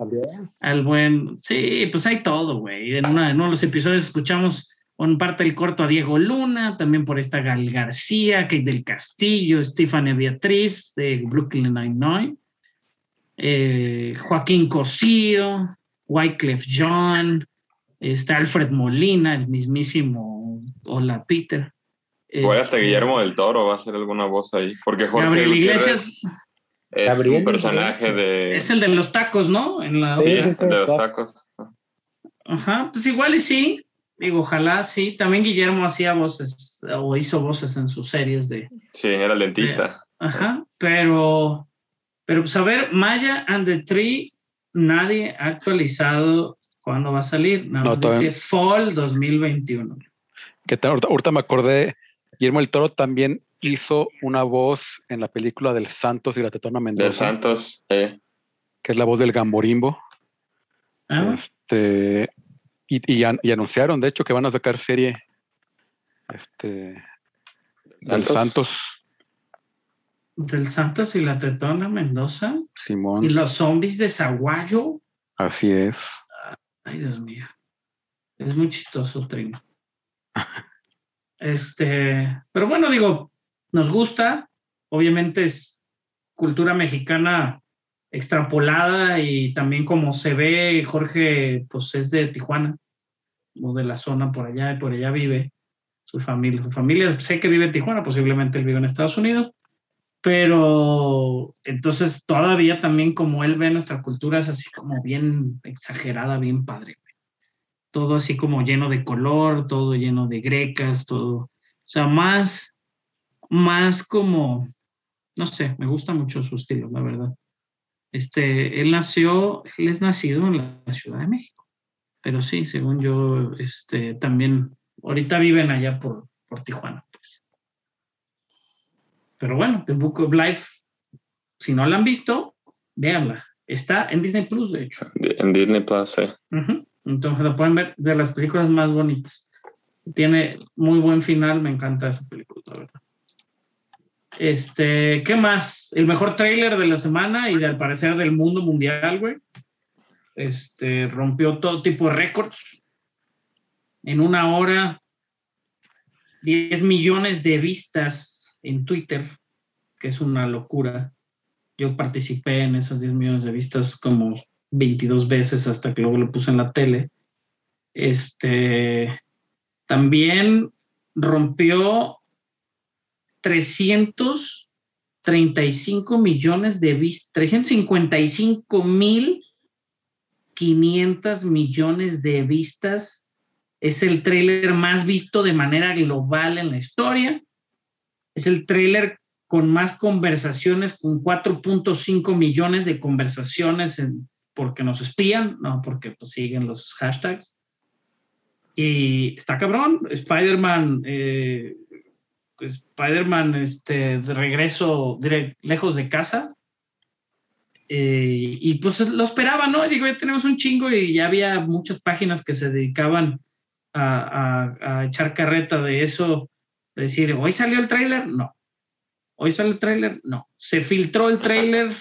al buen. Sí, pues hay todo, güey. En, una- en uno de los episodios escuchamos en parte del corto a Diego Luna, también por esta Gal García, Kate del Castillo, Stephanie Beatriz de Brooklyn Nine-Nine, eh, Joaquín Cosío, Wyclef John, está Alfred Molina, el mismísimo Hola Peter. Igual hasta Este, Guillermo del Toro va a hacer alguna voz ahí. Porque Jorge Gabriel Iglesias es Gabriel un personaje Iglesias. de, es el de los tacos, ¿no? En la, Sí, sí, sí, sí, de los tacos. Ajá, pues igual y sí. Digo, ojalá sí. También Guillermo hacía voces o hizo voces en sus series de. Sí, era el dentista. Ajá, pero. Pero pues a ver, Maya and the Tree, nadie ha actualizado cuándo va a salir. Nada No, más dice Fall 2021. Que te- ahorita, ahorita me acordé, Guillermo el Toro también hizo una voz en la película del Santos y la Tetona Del Mendoza, Santos. eh. que es la voz del Gamborimbo. Ah, Este, y, y an- y anunciaron, de hecho, que van a sacar serie este, del ¿Santos? Del Santos y la Tetona Mendoza. Y Simón. los zombies de Zaguayo. Así es. Ay, Dios mío. Es muy chistoso, Trino. Este, pero bueno, digo, nos gusta. Obviamente es cultura mexicana extrapolada y también como se ve, Jorge, pues es de Tijuana, o de la zona por allá, y por allá vive su familia. Su familia sé que vive en Tijuana, posiblemente él vive en Estados Unidos, pero entonces todavía también como él ve nuestra cultura es así como bien exagerada, bien padre. Todo así como lleno de color, todo lleno de grecas, todo, o sea, más, más como, no sé, me gusta mucho su estilo, la verdad. Este, él nació, él es nacido en la Ciudad de México, pero sí, según yo, este, también, ahorita viven allá por, por Tijuana. Pero bueno, The Book of Life, si no la han visto, véanla. Está en Disney Plus, de hecho. En Disney Plus, eh. Ujú. Entonces la pueden ver de las películas más bonitas. Tiene muy buen final, me encanta esa película, la verdad. Este, ¿qué más? El mejor tráiler de la semana y de, al parecer del mundo mundial, güey. Este, rompió todo tipo de récords. En una hora, 10 millones de vistas en Twitter, que es una locura. Yo participé en esas 10 millones de vistas como 22 veces hasta que luego lo puse en la tele. Este también rompió 335 millones de vistas, 355 mil 500 millones de vistas. Es el tráiler más visto de manera global en la historia. Es el tráiler con más conversaciones, con 4.5 millones de conversaciones porque nos espían, no porque pues, siguen los hashtags. Y está cabrón, Spider-Man, eh, Spider-Man este, de regreso lejos de casa. Eh, y pues lo esperaba, ¿no? Digo, ya tenemos un chingo y ya había muchas páginas que se dedicaban a, echar carreta de eso, decir, ¿hoy salió el tráiler? No. ¿Hoy sale el tráiler? No. Se filtró el tráiler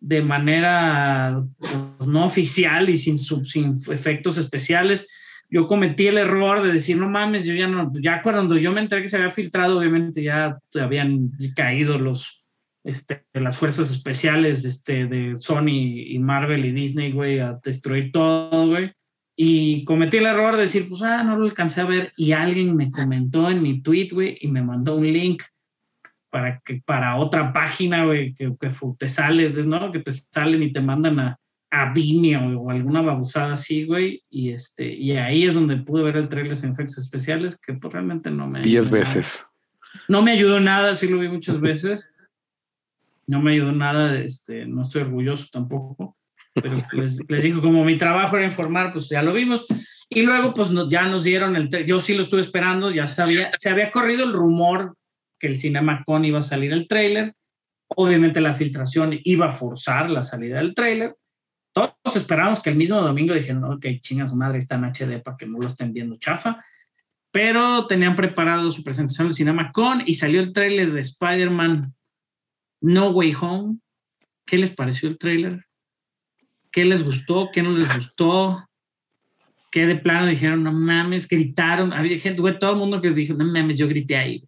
de manera pues, no oficial y sin, sin efectos especiales. Yo cometí el error de decir, no mames, yo ya no, ya cuando yo me enteré que se había filtrado, obviamente ya habían caído los, este, las fuerzas especiales este, de Sony y Marvel y Disney, güey, a destruir todo, güey. Y cometí el error de decir, pues, ah, no lo alcancé a ver. Y alguien me comentó en mi tweet, güey, y me mandó un link para, que, para otra página, güey, que, te sale, ¿no? Que te salen y te mandan a, a Vimeo o alguna babusada así, güey, y, este, y ahí es donde pude ver el trailer en efectos especiales, que pues realmente no me... Diez veces. No me ayudó nada, sí lo vi muchas veces. No me ayudó nada, este, no estoy orgulloso tampoco, pero les, les digo, como mi trabajo era informar, pues ya lo vimos. Y luego, pues ya nos dieron el, yo sí lo estuve esperando, ya sabía, se había corrido el rumor que el CinemaCon iba a salir el tráiler. Obviamente la filtración iba a forzar la salida del tráiler. Todos esperábamos que el mismo domingo dijeron, ok, chinga su madre, está en HD para que no lo estén viendo chafa. Pero tenían preparado su presentación del CinemaCon y salió el tráiler de Spider-Man No Way Home. ¿Qué les pareció el tráiler? ¿Qué les gustó? ¿Qué no les gustó? ¿Qué de plano dijeron, no mames, gritaron? Había gente, güey, todo el mundo que dijo, no mames, yo grité ahí.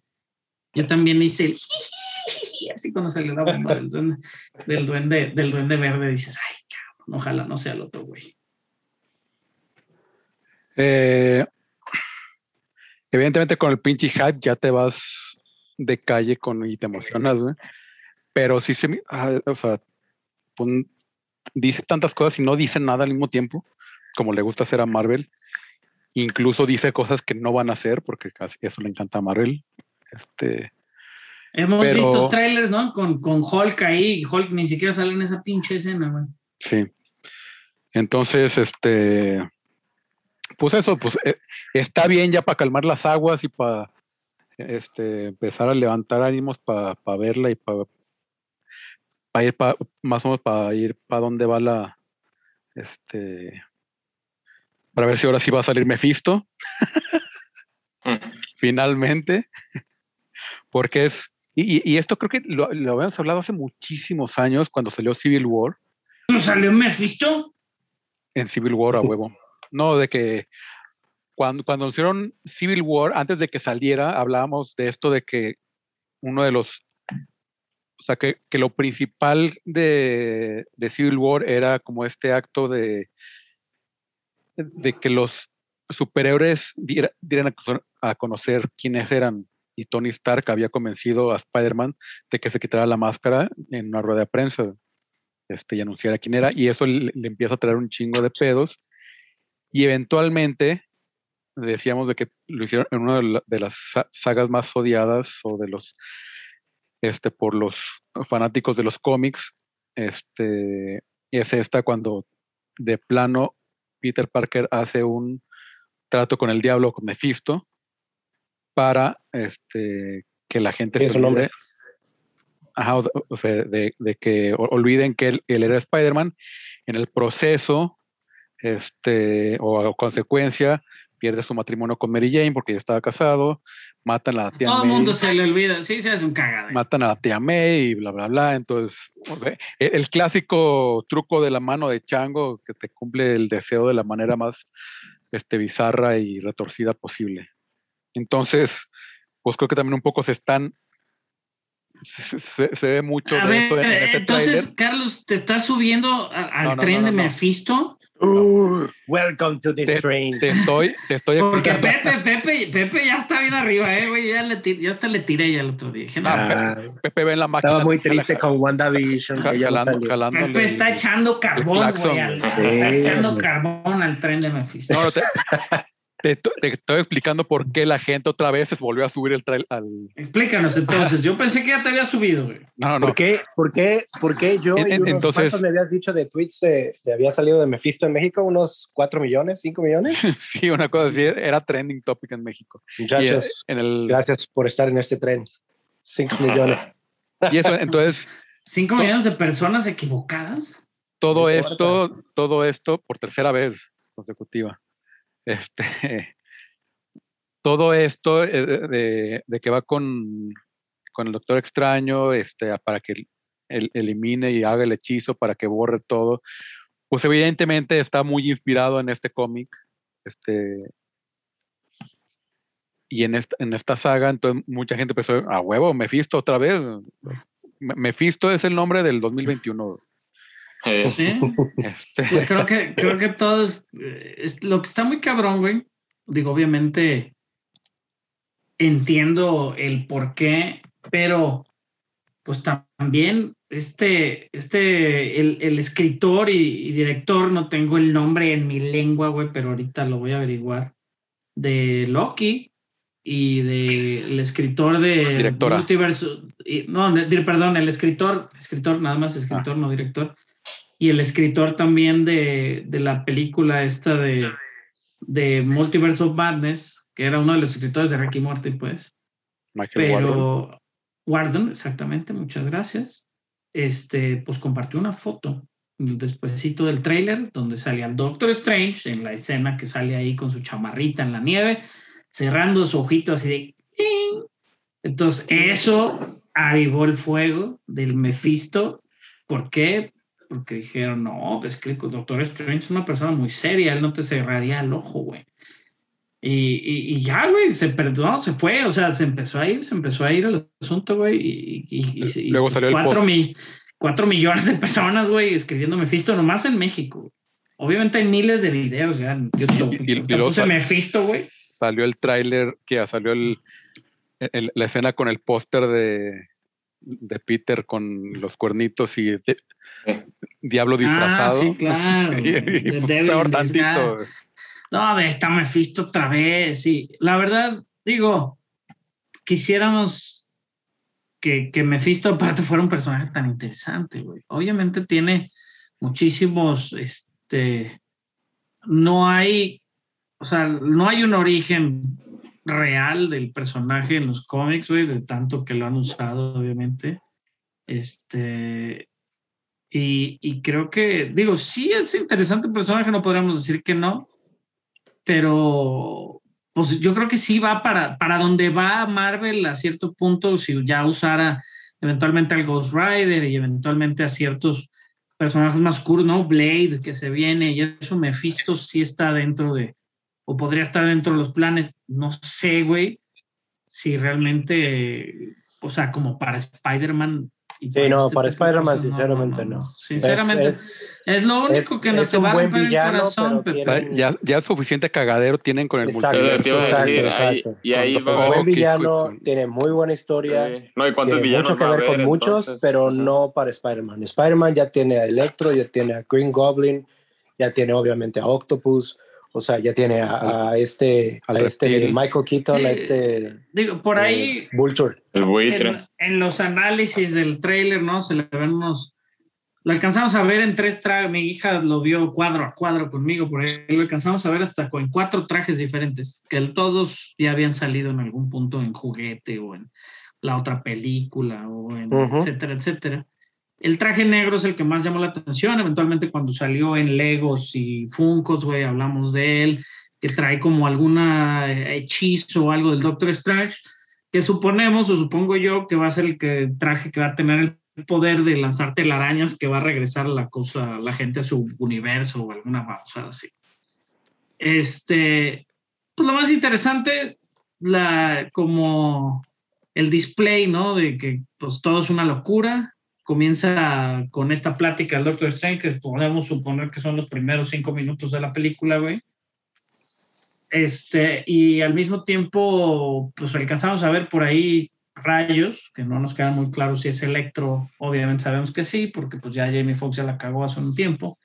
Yo también hice el así cuando salió la bomba del duende, del duende, verde, dices, ay, cabrón, ojalá no sea el otro güey. Eh, evidentemente con el pinche hype ya te vas de calle con y te emocionas, güey. Pero sí se ah, o sea, dice tantas cosas y no dice nada al mismo tiempo, como le gusta hacer a Marvel. Incluso dice cosas que no van a hacer, porque eso le encanta a Marvel. Este, Hemos visto trailers, ¿no? Con, con Hulk ahí, Hulk ni siquiera sale en esa pinche escena, güey. Sí. Entonces, este, pues eso, pues eh, está bien ya para calmar las aguas y para este, empezar a levantar ánimos para verla y para ir pa, más o menos para ir para dónde va la, este, para ver si ahora sí va a salir Mephisto. Mm. Finalmente porque es, y, esto creo que lo, habíamos hablado hace muchísimos años cuando salió Civil War. ¿No salió Mephisto? En Civil War a huevo. No, de que cuando, cuando hicieron Civil War, antes de que saliera, hablábamos de esto de que uno de los, o sea, que, lo principal de, Civil War era como este acto de, de que los superhéroes dieran a conocer quiénes eran y Tony Stark había convencido a Spider-Man de que se quitara la máscara en una rueda de prensa este, y anunciara quién era, y eso le, empieza a traer un chingo de pedos, y eventualmente decíamos de que lo hicieron en una de, las sagas más odiadas o de los, este, por los fanáticos de los cómics, este, es esta cuando de plano Peter Parker hace un trato con el diablo, con Mephisto, para este, que la gente se nombre? o, sea, de, que olviden que él, era Spider-Man. En el proceso, este, o a consecuencia, pierde su matrimonio con Mary Jane porque ya estaba casado, matan a la tía Todo el mundo se le olvida, sí, se hace un cagado. Matan a la tía May y bla, bla, bla. Entonces, el, el, clásico truco de la mano de Chango que te cumple el deseo de la manera más este, bizarra y retorcida posible. Entonces, pues creo que también un poco se están se, ve mucho de esto en, este Entonces, Carlos, ¿te estás subiendo al tren de Mephisto? Uh, welcome to this Te, train. te estoy, te estoy Porque. Pepe, Pepe, Pepe ya está bien arriba, eh, güey. Ya, le ti- yo hasta le tiré ya el otro día. Dije, no, Ah, Pepe ve en la máquina. estaba muy triste con WandaVision. jalando, Pepe está echando carbón, güey. al-. Está echando güey. carbón al tren de Mephisto. No, no, te, te, te estoy explicando por qué la gente otra vez se volvió a subir el trail al. Explícanos entonces. Yo pensé que ya te había subido, güey. No, no, no. ¿Por qué, por, qué, ¿Por qué yo En- y en- unos entonces- me habías dicho de tweets de, de había salido de Mephisto en México? ¿Unos 4 millones, 5 millones? Sí, una cosa así, era trending topic en México. Y, eh, Muchachos, en el, gracias por estar en este tren. 5 millones. y eso, entonces, Cinco To- millones de personas equivocadas. todo esto, todo esto por tercera vez consecutiva. Este, todo esto eh, de, que va con, con el Doctor Extraño, este, para que elimine y haga el hechizo, para que borre todo, pues evidentemente está muy inspirado en este cómic. Este, y en esta, en esta saga, entonces mucha gente empezó, a huevo, Mephisto otra vez. Me- Mephisto es el nombre del 2021. Eh, ¿sí? Este, Pues creo que, creo que todos, eh, es, lo que está muy cabrón, güey. Digo, obviamente entiendo el por qué, pero pues también este, este, el, el escritor y, y director, no tengo el nombre en mi lengua, güey, pero ahorita lo voy a averiguar, de Loki y de el escritor de Directora. Multiverso, y- no, de- de- perdón, el escritor, escritor, nada más escritor, no director, y el escritor también de, de la película esta de, de Multiverse of Madness, que era uno de los escritores de Ricky Morty, pues. Michael. Pero Wardon, exactamente, muchas gracias. Este, pues compartió una foto despuésito del tráiler donde salía el Doctor Strange en la escena que sale ahí con su chamarrita en la nieve, cerrando su ojito así de ¡ting! Entonces, eso avivó el fuego del Mephisto. ¿Por qué? Porque dijeron, no, es que el Doctor Strange es una persona muy seria, él no te cerraría el ojo, güey. Y, y, y ya, güey, se perdonó, se fue, o sea, se empezó a ir, se empezó a ir el asunto, güey, y, Luego salió el cuatro, post. mi- cuatro millones de personas, güey, escribiendo Mephisto nomás en México. Obviamente hay miles de videos ya en YouTube. Y- luego sal- Mephisto, güey. Salió el tráiler, que ya salió el, el- la escena con el póster de, de Peter con los cuernitos y de-. Diablo disfrazado. Ah, sí, claro. Y- güey. y The Devil peor tantito. No, de esta Mephisto otra vez, sí. La verdad, digo, quisiéramos que, que Mephisto aparte fuera un personaje tan interesante, güey. Obviamente tiene muchísimos, este, no hay, o sea, no hay un origen real del personaje en los cómics, güey, de tanto que lo han usado, obviamente. Este, y, y creo que, digo, sí es interesante el personaje, no podríamos decir que no, pero pues yo creo que sí va para, para donde va Marvel a cierto punto, si ya usara eventualmente al Ghost Rider y eventualmente a ciertos personajes más oscuros, ¿no? Blade que se viene y eso Mephisto sí está dentro de, o podría estar dentro de los planes, no sé, güey, si realmente, o sea, como para Spider-Man. Y Sí, no, este para Spider-Man, sinceramente, no. Sinceramente, Es- es, es- lo único es- que nos te va a romper villano, el corazón, pero Ya, ya suficiente cagadero tienen con el Exacto, a exacto, ahí- exacto. y ahí va buen Ok, villano, tiene muy buena historia. eh, no, ¿y cuántos tiene villanos mucho que ver con muchos, pero Ajá. no para Spider-Man. Spider-Man ya tiene a Electro, ya tiene a Green Goblin, ya tiene obviamente a Octopus, o sea, ya tiene a, a este, a este. Michael Keaton, a este Digo, por ahí, eh, Vulture. El buitre. en, en los análisis del trailer, ¿no? Se le ven unos. Lo alcanzamos a ver en tres trajes. Mi hija lo vio cuadro a cuadro conmigo, por ahí lo alcanzamos a ver hasta con cuatro trajes diferentes, que el- todos ya habían salido en algún punto en juguete o en la otra película, o en etcétera, etcétera. El traje negro es el que más llamó la atención. Eventualmente, cuando salió en Legos y Funkos, güey, hablamos de él, que trae como alguna eh, hechizo o algo del Doctor Strange que suponemos o supongo yo que va a ser el traje que va a tener el poder de lanzar telarañas que va a regresar la cosa, la gente a su universo o alguna babosada así. Este, pues lo más interesante, la, como el display, ¿no? De que pues todo es una locura, comienza con esta plática del Doctor Strange, que podemos suponer que son los primeros cinco minutos de la película, güey. Este, y al mismo tiempo, pues alcanzamos a ver por ahí rayos, que no nos queda muy claro si es electro, obviamente sabemos que sí, porque pues ya Jamie Foxx ya la cagó hace un tiempo.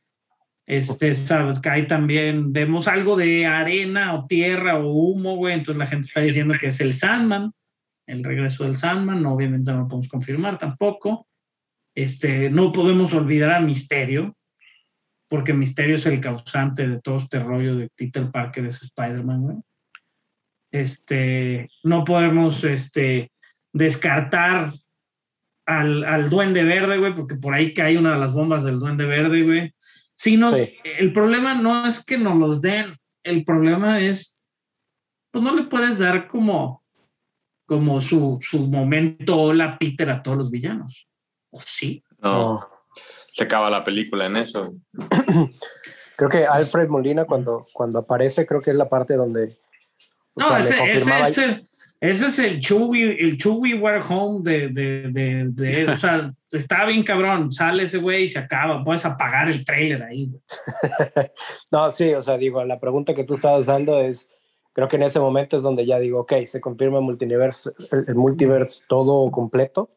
Este, sabes que hay también, vemos algo de arena o tierra o humo, güey, entonces la gente está diciendo que es el Sandman, el regreso del Sandman, obviamente no lo podemos confirmar tampoco. Este, no podemos olvidar a Misterio, porque Misterio es el causante de todo este rollo de Peter Parker, es Spider-Man, güey. Este, no podemos, este, descartar al, al, Duende Verde, güey, porque por ahí cae una de las bombas del Duende Verde, güey. Si nos, sí. El problema no es que nos los den, el problema es, pues no le puedes dar como, como su, su momento hola Peter a todos los villanos. ¿O sí? No, se acaba la película en eso. creo que Alfred Molina cuando, cuando aparece, creo que es la parte donde... No, sea, ese, ese, ese, ese es el Chewie, el Chewie Ware Home de, de, de, de, o sea, está bien cabrón, sale ese güey y se acaba, puedes apagar el trailer ahí. no, sí, o sea, digo, la pregunta que tú estabas usando es, creo que en ese momento es donde ya digo, ok, se confirma el multiverse, el, el multiverse todo completo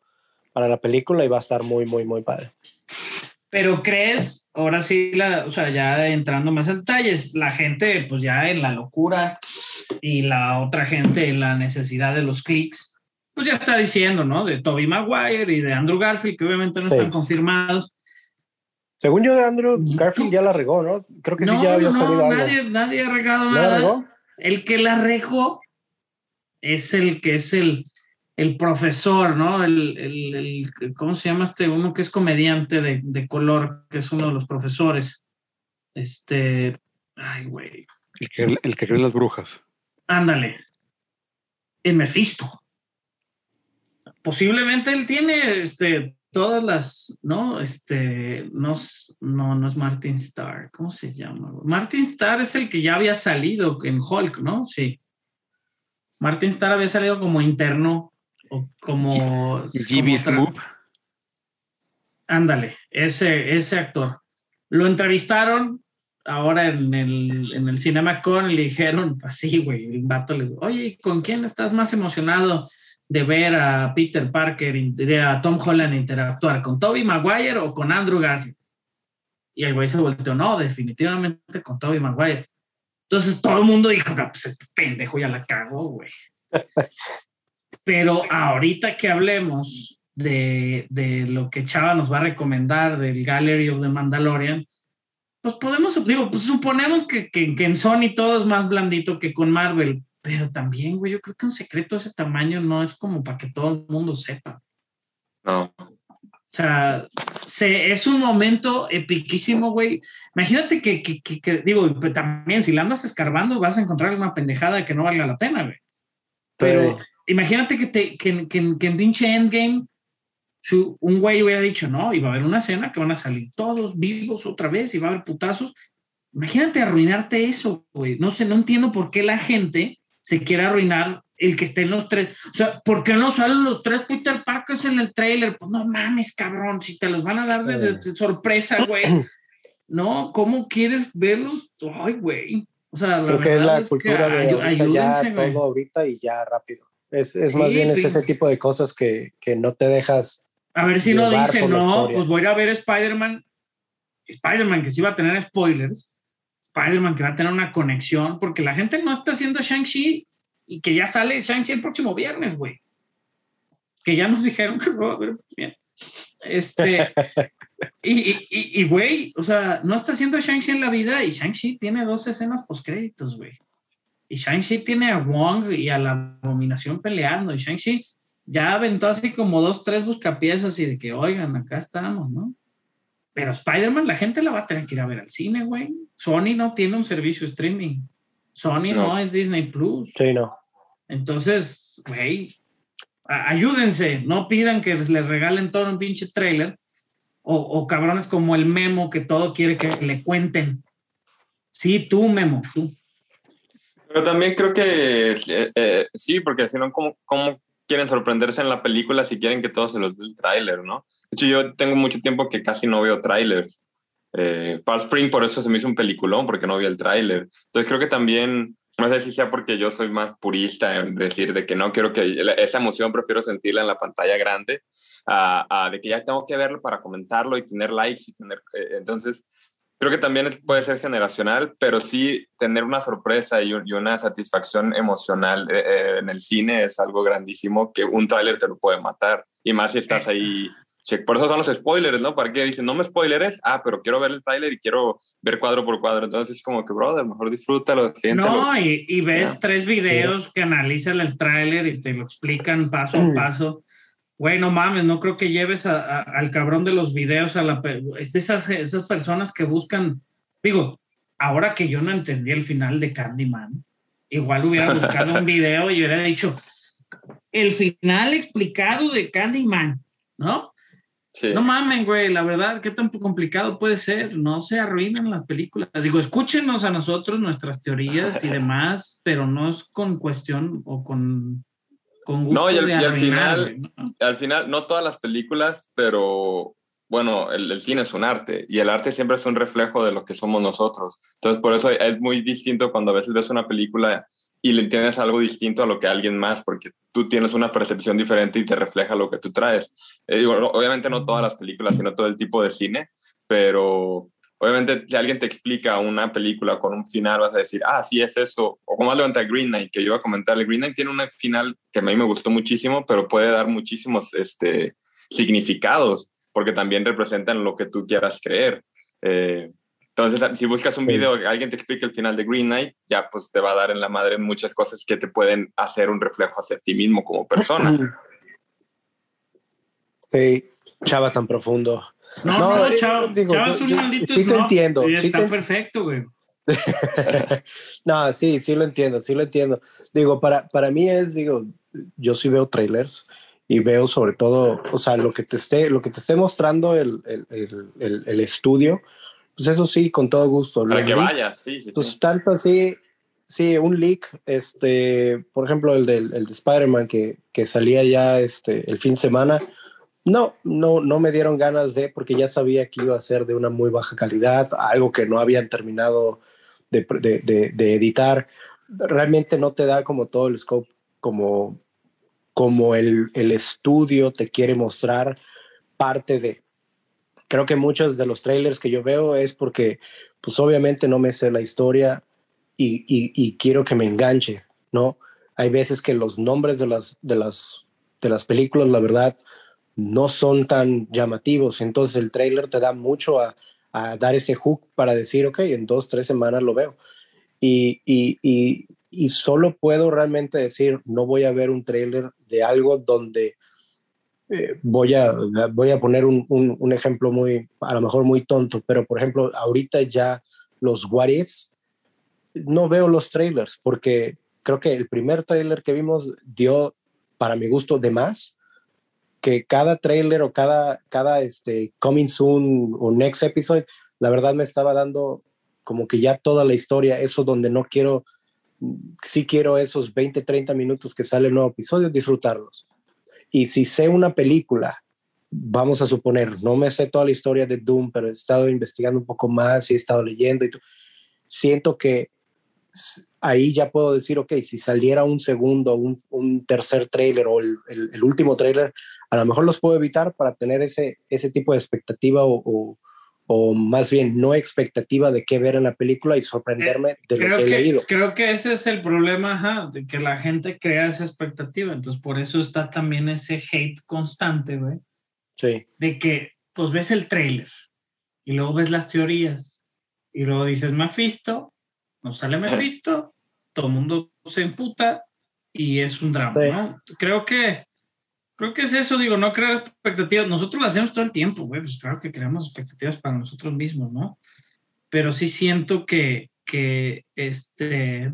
para la película y va a estar muy, muy, muy padre. Pero crees, ahora sí, la, o sea, ya entrando más en detalles, la gente, pues ya en la locura y la otra gente en la necesidad de los clics, pues ya está diciendo, ¿no? De Toby Maguire y de Andrew Garfield, que obviamente no sí. están confirmados. Según yo, Andrew Garfield ya la regó, ¿no? Creo que no, sí ya había no, salido nadie, algo. Nadie ha regado ¿Ya nada. la regó? El que la regó es el que es el, el profesor, ¿no? El, el, el, ¿cómo se llama este? Uno que es comediante de, de, color, que es uno de los profesores. Este, ay, güey. El que, el que cree las brujas. Ándale. El Mephisto. Posiblemente él tiene este, todas las, ¿no? Este, no, no, no es Martin Starr. ¿Cómo se llama? Martin Starr es el que ya había salido en Hulk, ¿no? Sí. Martin Starr había salido como interno o como... GB Smoop. Ándale, ese, ese actor. Lo entrevistaron ahora en el, en el CinemaCon y le dijeron así, güey, el vato le dijo, oye, ¿con quién estás más emocionado de ver a Peter Parker, a Tom Holland interactuar? ¿Con Toby Maguire o con Andrew Garfield? Y el güey se volteó, no, definitivamente con Toby Maguire. Entonces todo el mundo dijo, no, pues este pendejo ya la cagó, güey. Pero ahorita que hablemos de, de, lo que Chava nos va a recomendar del Gallery of the Mandalorian, pues podemos, digo, pues suponemos que, que, que, en Sony todo es más blandito que con Marvel, pero también, güey, yo creo que un secreto de ese tamaño no es como para que todo el mundo sepa. No. O sea, se, es un momento epiquísimo, güey. Imagínate que, que, que, que, digo, pues también si la andas escarbando vas a encontrar una pendejada que no valga la pena, güey. Pero sí. Imagínate que, te, que, que, que en pinche Endgame su, un güey hubiera dicho, no, y va a haber una escena que van a salir todos vivos otra vez y va a haber putazos. Imagínate arruinarte eso, güey. No sé, no entiendo por qué la gente se quiere arruinar el que estén los tres. O sea, ¿por qué no salen los tres Peter Parkers en el trailer? Pues no mames, cabrón, si te los van a dar de, de, de sorpresa, güey. No, ¿cómo quieres verlos? Ay, güey. O sea, creo que es la es cultura de ya güey. todo ahorita y ya rápido. Es, es sí, más bien es ese tipo de cosas que, que no te dejas. A ver si no dice, no, pues voy a ver Spider-Man. Spider-Man que sí va a tener spoilers. Spider-Man que va a tener una conexión, porque la gente no está haciendo Shang-Chi y que ya sale Shang-Chi el próximo viernes, güey. Que ya nos dijeron que va a ver bien. Este, y, güey, o sea, no está haciendo Shang-Chi en la vida y Shang-Chi tiene dos escenas post-créditos, güey. Y Shang-Chi tiene a Wong y a la abominación peleando. Y Shang-Chi ya aventó así como dos, tres buscapiezas y de que, oigan, acá estamos, ¿no? Pero Spider-Man la gente la va a tener que ir a ver al cine, güey. Sony no tiene un servicio streaming. Sony no, no es Disney Plus. Sí, no. Entonces, güey, ayúdense, no pidan que les regalen todo un pinche trailer o, o, cabrones como el Memo que todo quiere que le cuenten. Sí, tú, Memo, tú. Pero también creo que eh, eh, sí, porque si no, ¿cómo, ¿cómo, quieren sorprenderse en la película si quieren que todo se los dé el tráiler, no? De hecho, yo tengo mucho tiempo que casi no veo trailers. Eh, Palm Spring por eso se me hizo un peliculón, porque no vi el tráiler. Entonces creo que también, no sé si sea porque yo soy más purista en decir de que no quiero que esa emoción prefiero sentirla en la pantalla grande, a, de que ya tengo que verlo para comentarlo y tener likes y tener... Eh, entonces, creo que también puede ser generacional, pero sí tener una sorpresa y, una satisfacción emocional eh, eh, en el cine es algo grandísimo que un tráiler te lo puede matar. Y más si estás ahí. Por eso son los spoilers, ¿no? ¿Para qué dicen, no me spoileres? Ah, pero quiero ver el tráiler y quiero ver cuadro por cuadro. Entonces es como que, brother, mejor disfrútalo, siéntalo. No, y, y ves tres videos que analizan el tráiler y te lo explican paso a paso. Güey, no mames, no creo que lleves al cabrón de los videos a la... Es de esas, esas personas que buscan... Digo, ahora que yo no entendí el final de Candyman, igual hubiera buscado un video y hubiera dicho, el final explicado de Candyman, ¿no? Sí. No mamen, güey, la verdad, qué tan complicado puede ser. No se arruinen las películas. Digo, escúchenos a nosotros nuestras teorías y demás, pero no es con cuestión o con no, y al, final, al final, no todas las películas, pero bueno, el, cine es un arte y el arte siempre es un reflejo de lo que somos nosotros. Entonces, por eso es muy distinto cuando a veces ves una película y le entiendes algo distinto a lo que alguien más, porque tú tienes una percepción diferente y te refleja lo que tú traes. Eh, obviamente no todas las películas, sino todo el tipo de cine, pero obviamente si alguien te explica una película con un final, vas a decir, ah, sí es esto, o como levanta Green Knight, que yo iba a comentar, el Green Knight tiene un final que a mí me gustó muchísimo, pero puede dar muchísimos este, significados, porque también representan lo que tú quieras creer. Eh, entonces, si buscas un video que alguien te explique el final de Green Knight, ya pues te va a dar en la madre muchas cosas que te pueden hacer un reflejo hacia ti mismo como persona. Sí, chava tan profundo. No, no, no chao, digo, un maldito Sí te entiendo. Sí está perfecto, güey. no, sí, sí lo entiendo, sí lo entiendo. Digo, para, para mí es, digo, yo sí veo trailers y veo sobre todo, o sea, lo que te esté, lo que te esté mostrando el, el, el, el estudio, pues eso sí, con todo gusto. Para que vayas, sí, sí. Pues tanto así, sí, un leak, este, por ejemplo, el del el de Spider-Man que, que salía ya este, el fin de semana, no, no, no me dieron ganas de, porque ya sabía que iba a ser de una muy baja calidad, algo que no habían terminado de, editar. Realmente no te da como todo el scope, como, como el, estudio te quiere mostrar parte de. Creo que muchos de los trailers que yo veo es porque, pues obviamente no me sé la historia y, y quiero que me enganche, ¿no? Hay veces que los nombres de las, de las, de las películas, la verdad, no son tan llamativos. Entonces el trailer te da mucho a, dar ese hook para decir, ok, en dos, tres semanas lo veo. Y, y, solo puedo realmente decir, no voy a ver un trailer de algo donde eh, voy, a, voy a poner un, un, ejemplo muy, a lo mejor muy tonto, pero por ejemplo, ahorita ya los what ifs, no veo los trailers porque creo que el primer trailer que vimos dio, para mi gusto, de más que cada trailer o cada, cada este, coming soon o next episode, la verdad me estaba dando como que ya toda la historia, eso donde no quiero, sí quiero esos 20, 30 minutos que sale el nuevo episodio, disfrutarlos. Y si sé una película, vamos a suponer, no me sé toda la historia de Doom, pero he estado investigando un poco más y he estado leyendo y siento que ahí ya puedo decir, ok, si saliera un segundo, un, un tercer trailer o el, el, último trailer, a lo mejor los puedo evitar para tener ese, ese tipo de expectativa o, o, más bien no expectativa de qué ver en la película y sorprenderme de lo que, he leído. Creo que ese es el problema, de que la gente crea esa expectativa. Entonces, por eso está también ese hate constante, güey. Sí. De que, pues ves el trailer y luego ves las teorías y luego dices, Mephisto, no sale Mephisto, todo el mundo se emputa y es un drama, ¿no? Creo que creo que es eso, digo, no crear expectativas. Nosotros lo hacemos todo el tiempo, güey, pues claro que creamos expectativas para nosotros mismos, ¿no? Pero sí siento que, que este,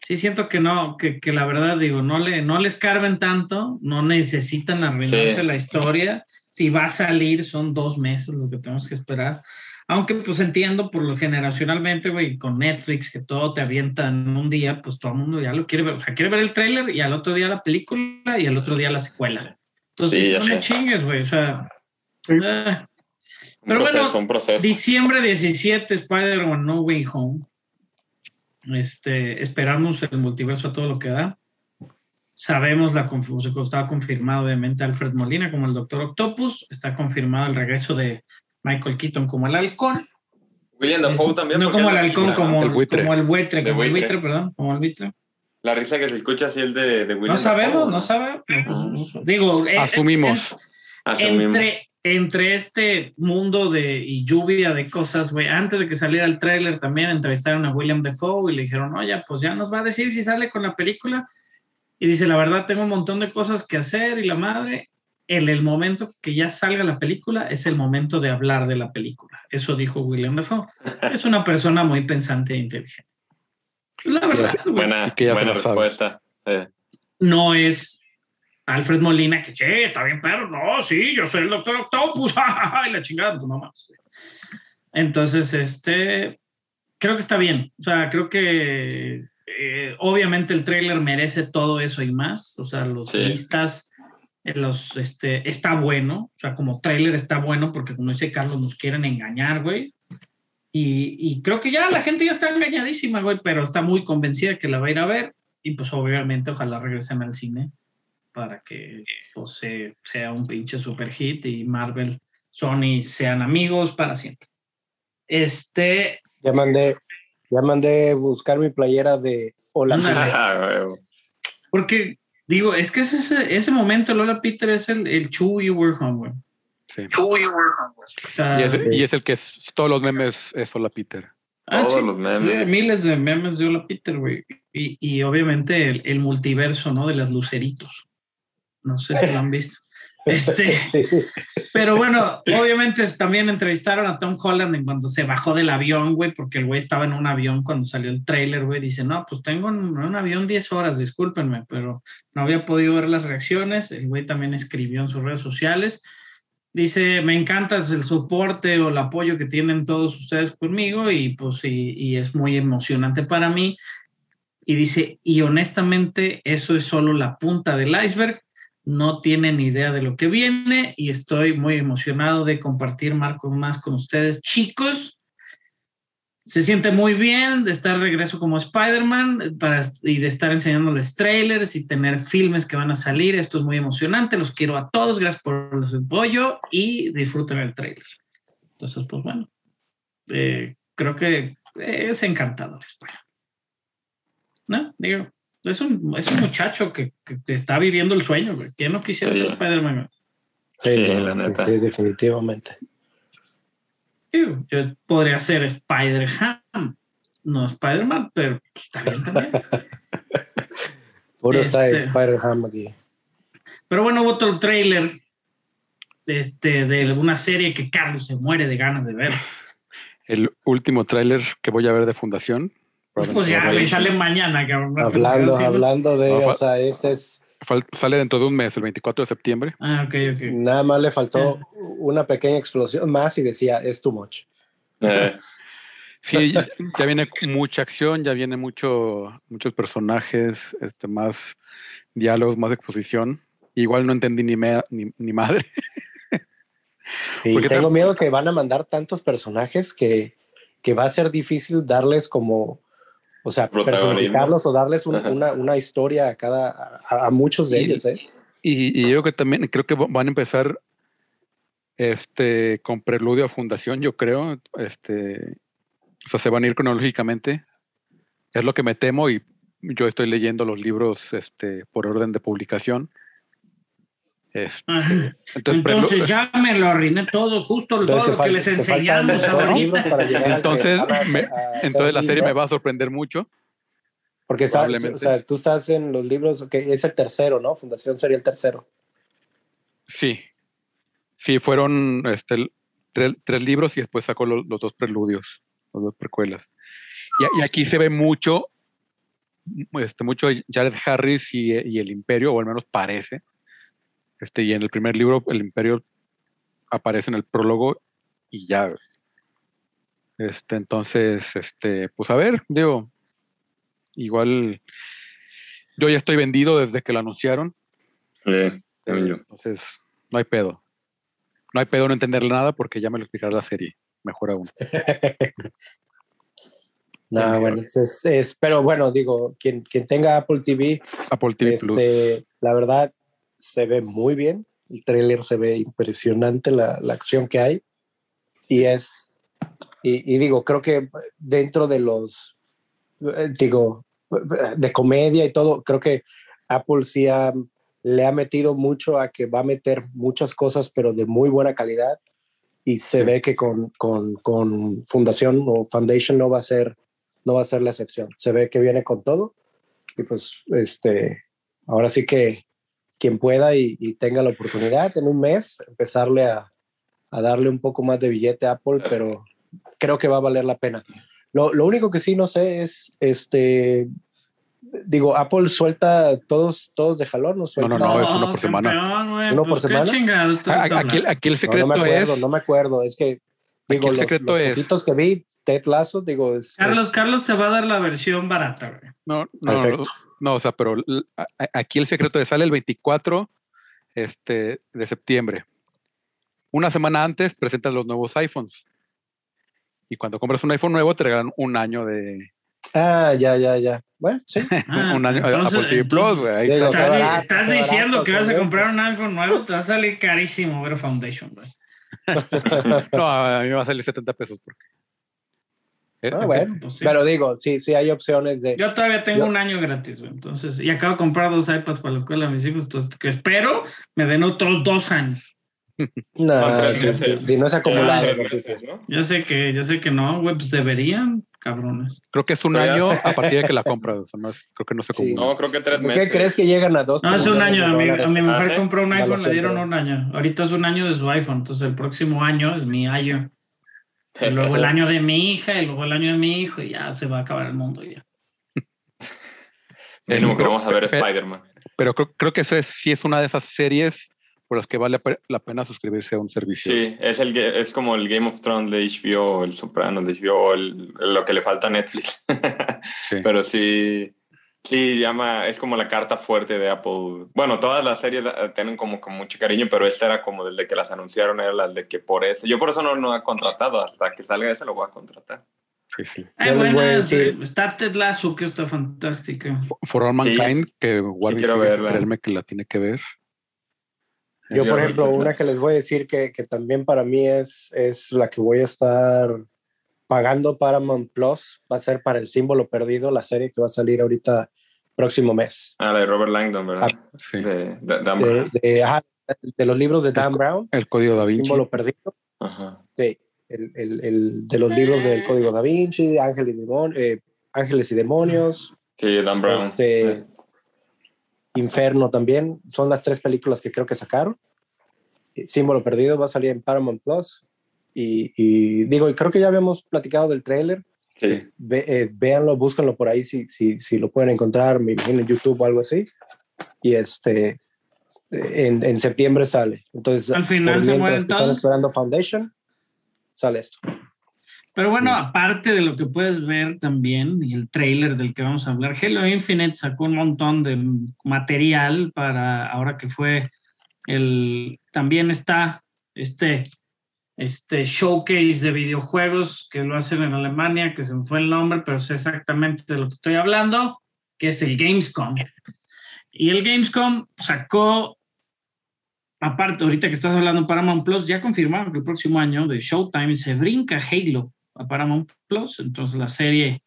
sí siento que no, que, que, la verdad, digo, no le, no les carben tanto, no necesitan arruinarse la historia. Si va a salir, son dos meses los que tenemos que esperar. Aunque pues entiendo por lo generacionalmente, güey, con Netflix, que todo te avienta en un día, pues todo el mundo ya lo quiere ver. O sea, quiere ver el tráiler y al otro día la película y al otro día la secuela. Entonces, Sí, ya no me chingues, güey. O sea. Sí. eh. Un Pero proceso, bueno, un proceso. Diciembre 17, Spider-Man No Way Home. Este, esperamos el multiverso a todo lo que da. Sabemos la confusión, estaba confirmado obviamente Alfred Molina como el Doctor Octopus, está confirmado el regreso de Michael Keaton como el halcón. William Dafoe también. no como el es halcón, como El buitre. como el buitre, De como el buitre. perdón, como el buitre. La risa que se escucha así el de, de William No sabemos, Dafoe, no sabemos. No, pues, Digo, eh, Asumimos. Así mismo. entre, entre este mundo de y lluvia de cosas, güey, antes de que saliera el tráiler también entrevistaron a William Defoe y le dijeron, oye, pues ya nos va a decir si sale con la película. Y dice, la verdad, tengo un montón de cosas que hacer y la madre, en el momento que ya salga la película, es el momento de hablar de la película. Eso dijo William Defoe. Es una persona muy pensante e inteligente. Es la verdad. Buena, Y que ya se buena respuesta. Eh, no es Alfred Molina, que che, está bien, perro. No, sí, yo soy el doctor Octopus. y la chingada, pues no más. Entonces, este, creo que está bien. O sea, creo que eh, obviamente el tráiler merece todo eso y más. O sea, los Sí. listas, eh, los, este, está bueno. O sea, como tráiler está bueno porque como dice Carlos, nos quieren engañar, güey. Y, y creo que ya la gente ya está engañadísima, güey, pero está muy convencida que la va a ir a ver. Y pues obviamente ojalá regresen al cine para que pues, se- sea un pinche super hit y Marvel, Sony sean amigos para siempre. Este, Ya mandé, ya mandé buscar mi playera de Hola. Ah, porque digo, es que es ese, ese momento, Lola Peter es el, el Chewie We're Home, güey. Sí. O sea, Y es, sí. y es el que es- todos los memes es Hola Peter. ah, todos sí, los memes. sí, miles de memes de Lola Peter, güey. Y, y obviamente el, el multiverso, ¿no? De las luceritos. No sé si lo han visto. Este, Pero bueno, obviamente también entrevistaron a Tom Holland en cuando se bajó del avión, güey, porque el güey estaba en un avión cuando salió el tráiler, güey. Dice, no, pues tengo en un avión 10 horas, discúlpenme, pero no había podido ver las reacciones. El güey también escribió en sus redes sociales. Dice, me encanta el soporte o el apoyo que tienen todos ustedes conmigo y pues y, y es muy emocionante para mí. Y dice, y honestamente eso es solo la punta del iceberg no tienen idea de lo que viene y estoy muy emocionado de compartir Marco más con ustedes, chicos. Se siente muy bien de estar regreso como Spider-Man para- y de estar enseñándoles trailers y tener filmes que van a salir. Esto es muy emocionante. Los quiero a todos. Gracias por su apoyo y disfruten el trailer. Entonces, pues bueno, eh, creo que es encantador Spider-Man. ¿No? Digo, es un, es un muchacho que, que- que está viviendo el sueño, güey. ¿Quién no quisiera Sí. ser Spider-Man? Sí, no, la neta. sí, definitivamente. Yo podría ser Spider-Ham, no Spider-Man, pero pues, está bien también. Puro está Este- Spider-Ham aquí. Pero bueno, hubo otro trailer este, de una serie que Carlos se muere de ganas de ver. El último tráiler que voy a ver de Fundación. Pues ya, le sale mañana, cabrón. Hablando, Sí, ¿no? hablando de, No, o sea, ese es, Sale dentro de un mes, el 24 de septiembre. Ah, ok, ok. nada más le faltó una pequeña explosión más y decía, es too much. Eh, Sí, ya, viene mucha acción, ya viene mucho, muchos personajes, este, más diálogos, más exposición. Igual no entendí ni, me- ni, ni madre. Y Porque tengo miedo que van a mandar tantos personajes que, que va a ser difícil darles como, o sea, personificarlos o darles un- una, una historia a cada, a, a muchos de Y- ellos, ¿eh? Y, y yo que también creo que va- van a empezar este, con preludio a Fundación, yo creo. Este, o sea, se van a ir cronológicamente. Es lo que me temo y yo estoy leyendo los libros este, por orden de publicación. Este, entonces, prelu- Entonces ya me lo arruiné todo, justo todo lo que les enseñamos ahorita. Entonces, a- me- a entonces la serie me va a sorprender mucho. Porque sabes, o sea, tú estás en los libros, que es el tercero, ¿no? Fundación sería el tercero. Sí. Sí, fueron este, tres, tres libros y después sacó lo- los dos preludios, los dos precuelas. Y, y aquí se ve mucho, este, mucho Jared Harris y, y el Imperio, o al menos parece. Este, y en el primer libro, el Imperio aparece en el prólogo y ya. Este, entonces, este, pues a ver, digo, igual yo ya estoy vendido desde que lo anunciaron. eh. Entonces, no hay pedo. No hay pedo no entenderle nada porque ya me lo explicará la serie. Mejor aún. No, bueno, es, es- pero bueno, digo, quien, quien tenga Apple TV, Apple TV Plus. este, la verdad se ve muy bien. El tráiler se ve impresionante la, la acción que hay. Y es, y, y digo, creo que dentro de los, eh, digo, de comedia y todo, creo que Apple sí ha- le ha metido mucho a que va a meter muchas cosas, pero de muy buena calidad. Y se ve que con, con, con Fundación o Foundation no va a ser no va a ser la excepción. Se ve que viene con todo. Y pues, este, ahora sí que quien pueda y, y tenga la oportunidad en un mes, empezarle a, a darle un poco más de billete a Apple, pero creo que va a valer la pena. Lo, lo único que sí no sé es, este, digo, Apple suelta todos, todos de jalón, no no, suelta. no, es uno por semana. campeón, güey, ¿Uno pues, por semana? chingado Ah, Aquí, aquí el No, secreto no me acuerdo, es. no me acuerdo. Es que, digo, el los, secreto los es- poquitos que vi, Ted Lasso, digo, es... Carlos, es- Carlos te va a dar la versión barata, güey. No, no, Perfecto. No, o sea, pero aquí el secreto es sale el 24 este, de septiembre. Una semana antes presentas los nuevos iPhones. Y cuando compras un iPhone nuevo te regalan un año de Ah, ya, ya, ya. Bueno, sí. Ah, un año de entonces- Apple TV Plus, güey. Estás, barato, diciendo barato, que vas a comprar un iPhone nuevo, te va a salir carísimo ver Foundation, güey. No, a mí me va a salir 70 pesos porque. Eh, Ah, bueno. Pues sí. Pero digo, sí, sí hay opciones de. Yo todavía tengo Yo- un año gratis, güey. Entonces, y acabo de comprar dos iPads para la escuela de mis hijos, entonces que espero me den otros dos años. No, sí, no es Ah, acumulado. meses, ¿no? Yo sé que, yo sé que no, güey, pues deberían, cabrones. Creo que es un año a partir de que la compras. O sea, no es- creo que no se Sí. acumula. No, creo que tres ¿Por meses. qué crees que llegan a dos? No, es un año. A mi, a mi mujer Ah, compró un iPhone, le dieron un año. Ahorita es un año de su iPhone, entonces el próximo año es mi año. Y luego el año de mi hija, y luego el año de mi hijo, y ya se va a acabar el mundo. y Ya. Mínimo que Pero- vamos a ver Spider-Man. Pero creo, creo que eso es, sí es una de esas series por las que vale la pena suscribirse a un servicio. Sí, es, el, es como el Game of Thrones de HBO, el Sopranos de HBO, el- lo que le falta a Netflix. Sí. Pero sí, sí, llama, es como la carta fuerte de Apple. Bueno, todas las series tienen como con mucho cariño, pero esta era como desde que las anunciaron, era la de que por eso. Yo por eso no, no he contratado, hasta que salga ese lo voy a contratar. Sí, sí. Ay, Yo les voy a buena, decir- está Ted Lasso, que está fantástica. For- For All Mankind, que Warby quiero sigue sin verla. creerme que la tiene que ver. Yo, Sí, por ejemplo, ¿qué una que les voy a decir que, que también para mí es, es la que voy a estar pagando Paramount Plus, va a ser para el símbolo perdido, la serie que va a salir ahorita próximo mes. Ah, la de Robert Langdon, ¿verdad? Sí. De, de, Dan Brown. de- ajá, de los libros de Dan Brown, El código da el Vinci. símbolo perdido. Ajá. Sí, el, el- el de los libros del Código Da Vinci, Ángeles y, Demon- eh, Ángeles y Demonios, Sí, Dan Brown. Este- Sí. Inferno también. Son las tres películas que creo que sacaron. Eh, Símbolo Perdido va a salir en Paramount Plus. Y, y digo, y creo que ya habíamos platicado del tráiler. Sí. Ve- eh, véanlo, búscanlo por ahí si, si, si lo pueden encontrar, me imagino en YouTube o algo así. Y este, en, en septiembre sale. Entonces, Al final se mientras que están esperando Foundation, sale esto. Pero bueno, aparte de lo que puedes ver también, y el trailer del que vamos a hablar, Halo Infinite sacó un montón de material para ahora que fue el. También está este, este showcase de videojuegos que lo hacen en Alemania, que se me fue el nombre, pero sé exactamente de lo que estoy hablando, que es el Gamescom. Y el Gamescom sacó aparte, ahorita que estás hablando de Paramount Plus, ya confirmaron que el próximo año de Showtime se brinca Halo a Paramount Plus. Entonces la serie,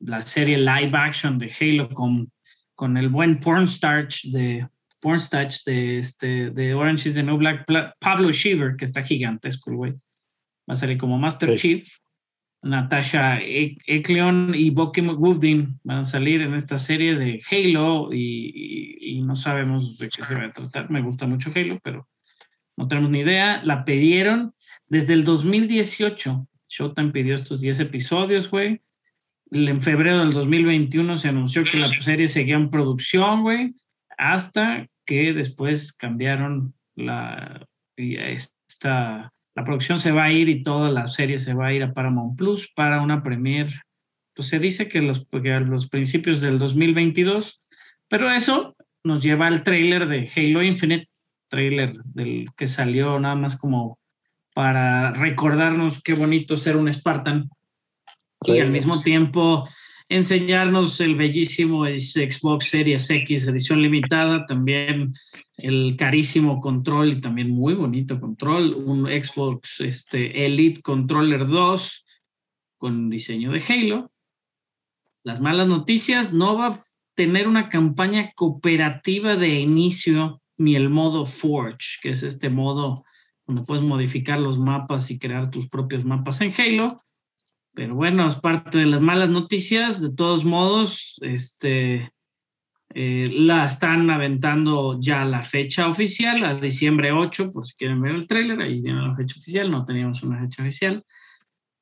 la serie live action de Halo con, con el buen pornstarch de pornstarch de este de Orange is the New Black, Pablo Shiver, que está gigantesco el güey. Va a salir como Master Sí. Chief. Natasha E- Ekleon y Boki McGoodin van a salir en esta serie de Halo y, y- y no sabemos de qué se va a tratar. Me gusta mucho Halo, pero no tenemos ni idea. La pidieron desde el 2018. Showtime pidió estos 10 episodios, güey. En febrero del 2021 se anunció que la serie seguía en producción, güey, hasta que después cambiaron la, esta, la producción se va a ir y toda la serie se va a ir a Paramount Plus para una premiere. Pues se dice que los, que a los principios del 2022, pero eso nos lleva al trailer de Halo Infinite, trailer del que salió nada más como para recordarnos qué bonito ser un Spartan y al mismo tiempo enseñarnos el bellísimo Xbox Series X edición limitada, también el carísimo control y también muy bonito control, un Xbox este, Elite Controller 2 con diseño de Halo. Las malas noticias, no va a tener una campaña cooperativa de inicio ni el modo Forge, que es este modo donde puedes modificar los mapas y crear tus propios mapas en Halo pero bueno, es parte de las malas noticias. De todos modos, este, eh, la están aventando ya la fecha oficial, a diciembre 8, por si quieren ver el tráiler, ahí viene la fecha oficial, no teníamos una fecha oficial.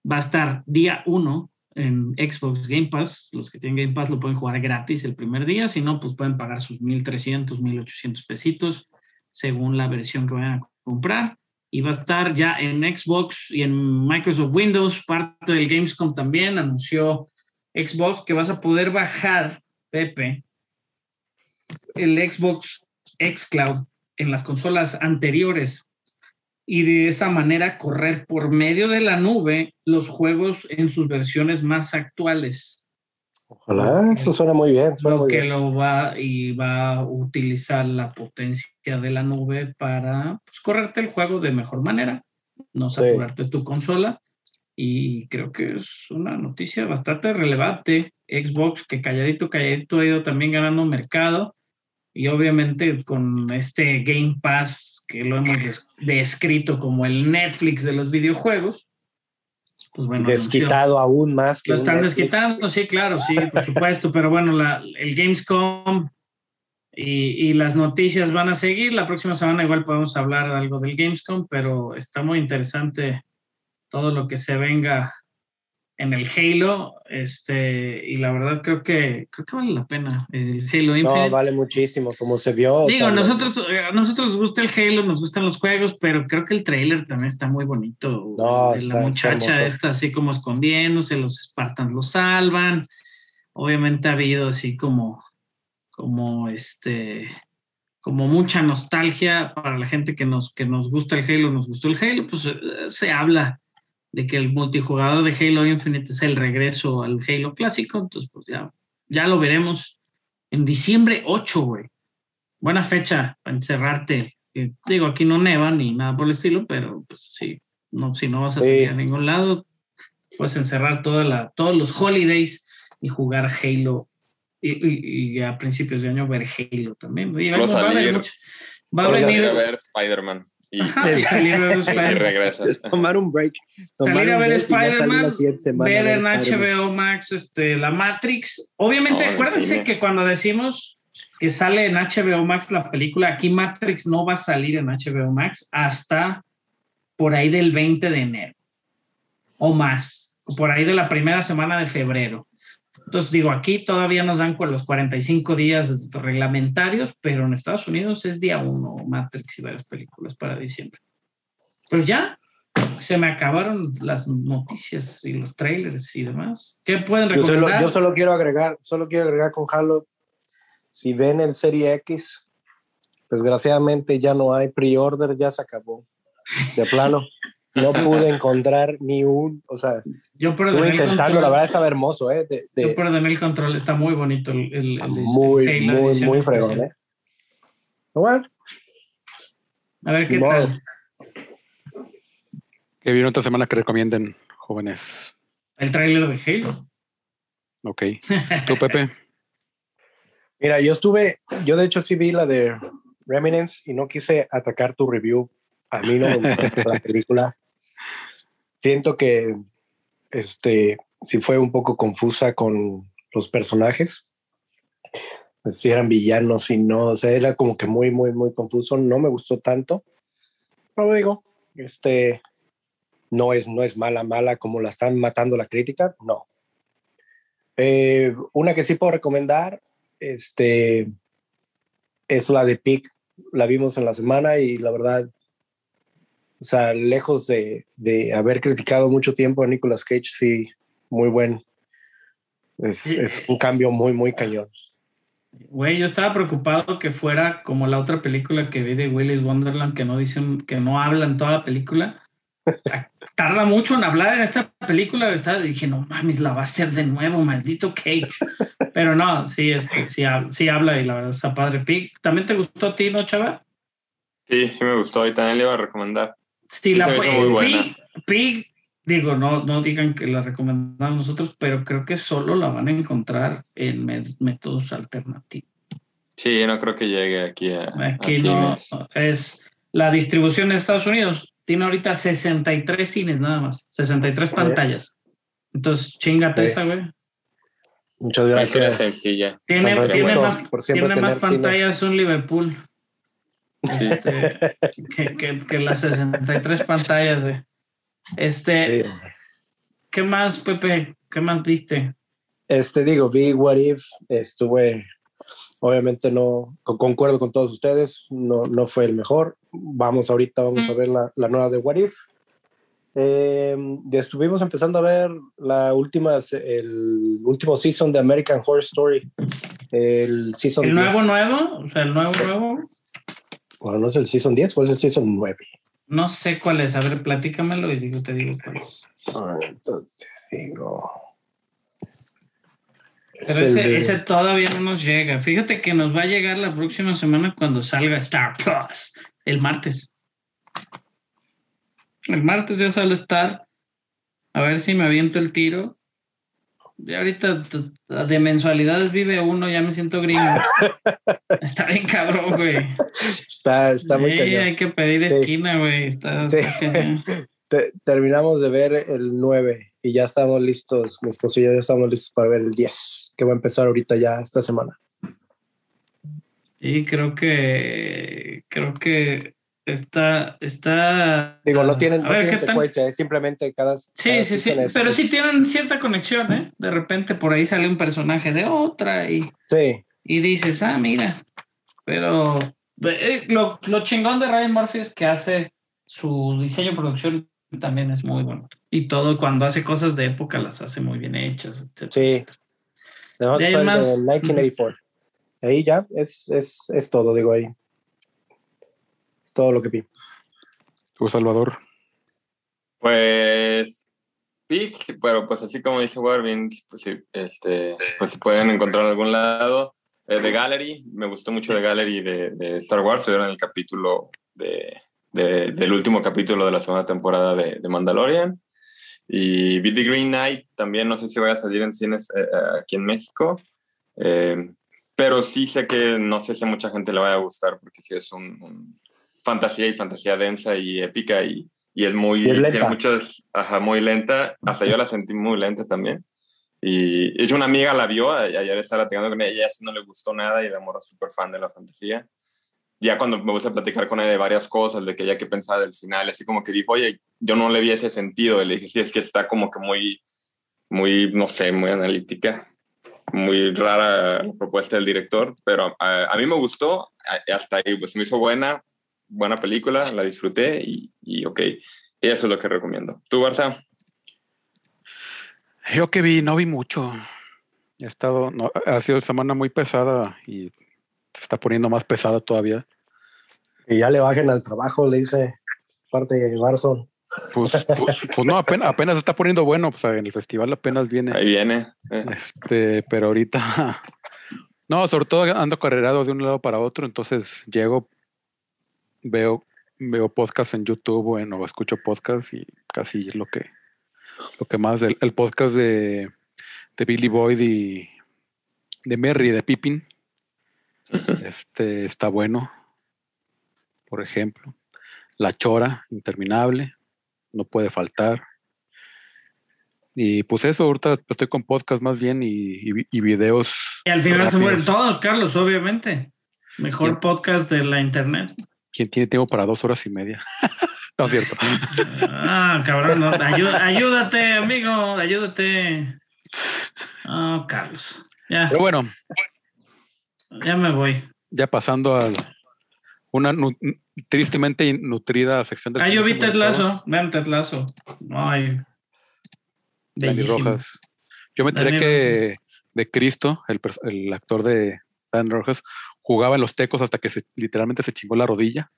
Va a estar día 1 en Xbox Game Pass. Los que tienen Game Pass lo pueden jugar gratis el primer día, si no, pues pueden pagar sus 1.300, 1.800 pesitos según la versión que vayan a comprar y va a estar ya en Xbox y en Microsoft Windows, parte del Gamescom también anunció Xbox que vas a poder bajar, Pepe, el Xbox Xcloud en las consolas anteriores y de esa manera correr por medio de la nube los juegos en sus versiones más actuales. Ojalá, eso suena muy bien. Suena que lo va y va a utilizar la potencia de la nube para pues, correrte el juego de mejor manera, no saturarte tu consola. Y creo que es una noticia bastante relevante. Xbox, que calladito, calladito ha ido también ganando mercado. Y obviamente con este Game Pass, que lo hemos descrito como el Netflix de los videojuegos, pues desquitado aún más. Que lo están desquitando, sí, claro, sí, por supuesto, pero bueno, la, el Gamescom y, y, las noticias van a seguir. La próxima semana igual podemos hablar algo del Gamescom, pero está muy interesante todo lo que se venga en el Halo, este, y la verdad creo que creo que vale la pena el Halo Infinite. No, vale muchísimo, como se vio. Digo, nosotros, a nosotros nos gusta el Halo, nos gustan los juegos, pero creo que el trailer también está muy bonito. No, la muchacha está así como escondiéndose, los Spartans lo salvan. Obviamente ha habido así como, como este, como mucha nostalgia para la gente que nos, que nos gusta el Halo, nos gustó el Halo, pues eh, se habla de que el multijugador de Halo Infinite es el regreso al Halo clásico, entonces pues ya, ya lo veremos en diciembre 8, güey. Buena fecha para encerrarte. digo, aquí no neva ni nada por el estilo, pero pues sí, no, si no vas a salir a ningún lado, puedes encerrar toda la, todos los holidays y jugar Halo. Y, a principios de año ver Halo también. va, a venir, va a venir a ver Spider-Man y, salir ver Tomar un break. salir a ver Spider-Man, ver en HBO Max este, la Matrix. Obviamente, acuérdense que cuando decimos que sale en HBO Max la película, aquí Matrix no va a salir en HBO Max hasta por ahí del 20 de enero o más, por ahí de la primera semana de febrero. Entonces, digo, aquí todavía nos dan con los 45 días reglamentarios, pero en Estados Unidos es día uno, Matrix y varias películas para diciembre. Pues ya, se me acabaron las noticias y los trailers y demás. ¿Qué pueden recomendar? Yo solo, quiero agregar, solo quiero agregar con Halo, si ven el Serie X, desgraciadamente ya no hay pre-order, ya se acabó. De plano. no pude encontrar ni un, o sea, yo estuve intentando, la verdad estaba hermoso, ¿eh? De, Yo perdí el control, está muy bonito el, el, muy, muy, muy fregón, ¿eh? Bueno. A ver qué tal. ¿Qué viene otra semana que recomienden, jóvenes? El tráiler de Halo. Ok. ¿Tú, Pepe? Mira, yo estuve, yo de hecho sí vi la de Remnants y no quise atacar tu review. A mí no me gustó la película siento que este sí fue un poco confusa con los personajes. Si eran villanos y no, o sea, era como que muy, muy, muy confuso. No me gustó tanto. Pero digo, este no es, no es mala, mala como la están matando la crítica, no. Eh, una que sí puedo recomendar, este, es la de Pic. La vimos en la semana y la verdad o sea, lejos de, de, haber criticado mucho tiempo a Nicolas Cage, sí, muy buen. Es, es un cambio muy, muy cañón. Güey, yo estaba preocupado que fuera como la otra película que vi de Willis Wonderland, que no dicen, que no habla en toda la película. Tarda mucho en hablar en esta película. Estaba, dije, no mames, la va a hacer de nuevo, maldito Cage. Pero no, sí, es, sí, sí habla y la verdad está padre. Pig, ¿también te gustó a ti, no, chava? Sí, sí me gustó y también le iba a recomendar. Sí, Sí, la. Pig, Pig, digo, no, no digan que la recomendamos nosotros, pero creo que solo la van a encontrar en métodos alternativos. Sí, no creo que llegue aquí a, a Aquí no cines. es la distribución de Estados Unidos. Tiene ahorita 63 cines nada más, 63 pantallas. Entonces, chingate Sí. esa, güey. Muchas gracias. sencilla. Tiene, tiene más, tiene más cine. pantallas un Liverpool este, que, que- que las 63 pantallas. güey. Este, Sí. ¿qué más, Pepe? ¿Qué más viste? Este, digo, vi What If, estuve, obviamente no, con- concuerdo con todos ustedes, no, no fue el mejor. Vamos ahorita, vamos a ver la, la nueva de What If. Eh, ya estuvimos empezando a ver la última, el último season de American Horror Story. El season ¿El 10. nuevo nuevo? O sea, el nuevo nuevo. Bueno, no es el season 10, ¿cuál es el season 9? No sé cuál es. A ver, platícamelo y digo, te digo cuál es. Ah, entonces digo. Es Pero el ese, de- ese todavía no nos llega. Fíjate que nos va a llegar la próxima semana cuando salga Star Plus, el martes. El martes ya sale Star. A ver si me aviento el tiro. Ya ahorita de mensualidades vive uno, ya me siento gringo. Está bien cabrón, güey. Está, está muy Sí, cañón. hay que pedir Sí. esquina, güey. Está, Sí. está terminamos de ver el 9 y ya estamos listos, mi esposo y yo ya estamos listos para ver el 10, que va a empezar ahorita ya esta semana. Y creo que creo que está está Digo, no tienen, a no ver, tienen secuencia, es simplemente cada. Sí, cada sí, sí, season es- pero sí tienen cierta conexión, ¿eh? De repente por ahí sale un personaje de otra y, Sí, y dices, ah, mira, pero eh, lo, lo chingón de Ryan Murphy es que hace su diseño producción también es muy bueno. Y todo cuando hace cosas de época las hace muy bien hechas, etcétera, Sí. The Hot De más- de 1984. Ahí ya, es, es, es todo, digo ahí. Todo lo que vi. Tú, Salvador. Pues sí, sí, pero pues así como dice Warvin, pues sí, este, pues se pueden encontrar en algún lado. Eh, The Gallery, me gustó mucho The Gallery de, de Star Wars, era en el capítulo de, de- del último capítulo de la segunda temporada de, de Mandalorian. Y vi The Green Knight, también no sé si vaya a salir en cines eh, eh, aquí en México, eh, pero sí sé que no sé si a mucha gente le vaya a gustar porque sí es un, un fantasía y fantasía densa y épica y, y es muy Y es lenta. tiene muchos ajá, muy lenta. Hasta yo la sentí muy lenta también. Y hecho una amiga la vio ayer estaba platicando con ella y a ella sí no le gustó nada y la morra súper fan de la fantasía. Ya cuando me puse a platicar con ella de varias cosas de que ella que pensaba del final así como que dijo oye yo no le vi ese sentido y le dije sí es que está como que muy muy no sé muy analítica muy rara la propuesta del director, pero a, a mí me gustó, hasta ahí, pues me hizo buena, buena película, la disfruté y, y ok, eso es lo que recomiendo. ¿Tú, Barça? Yo que vi, no vi mucho. He estado, no, ha sido semana muy pesada y se está poniendo más pesada todavía. Y ya le bajen al trabajo, le dice parte de Barson. Pues, pues, pues no, apenas, apenas se está poniendo bueno, pues en el festival apenas viene. Ahí viene. eh. Este, pero ahorita, no, sobre todo ando carrerado de un lado para otro, entonces llego, veo, veo podcast en YouTube bueno, o escucho podcast y casi es lo que, lo que más, el, el podcast de, de Billy Boyd y de Merry, de Pippin, este, está bueno, por ejemplo. La Chora, interminable, no puede faltar. Y pues eso, ahorita estoy con podcast más bien y, y- y videos. Y al final se mueren todos, Carlos, obviamente. Mejor podcast de la internet. ¿Quién tiene tiempo para dos horas y media? no es cierto. Ah, cabrón, no, ayú- ayúdate, amigo, ayúdate. Ah, Carlos. Ya, Pero bueno, ya me voy. ya pasando a una nu- tristemente nutrida sección del Ah, yo vi Ted Lasso, vean Ted Lasso. Ay, bellísimo. Rojas. Yo me enteré que de Cristo, el actor de, Dan Rojas, jugaba en los tecos hasta que se, literalmente se chingó la rodilla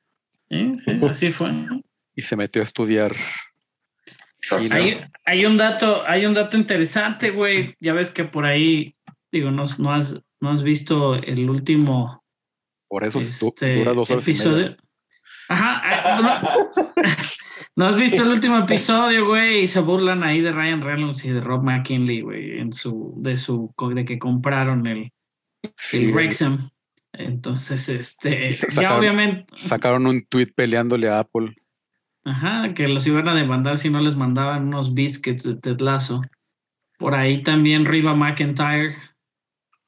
Sí, sí, así fue. y se metió a estudiar. Hay, hay un dato, hay un dato interesante, güey. Ya ves que por ahí, digo, no, no has, no has visto el último Por eso este, dura dos horas y episodio. media. Ajá. ah, No, no has visto el último episodio, güey, y se burlan ahí de Ryan Reynolds y de Rob McKinley, güey, en su, de su, de que compraron el, Sí, el Wrexham. Entonces, este, ya obviamente, sacaron un tweet peleándole a Apple. ajá, que los iban a demandar si no les mandaban unos biscuits de Ted Lasso. Por ahí también Riva McIntyre,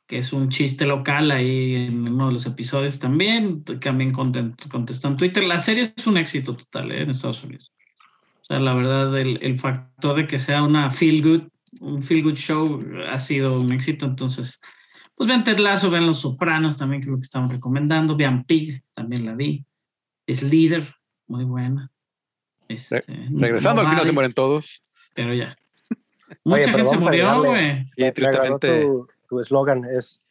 que es un chiste local ahí en uno de los episodios también, también contestó en Twitter. La serie es un éxito total ¿eh? en Estados Unidos. O sea, la verdad, el, el factor de que sea una feel good, un feel good show ha sido un éxito. Entonces, pues vean Ted Lasso, vean Los Sopranos también, que es lo que estamos recomendando. Vean Pig, también la vi. Es líder, muy buena. Este, Regresando al final se mueren todos. Pero ya. Oye, Mucha pero gente se murió, güey. Me tristemente, tu tu eslogan es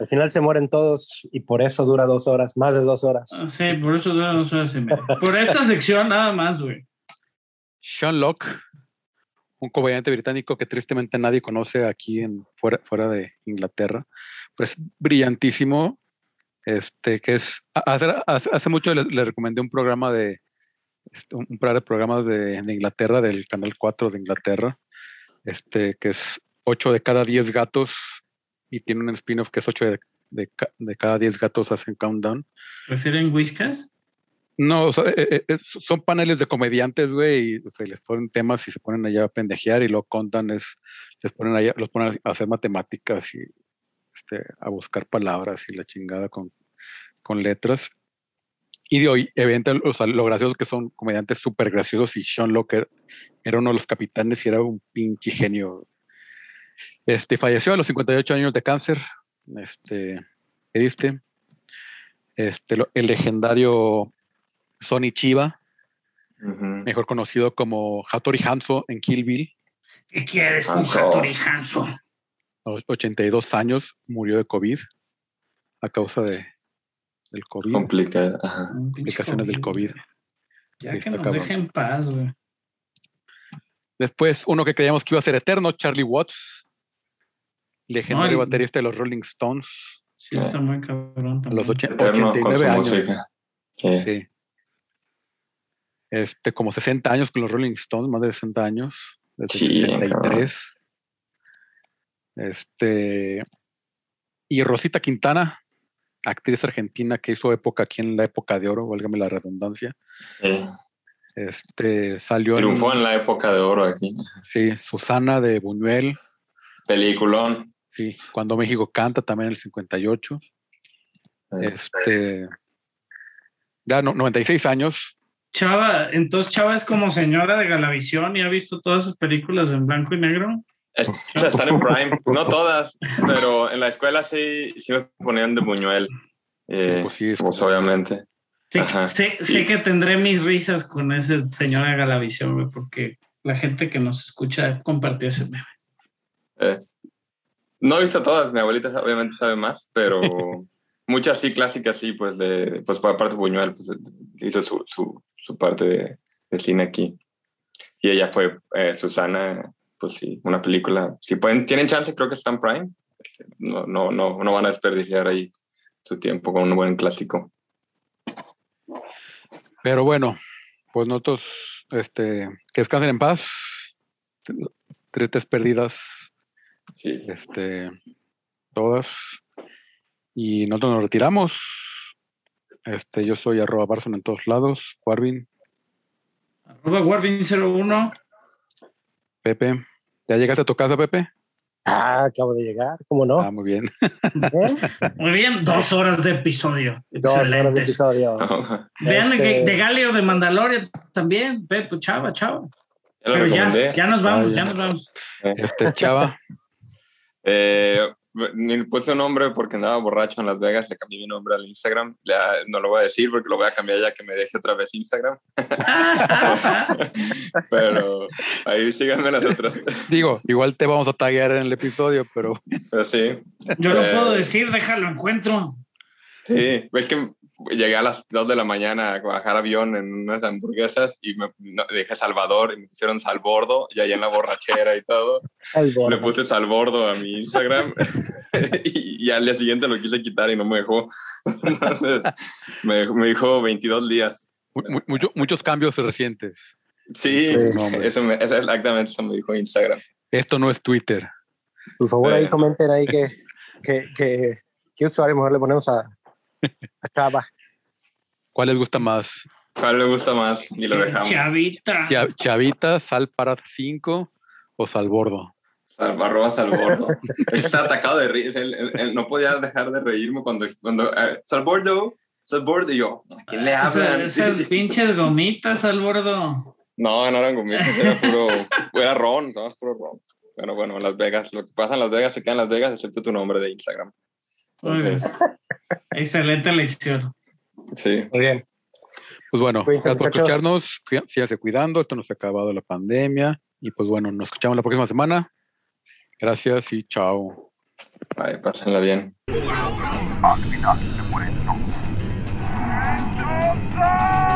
al final se mueren todos y por eso dura dos horas, más de dos horas. Ah, Sí, por eso dura dos horas y media. Por esta sección nada más, güey. Sean Locke, un comediante británico que tristemente nadie conoce aquí en fuera, fuera de Inglaterra, pues brillantísimo. Este, que es, hace, hace, mucho le, recomendé un programa de, este, un par de programas de, Inglaterra, del Canal 4 de Inglaterra, este, que es 8 de cada 10 gatos y tiene un spin-off que es 8 de, de, ca- de cada 10 gatos hacen countdown. ¿Prefieren whiskas? No, eh, eh, son paneles de comediantes, güey, y les ponen temas y se ponen allá a pendejear y lo contan, es, les ponen allá, los ponen a hacer matemáticas y este, a buscar palabras y la chingada con, con letras. Y de hoy, evidentemente, o sea, lo gracioso que son comediantes súper graciosos y Sean Locker era uno de los capitanes y era un pinche genio. Este, falleció a los 58 años de cáncer, este, triste. Este, el legendario Sonny Chiba, mejor conocido como Hattori Hanzo en Kill Bill, ¿Qué quieres con Hanzo. Hattori Hanzo? a los 82 años, murió de COVID a causa de, del COVID. Complica. ajá. Complicaciones del COVID. Ya Sí, que está nos cabrón. dejen en paz, güey. Después, uno que creíamos que iba a ser eterno, Charlie Watts, legendario No, baterista de los Rolling Stones, Sí, está muy cabrón a también. los Eterno con 89 su años. Sí. Sí. Este, como 60 años con los Rolling Stones, más de 60 años, desde Sí, el 63. Este, y Rosita Quintana, actriz argentina que hizo época aquí en la época de oro, válgame la redundancia. Sí. Este, salió Triunfó en, en la época de oro aquí. sí, Susana de Buñuel, Peliculón. sí, cuando México canta también en el 58. Eh, Este, ya no, 96 años, Chava, entonces Chava es como señora de Galavisión y ha visto todas sus películas en blanco y negro. Están en Prime. No todas, pero en la escuela sí, sí me ponían de Buñuel. Eh, pues sí, es pues obviamente. Sé, Sí. sé que tendré mis risas con ese señor de Galavisión, porque la gente que nos escucha compartió ese meme. Eh, no he visto todas, mi abuelita obviamente sabe más, pero muchas sí clásicas sí, pues de, pues por aparte Buñuel, pues hizo su, su, su parte de, de cine aquí. Y ella fue eh, Susana, pues sí, una película. Si pueden, tienen chance, creo que está en Prime. No, no, no, no van a desperdiciar ahí su tiempo con un buen clásico. Pero bueno, pues nosotros, este, que descansen en paz. Tristes perdidas, Sí. este, todas. Y nosotros nos retiramos. Este, yo soy arroba Barson en todos lados. Warvin, Arroba Warvin01. Pepe. ¿Ya llegaste a tu casa, Pepe? Ah, acabo de llegar, ¿cómo no? Ah, muy bien. ¿Eh? Muy bien, dos horas de episodio. Dos horas de Excelentes. episodio. Vean Este- de Galio de Mandalorian también, Pepe, chava, chava. Ya Pero ya, ya nos vamos, Ah, ya. ya nos vamos. Este, Chava. Eh, ni puse un nombre porque andaba borracho en Las Vegas, le cambié mi nombre al Instagram. Ya, no lo voy a decir porque lo voy a cambiar ya que me deje otra vez Instagram. pero ahí síganme las otras. Digo, igual te vamos a taguear en el episodio, pero. Pero sí. Yo lo Eh, puedo decir, déjalo encuentro. Sí, ves que llegué a las 2 de la mañana a bajar avión en unas hamburguesas y me no, dije Salvador y me pusieron Salbordo y ahí en la borrachera y todo. Le puse Salbordo a mi Instagram y, y al día siguiente lo quise quitar y no me dejó. Entonces me, me dijo 22 días. mu- mu- mucho- muchos cambios recientes. Sí, eso, me, eso exactamente eso me dijo Instagram. Esto no es Twitter. Por favor, ahí comenten ahí que, que, que, qué usuario mejor le ponemos a, a Chava. ¿Cuál les gusta más? ¿Cuál le gusta más? Y lo dejamos. Chavita. Cha- Chavita, Sal para 5 o Salbordo. Sal- Arroba Salbordo. Está atacado de reír. Él, él- él no podía dejar de reírme cuando, cuando eh, Salbordo, Salbordo y yo. ¿A quién le hablan? Esas, esas pinches gomitas al bordo. No, no eran gomitas, era puro, era ron, no, es puro ron. Pero bueno, Las Vegas, lo que pasa en Las Vegas se queda en Las Vegas, excepto tu nombre de Instagram. Muy bien. Entonces, Excelente lección. sí, Muy bien. Pues bueno, Cuídense, gracias por muchachos. escucharnos. Síganse cuidando. Esto no se ha acabado la pandemia. Y pues bueno, nos escuchamos la próxima semana. Gracias y chao. Ay, pásenla bien. Al final se todos.